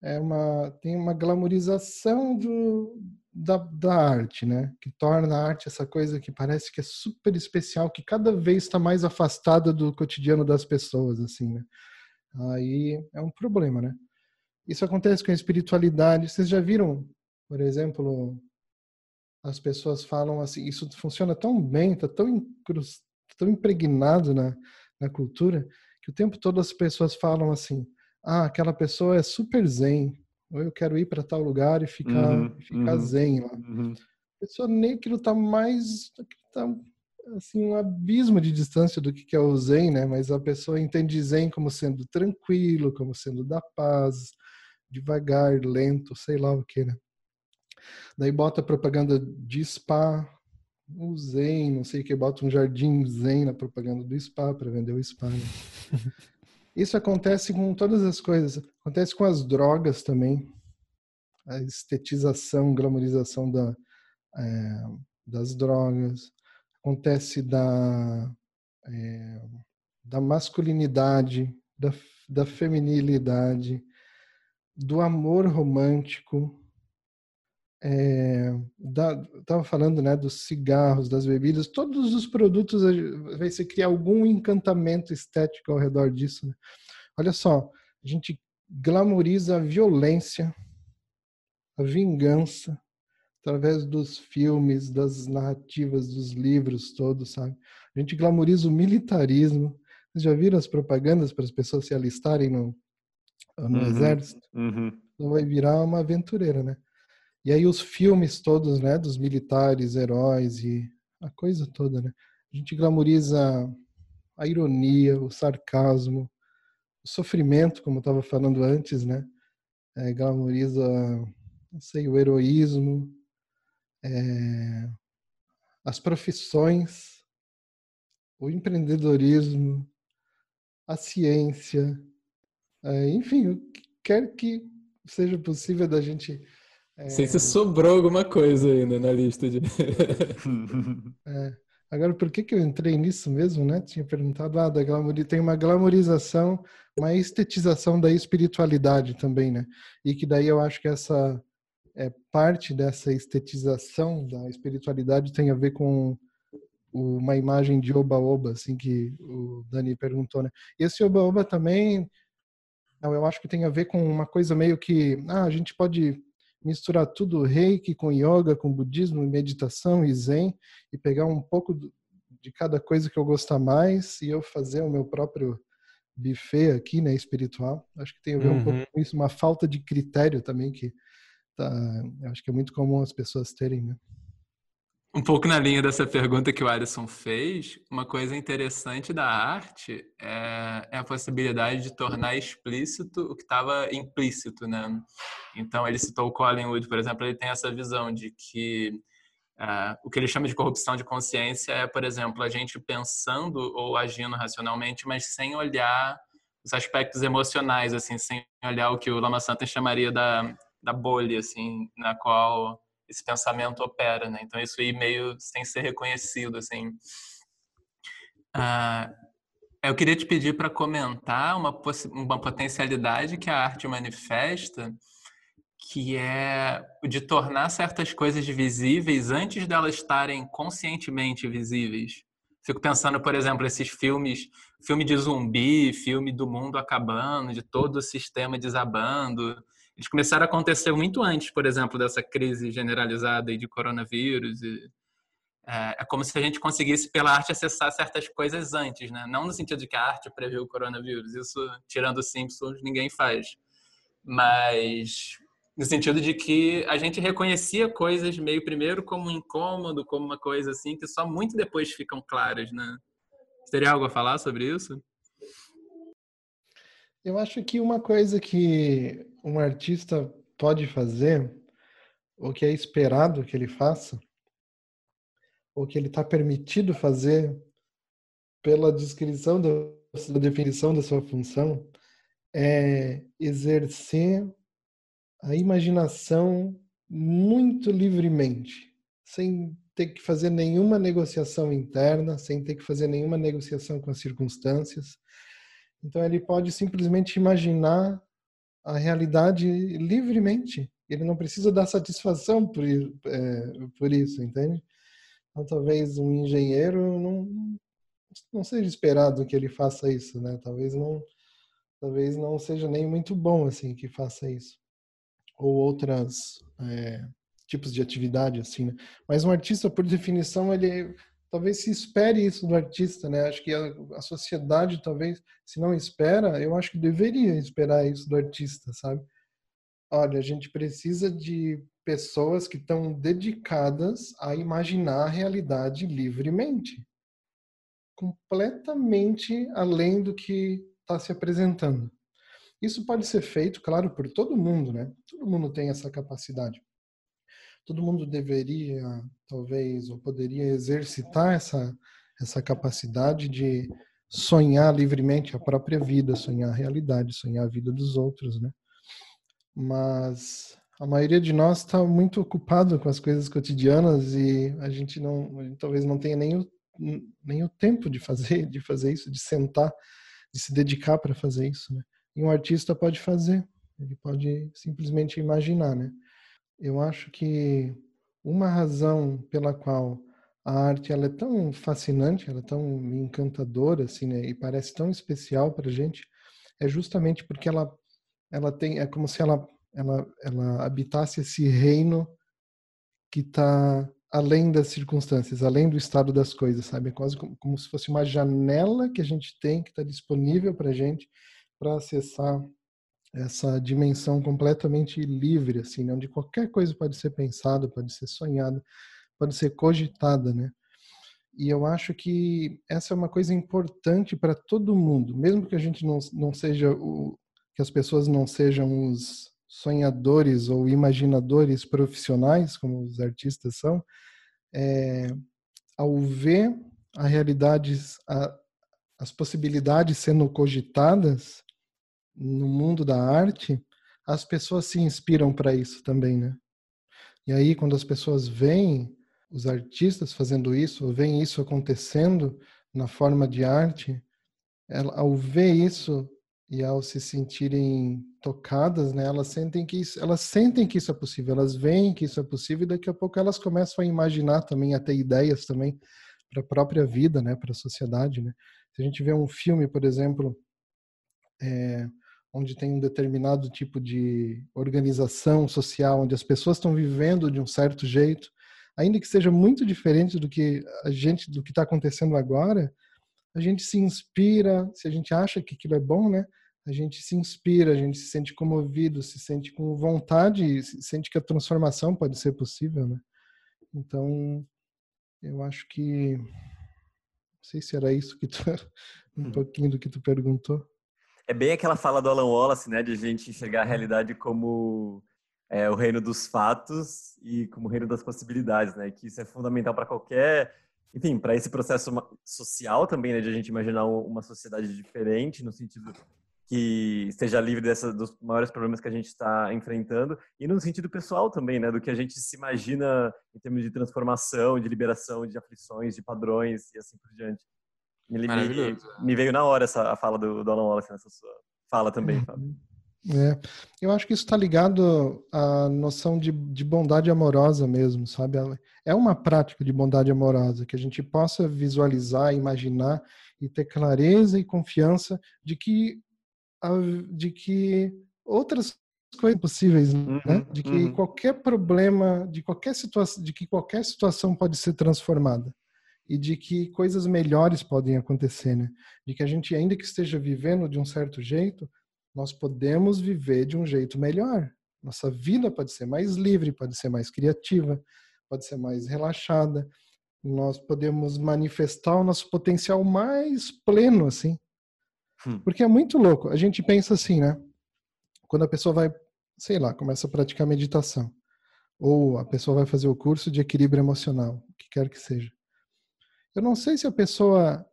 É uma, tem uma glamorização do, da, da arte, né? Que torna a arte essa coisa que parece que é super especial, que cada vez está mais afastada do cotidiano das pessoas, assim, né? Aí é um problema, né? Isso acontece com a espiritualidade. Vocês já viram por exemplo, as pessoas falam assim, isso funciona tão bem, está tão, incrust, tão impregnado na, na cultura, que o tempo todo as pessoas falam assim, ah, aquela pessoa é super zen, ou eu quero ir para tal lugar e ficar, uhum, ficar uhum, zen lá. Uhum. A pessoa nem aquilo está mais, tá, assim, um abismo de distância do que é o zen, né? Mas a pessoa entende zen como sendo tranquilo, como sendo da paz, devagar, lento, sei lá o que, né? Daí bota propaganda de spa, o Zen, não sei o que, bota um jardim Zen na propaganda do spa para vender o spa. Né? Isso acontece com todas as coisas. Acontece com as drogas também. A estetização, glamorização da, é, das drogas. Acontece da, é, da masculinidade, da, da feminilidade, do amor romântico, é, da, estava falando né, dos cigarros, das bebidas, todos os produtos vai se criar algum encantamento estético ao redor disso. Né? Olha só, a gente glamoriza a violência, a vingança, através dos filmes, das narrativas, dos livros todos, sabe? A gente glamoriza o militarismo. Vocês já viram as propagandas para as pessoas se alistarem no, no uhum, exército? Uhum. Então vai virar uma aventureira, né? E aí os filmes todos, né, dos militares, heróis e a coisa toda, né? A gente glamoriza a ironia, o sarcasmo, o sofrimento, como eu estava falando antes, né? É, glamoriza, não sei, o heroísmo, é, as profissões, o empreendedorismo, a ciência, é, enfim, o que quer que seja possível da gente é... Sei se sobrou alguma coisa ainda na lista de. é. Agora, por que, que eu entrei nisso mesmo, né? Tinha perguntado, ah, da glamour... tem uma glamorização, uma estetização da espiritualidade também, né? E que daí eu acho que essa é, parte dessa estetização da espiritualidade tem a ver com uma imagem de oba-oba, assim, que o Dani perguntou, né? E esse oba-oba também, eu acho que tem a ver com uma coisa meio que, ah, a gente pode misturar tudo reiki com yoga, com budismo, meditação e zen e pegar um pouco de cada coisa que eu gostar mais e eu fazer o meu próprio buffet aqui, né, espiritual. Acho que tem a ver uhum. um pouco uhum. com isso, uma falta de critério também que tá, acho que é muito comum as pessoas terem, né? Um pouco na linha dessa pergunta que o Alisson fez, uma coisa interessante da arte é, é a possibilidade de tornar explícito o que estava implícito, né? Então, ele citou o Colin Wood, por exemplo, ele tem essa visão de que uh, o que ele chama de corrupção de consciência é, por exemplo, a gente pensando ou agindo racionalmente, mas sem olhar os aspectos emocionais, assim, sem olhar o que o Lama Santa chamaria da, da bolha, assim, na qual esse pensamento opera, né? Então isso aí meio sem ser reconhecido, assim. Ah, eu queria te pedir para comentar uma, uma potencialidade que a arte manifesta, que é de tornar certas coisas visíveis antes delas estarem conscientemente visíveis. Fico pensando, por exemplo, esses filmes, filme de zumbi, filme do mundo acabando, de todo o sistema desabando, eles começaram a acontecer muito antes, por exemplo, dessa crise generalizada de coronavírus. E, é, é, como se a gente conseguisse, pela arte, acessar certas coisas antes, né? Não no sentido de que a arte previu o coronavírus, isso, tirando os Simpsons, ninguém faz. Mas no sentido de que a gente reconhecia coisas meio primeiro como um incômodo, como uma coisa assim, que só muito depois ficam claras, né? Teria algo a falar sobre isso? Eu acho que uma coisa que um artista pode fazer, ou que é esperado que ele faça, ou que ele está permitido fazer pela descrição da, definição da sua função, é exercer a imaginação muito livremente, sem ter que fazer nenhuma negociação interna, sem ter que fazer nenhuma negociação com as circunstâncias, então ele pode simplesmente imaginar a realidade livremente. Ele não precisa dar satisfação por, é, por isso, entende? Então talvez um engenheiro não, não seja esperado que ele faça isso, né? Talvez não, talvez não seja nem muito bom assim que faça isso. Ou outras é, tipos de atividade assim, né? Mas um artista, por definição, ele talvez se espere isso do artista, né? Acho que a, a, sociedade talvez, se não espera, eu acho que deveria esperar isso do artista, sabe? Olha, a gente precisa de pessoas que estão dedicadas a imaginar a realidade livremente, completamente além do que está se apresentando. Isso pode ser feito, claro, por todo mundo, né? Todo mundo tem essa capacidade todo mundo deveria, talvez, ou poderia exercitar essa, essa capacidade de sonhar livremente a própria vida, sonhar a realidade, sonhar a vida dos outros, né? Mas a maioria de nós está muito ocupado com as coisas cotidianas e a gente não, a gente talvez não tenha nem o, nem o tempo de fazer, de fazer isso, de sentar, de se dedicar para fazer isso, né? E um artista pode fazer. Ele pode simplesmente imaginar, né? Eu acho que uma razão pela qual a arte ela é tão fascinante, ela é tão encantadora, assim, né? E parece tão especial para a gente, é justamente porque ela, ela tem, é como se ela, ela, ela habitasse esse reino que está além das circunstâncias, além do estado das coisas, sabe? É quase como, como se fosse uma janela que a gente tem, que está disponível para gente, para acessar essa dimensão completamente livre, assim, né? onde qualquer coisa pode ser pensada, pode ser sonhada, pode ser cogitada, né? E eu acho que essa é uma coisa importante para todo mundo, mesmo que a gente não, não seja o que as pessoas não sejam os sonhadores ou imaginadores profissionais, como os artistas são, é, ao ver a realidade, a, as possibilidades sendo cogitadas no mundo da arte, as pessoas se inspiram para isso também, né? E aí, quando as pessoas veem os artistas fazendo isso, veem isso acontecendo na forma de arte, ela, ao ver isso, e ao se sentirem tocadas, né, elas sentem que isso, elas sentem que isso é possível, elas veem que isso é possível e daqui a pouco elas começam a imaginar também, a ter ideias também para a própria vida, né, para a sociedade, né. Se a gente vê um filme, por exemplo, é, onde tem um determinado tipo de organização social, onde as pessoas estão vivendo de um certo jeito, ainda que seja muito diferente do que a gente, do que está acontecendo agora, a gente se inspira, se a gente acha que aquilo é bom, né? A gente se inspira, a gente se sente comovido, se sente com vontade, se sente que a transformação pode ser possível, né? Então, eu acho que não sei se era isso que tu um hum. pouquinho do que tu perguntou. É bem aquela fala do Alan Wallace, né, de a gente enxergar a realidade como é, o reino dos fatos e como o reino das possibilidades, né? Que isso é fundamental para qualquer enfim, para esse processo social também, né, de a gente imaginar uma sociedade diferente, no sentido que esteja livre dessa, dos maiores problemas que a gente está enfrentando, e no sentido pessoal também, né, do que a gente se imagina em termos de transformação, de liberação de aflições, de padrões e assim por diante. Me, me, me veio na hora essa a fala do, do Alan Wallace nessa sua fala também, uhum. Fábio. É, eu acho que isso está ligado à noção de, de bondade amorosa mesmo, sabe? É uma prática de bondade amorosa que a gente possa visualizar, imaginar e ter clareza e confiança de que, de que outras coisas possíveis, né? uhum, né? De que uhum. qualquer problema, de qualquer situação, de que qualquer situação pode ser transformada e de que coisas melhores podem acontecer, né? De que a gente ainda que esteja vivendo de um certo jeito, nós podemos viver de um jeito melhor. Nossa vida pode ser mais livre, pode ser mais criativa, pode ser mais relaxada. Nós podemos manifestar o nosso potencial mais pleno, assim. Hum. Porque é muito louco. A gente pensa assim, né? Quando a pessoa vai, sei lá, começa a praticar meditação, ou a pessoa vai fazer o curso de equilíbrio emocional, o que quer que seja. Eu não sei se a pessoa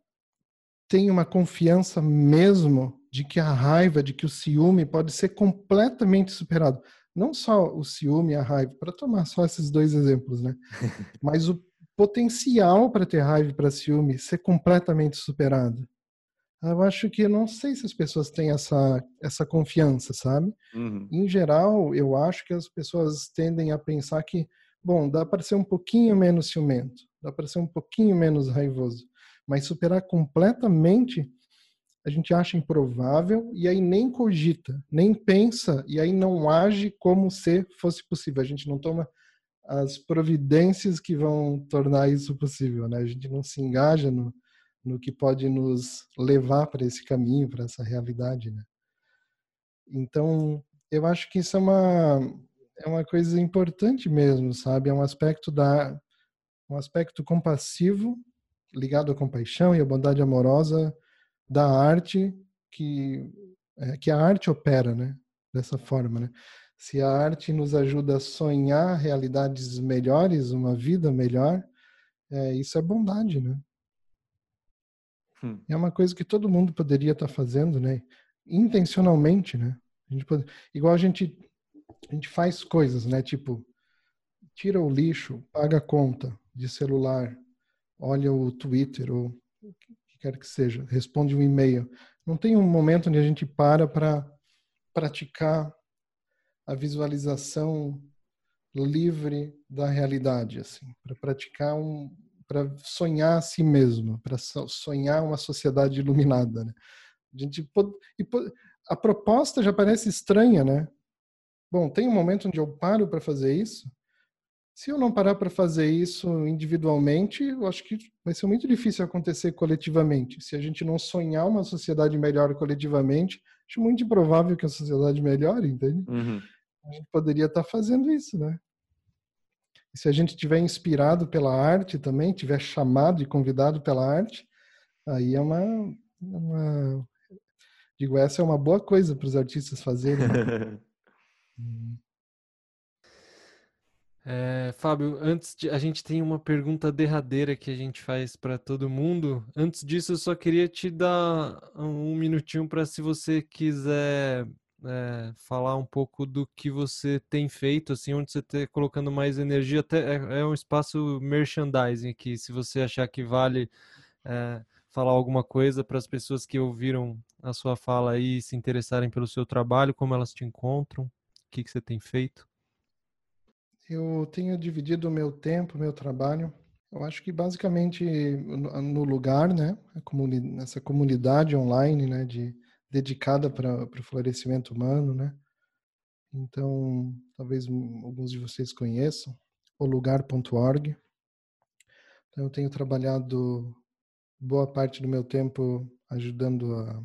tem uma confiança mesmo de que a raiva, de que o ciúme pode ser completamente superado. Não só o ciúme e a raiva, para tomar só esses dois exemplos, né? Mas o potencial para ter raiva e para ciúme ser completamente superado. Eu acho que não sei se as pessoas têm essa, essa confiança, sabe? Uhum. Em geral, eu acho que as pessoas tendem a pensar que, bom, dá para ser um pouquinho menos ciumento, dá para ser um pouquinho menos raivoso, mas superar completamente a gente acha improvável e aí nem cogita, nem pensa e aí não age como se fosse possível. A gente não toma as providências que vão tornar isso possível, né? A gente não se engaja no, no que pode nos levar para esse caminho, para essa realidade, né? Então, eu acho que isso é uma é uma coisa importante mesmo, sabe? É um aspecto da um aspecto compassivo ligado à compaixão e à bondade amorosa da arte que, é, que a arte opera, né? Dessa forma, né? Se a arte nos ajuda a sonhar realidades melhores, uma vida melhor, é, isso é bondade, né? Hum. É uma coisa que todo mundo poderia estar tá fazendo, né? Intencionalmente, né? A gente pode, igual a gente a gente faz coisas, né? Tipo, tira o lixo, paga a conta de celular, olha o Twitter ou quer que seja, responde um e-mail. Não tem um momento onde a gente para para praticar a visualização livre da realidade, assim, para praticar um, para sonhar a si mesmo, para sonhar uma sociedade iluminada, né? A gente a proposta já parece estranha, né? Bom, tem um momento onde eu paro para fazer isso. Se eu não parar para fazer isso individualmente, eu acho que vai ser muito difícil acontecer coletivamente. Se a gente não sonhar uma sociedade melhor coletivamente, acho muito improvável que a sociedade melhore, entende? Uhum. A gente poderia estar tá fazendo isso, né? E se a gente tiver inspirado pela arte também, tiver chamado e convidado pela arte, aí é uma, uma digo, essa é uma boa coisa para os artistas fazerem. Né? Hum. É, Fábio, antes de, a gente tem uma pergunta derradeira que a gente faz para todo mundo. Antes disso, eu só queria te dar um minutinho para se você quiser é, falar um pouco do que você tem feito, assim, onde você está colocando mais energia. Até é, é, um espaço merchandising aqui. Se você achar que vale é, falar alguma coisa para as pessoas que ouviram a sua fala aí se interessarem pelo seu trabalho, como elas te encontram, o que, que você tem feito. Eu tenho dividido o meu tempo, meu trabalho. Eu acho que basicamente no lugar, né, nessa comunidade online, né, de dedicada para o florescimento humano, né. Então, talvez alguns de vocês conheçam, o lugar.org. Então, eu tenho trabalhado boa parte do meu tempo ajudando a,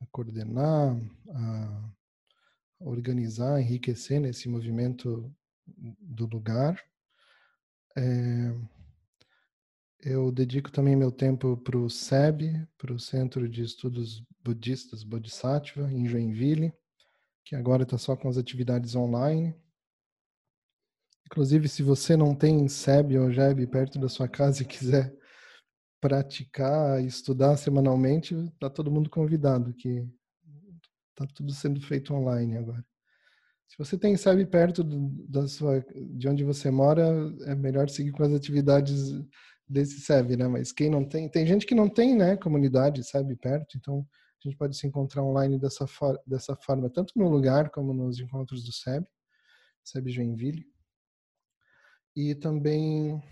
a coordenar, a organizar, enriquecer nesse movimento do lugar. É, eu dedico também meu tempo para o SEB, para o Centro de Estudos Budistas Bodhisattva, em Joinville, que agora está só com as atividades online. Inclusive, se você não tem SEB ou JEB perto da sua casa e quiser praticar, estudar semanalmente, está todo mundo convidado, que está tudo sendo feito online agora. Se você tem SEB perto do, da sua, de onde você mora, é melhor seguir com as atividades desse SEB, né? Mas quem não tem, tem gente que não tem, né, comunidade SEB perto, então a gente pode se encontrar online dessa, for, dessa forma, tanto no lugar como nos encontros do SEB, SEB Joinville. E também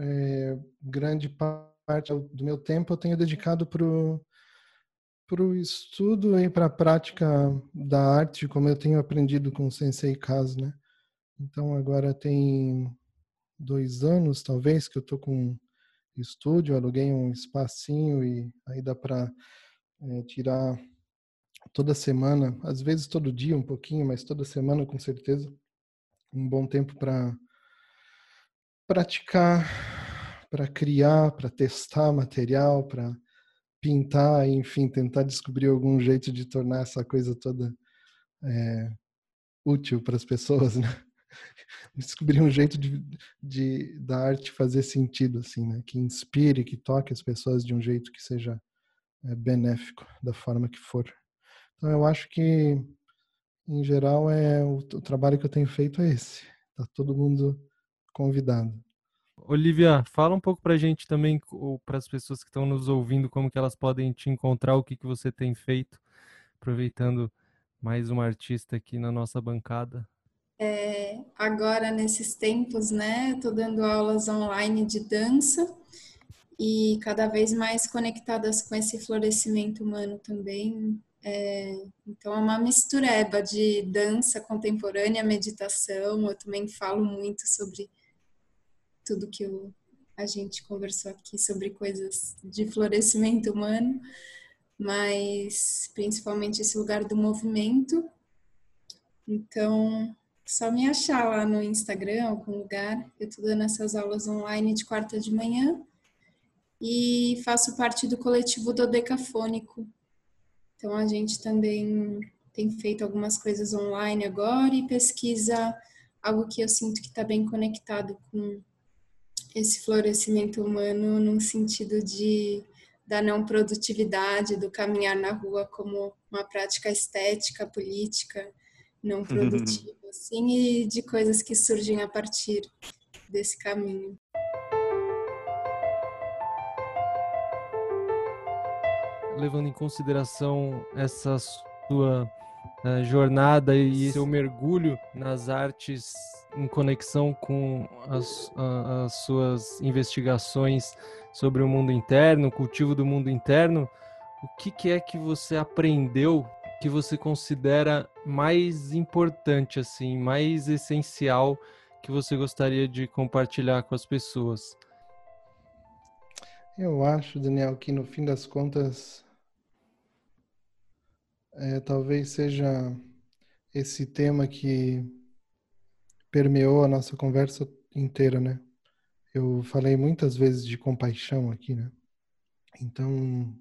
é, grande parte do meu tempo eu tenho dedicado para para o estudo e para a prática da arte, como eu tenho aprendido com o Sensei Kazu, né? Então agora tem dois anos, talvez, que eu estou com estúdio, aluguei um espacinho e aí dá para é, tirar toda semana, às vezes todo dia um pouquinho, mas toda semana com certeza, um bom tempo para praticar, para criar, para testar material, para pintar, enfim, tentar descobrir algum jeito de tornar essa coisa toda é, útil para as pessoas, né? Descobrir um jeito de, de da arte fazer sentido, assim, né? Que inspire, que toque as pessoas de um jeito que seja é, benéfico, da forma que for. Então, eu acho que, em geral, é o, o trabalho que eu tenho feito é esse. Tá todo mundo convidado. Olivia, fala um pouco para a gente também, para as pessoas que estão nos ouvindo, como que elas podem te encontrar, o que, que você tem feito, aproveitando mais uma artista aqui na nossa bancada. É, agora, nesses tempos, né, estou dando aulas online de dança e cada vez mais conectadas com esse florescimento humano também. É, então, é uma mistureba de dança contemporânea, meditação. Eu também falo muito sobre tudo que a gente conversou aqui sobre coisas de florescimento humano, mas principalmente esse lugar do movimento. Então, só me achar lá no Instagram, algum lugar. Eu estou dando essas aulas online de quarta de manhã e faço parte do coletivo do Decafônico. Então, a gente também tem feito algumas coisas online agora e pesquisa algo que eu sinto que está bem conectado com esse florescimento humano num sentido de da não produtividade, do caminhar na rua como uma prática estética, política, não produtiva, assim, e de coisas que surgem a partir desse caminho. Levando em consideração essa sua uh, jornada e seu mergulho nas artes em conexão com as, as suas investigações sobre o mundo interno, o cultivo do mundo interno, o que, que é que você aprendeu que você considera mais importante, assim, mais essencial que você gostaria de compartilhar com as pessoas? Eu acho, Daniel, que no fim das contas, é, talvez seja esse tema que permeou a nossa conversa inteira, né? Eu falei muitas vezes de compaixão aqui, né? Então,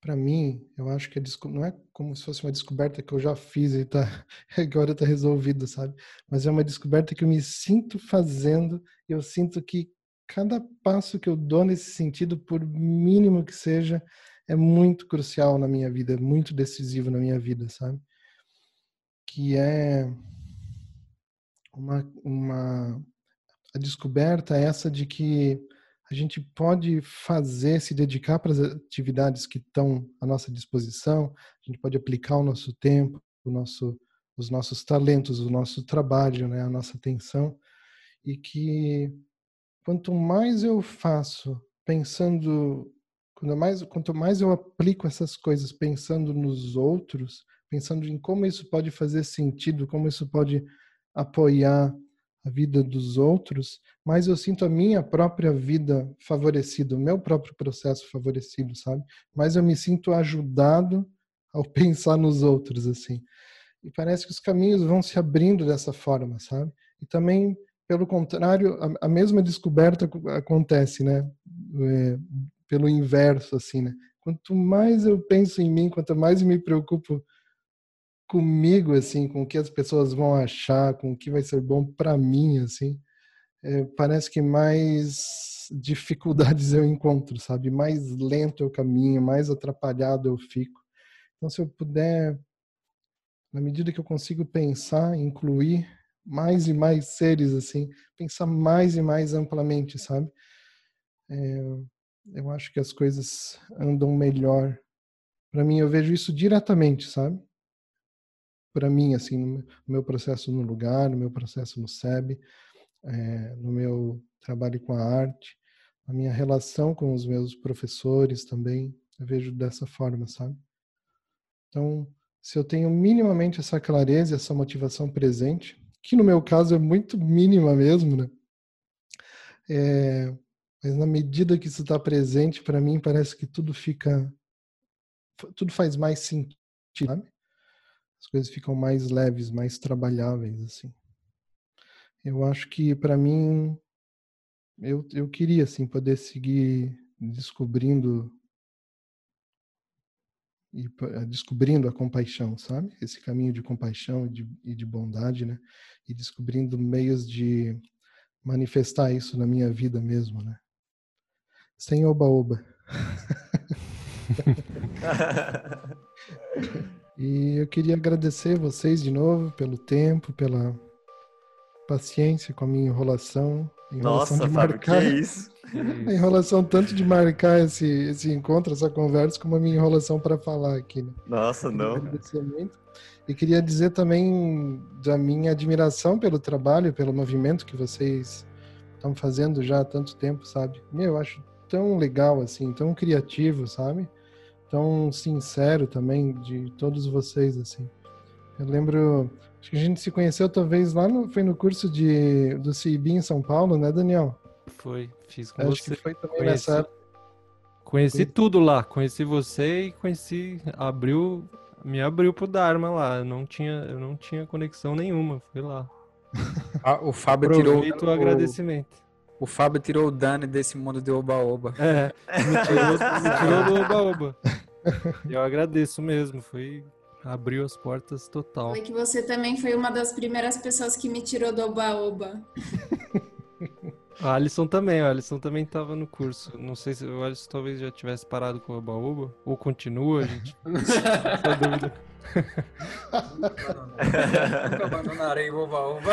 para mim, eu acho que a não é como se fosse uma descoberta que eu já fiz e tá, agora está resolvido, sabe? Mas é uma descoberta que eu me sinto fazendo e eu sinto que cada passo que eu dou nesse sentido, por mínimo que seja, é muito crucial na minha vida, é muito decisivo na minha vida, sabe? Que é uma, uma a descoberta essa de que a gente pode fazer, se dedicar para as atividades que estão à nossa disposição, a gente pode aplicar o nosso tempo, o nosso, os nossos talentos, o nosso trabalho, né, a nossa atenção, e que quanto mais eu faço pensando, quanto mais, quanto mais eu aplico essas coisas pensando nos outros, pensando em como isso pode fazer sentido, como isso pode apoiar a vida dos outros, mais eu sinto a minha própria vida favorecida, o meu próprio processo favorecido, sabe? Mais eu me sinto ajudado ao pensar nos outros, assim. E parece que os caminhos vão se abrindo dessa forma, sabe? E também, pelo contrário, a, a mesma descoberta acontece, né? Pelo inverso, assim, né? Quanto mais eu penso em mim, quanto mais me preocupo comigo, assim, com o que as pessoas vão achar, com o que vai ser bom para mim, assim, é, parece que mais dificuldades eu encontro, sabe? Mais lento eu caminho, mais atrapalhado eu fico. Então, se eu puder, na medida que eu consigo pensar, incluir mais e mais seres, assim, pensar mais e mais amplamente, sabe? É, eu acho que as coisas andam melhor. Para mim, eu vejo isso diretamente, sabe? para mim, assim, no meu processo no lugar, no meu processo no SEB, é, no meu trabalho com a arte, a minha relação com os meus professores também, eu vejo dessa forma, sabe? Então, se eu tenho minimamente essa clareza, essa motivação presente, que no meu caso é muito mínima mesmo, né? É, mas na medida que isso está presente, para mim parece que tudo fica, tudo faz mais sentido, sabe? as coisas ficam mais leves, mais trabalháveis, assim. Eu acho que para mim eu, eu queria assim poder seguir descobrindo e eh, descobrindo a compaixão, sabe? Esse caminho de compaixão e de, e de bondade, né? E descobrindo meios de manifestar isso na minha vida mesmo, né? Sem oba-oba. E eu queria agradecer vocês de novo pelo tempo, pela paciência com a minha enrolação. enrolação Nossa, de Fábio, marcar, que isso? A enrolação tanto de marcar esse, esse encontro, essa conversa, como a minha enrolação para falar aqui. Né? Nossa, não. Agradecer muito. E queria dizer também da minha admiração pelo trabalho, pelo movimento que vocês estão fazendo já há tanto tempo, sabe? Meu, eu acho tão legal, assim, tão criativo, sabe? tão sincero também de todos vocês, assim. Eu lembro, acho que a gente se conheceu talvez lá no, foi no curso de, do CIB em São Paulo, né, Daniel? Foi, fiz com acho você. que foi também conheci, nessa Conheci tudo lá, conheci você e conheci, abriu, me abriu pro Dharma lá, eu não tinha, eu não tinha conexão nenhuma, fui lá. Ah, o Fábio tirou o agradecimento. O Fábio tirou o Dani desse mundo de oba-oba. É, me tirou, me tirou do oba-oba. Eu agradeço mesmo, foi abriu as portas total. Foi que você também foi uma das primeiras pessoas que me tirou do oba-oba. A Alisson também, o Alisson também estava no curso. Não sei se o Alisson talvez já tivesse parado com o Oba-Oba, ou continua, gente. Essa dúvida. Nunca abandonarei o Oba-Oba.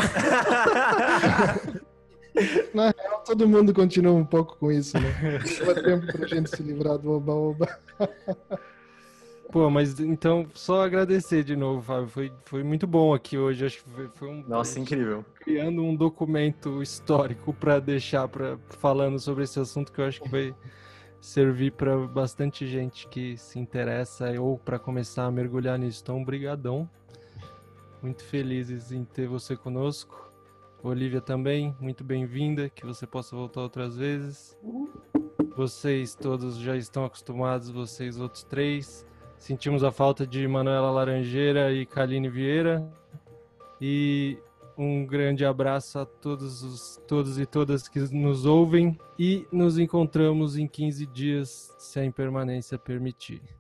Na real, todo mundo continua um pouco com isso, né? Leva tempo pra gente se livrar do oba-oba. Pô, mas então só agradecer de novo, Fábio. Foi, foi muito bom aqui hoje. Acho que foi, foi um. Nossa, incrível. Criando um documento histórico para deixar para falando sobre esse assunto que eu acho que vai servir para bastante gente que se interessa ou para começar a mergulhar nisso. Então, brigadão. Muito felizes em ter você conosco. Olivia também, muito bem-vinda, que você possa voltar outras vezes. Vocês todos já estão acostumados, vocês outros três. Sentimos a falta de Manuela Laranjeira e Kaline Vieira. E um grande abraço a todos, os, todos e todas que nos ouvem. E nos encontramos em 15 dias, se a impermanência permitir.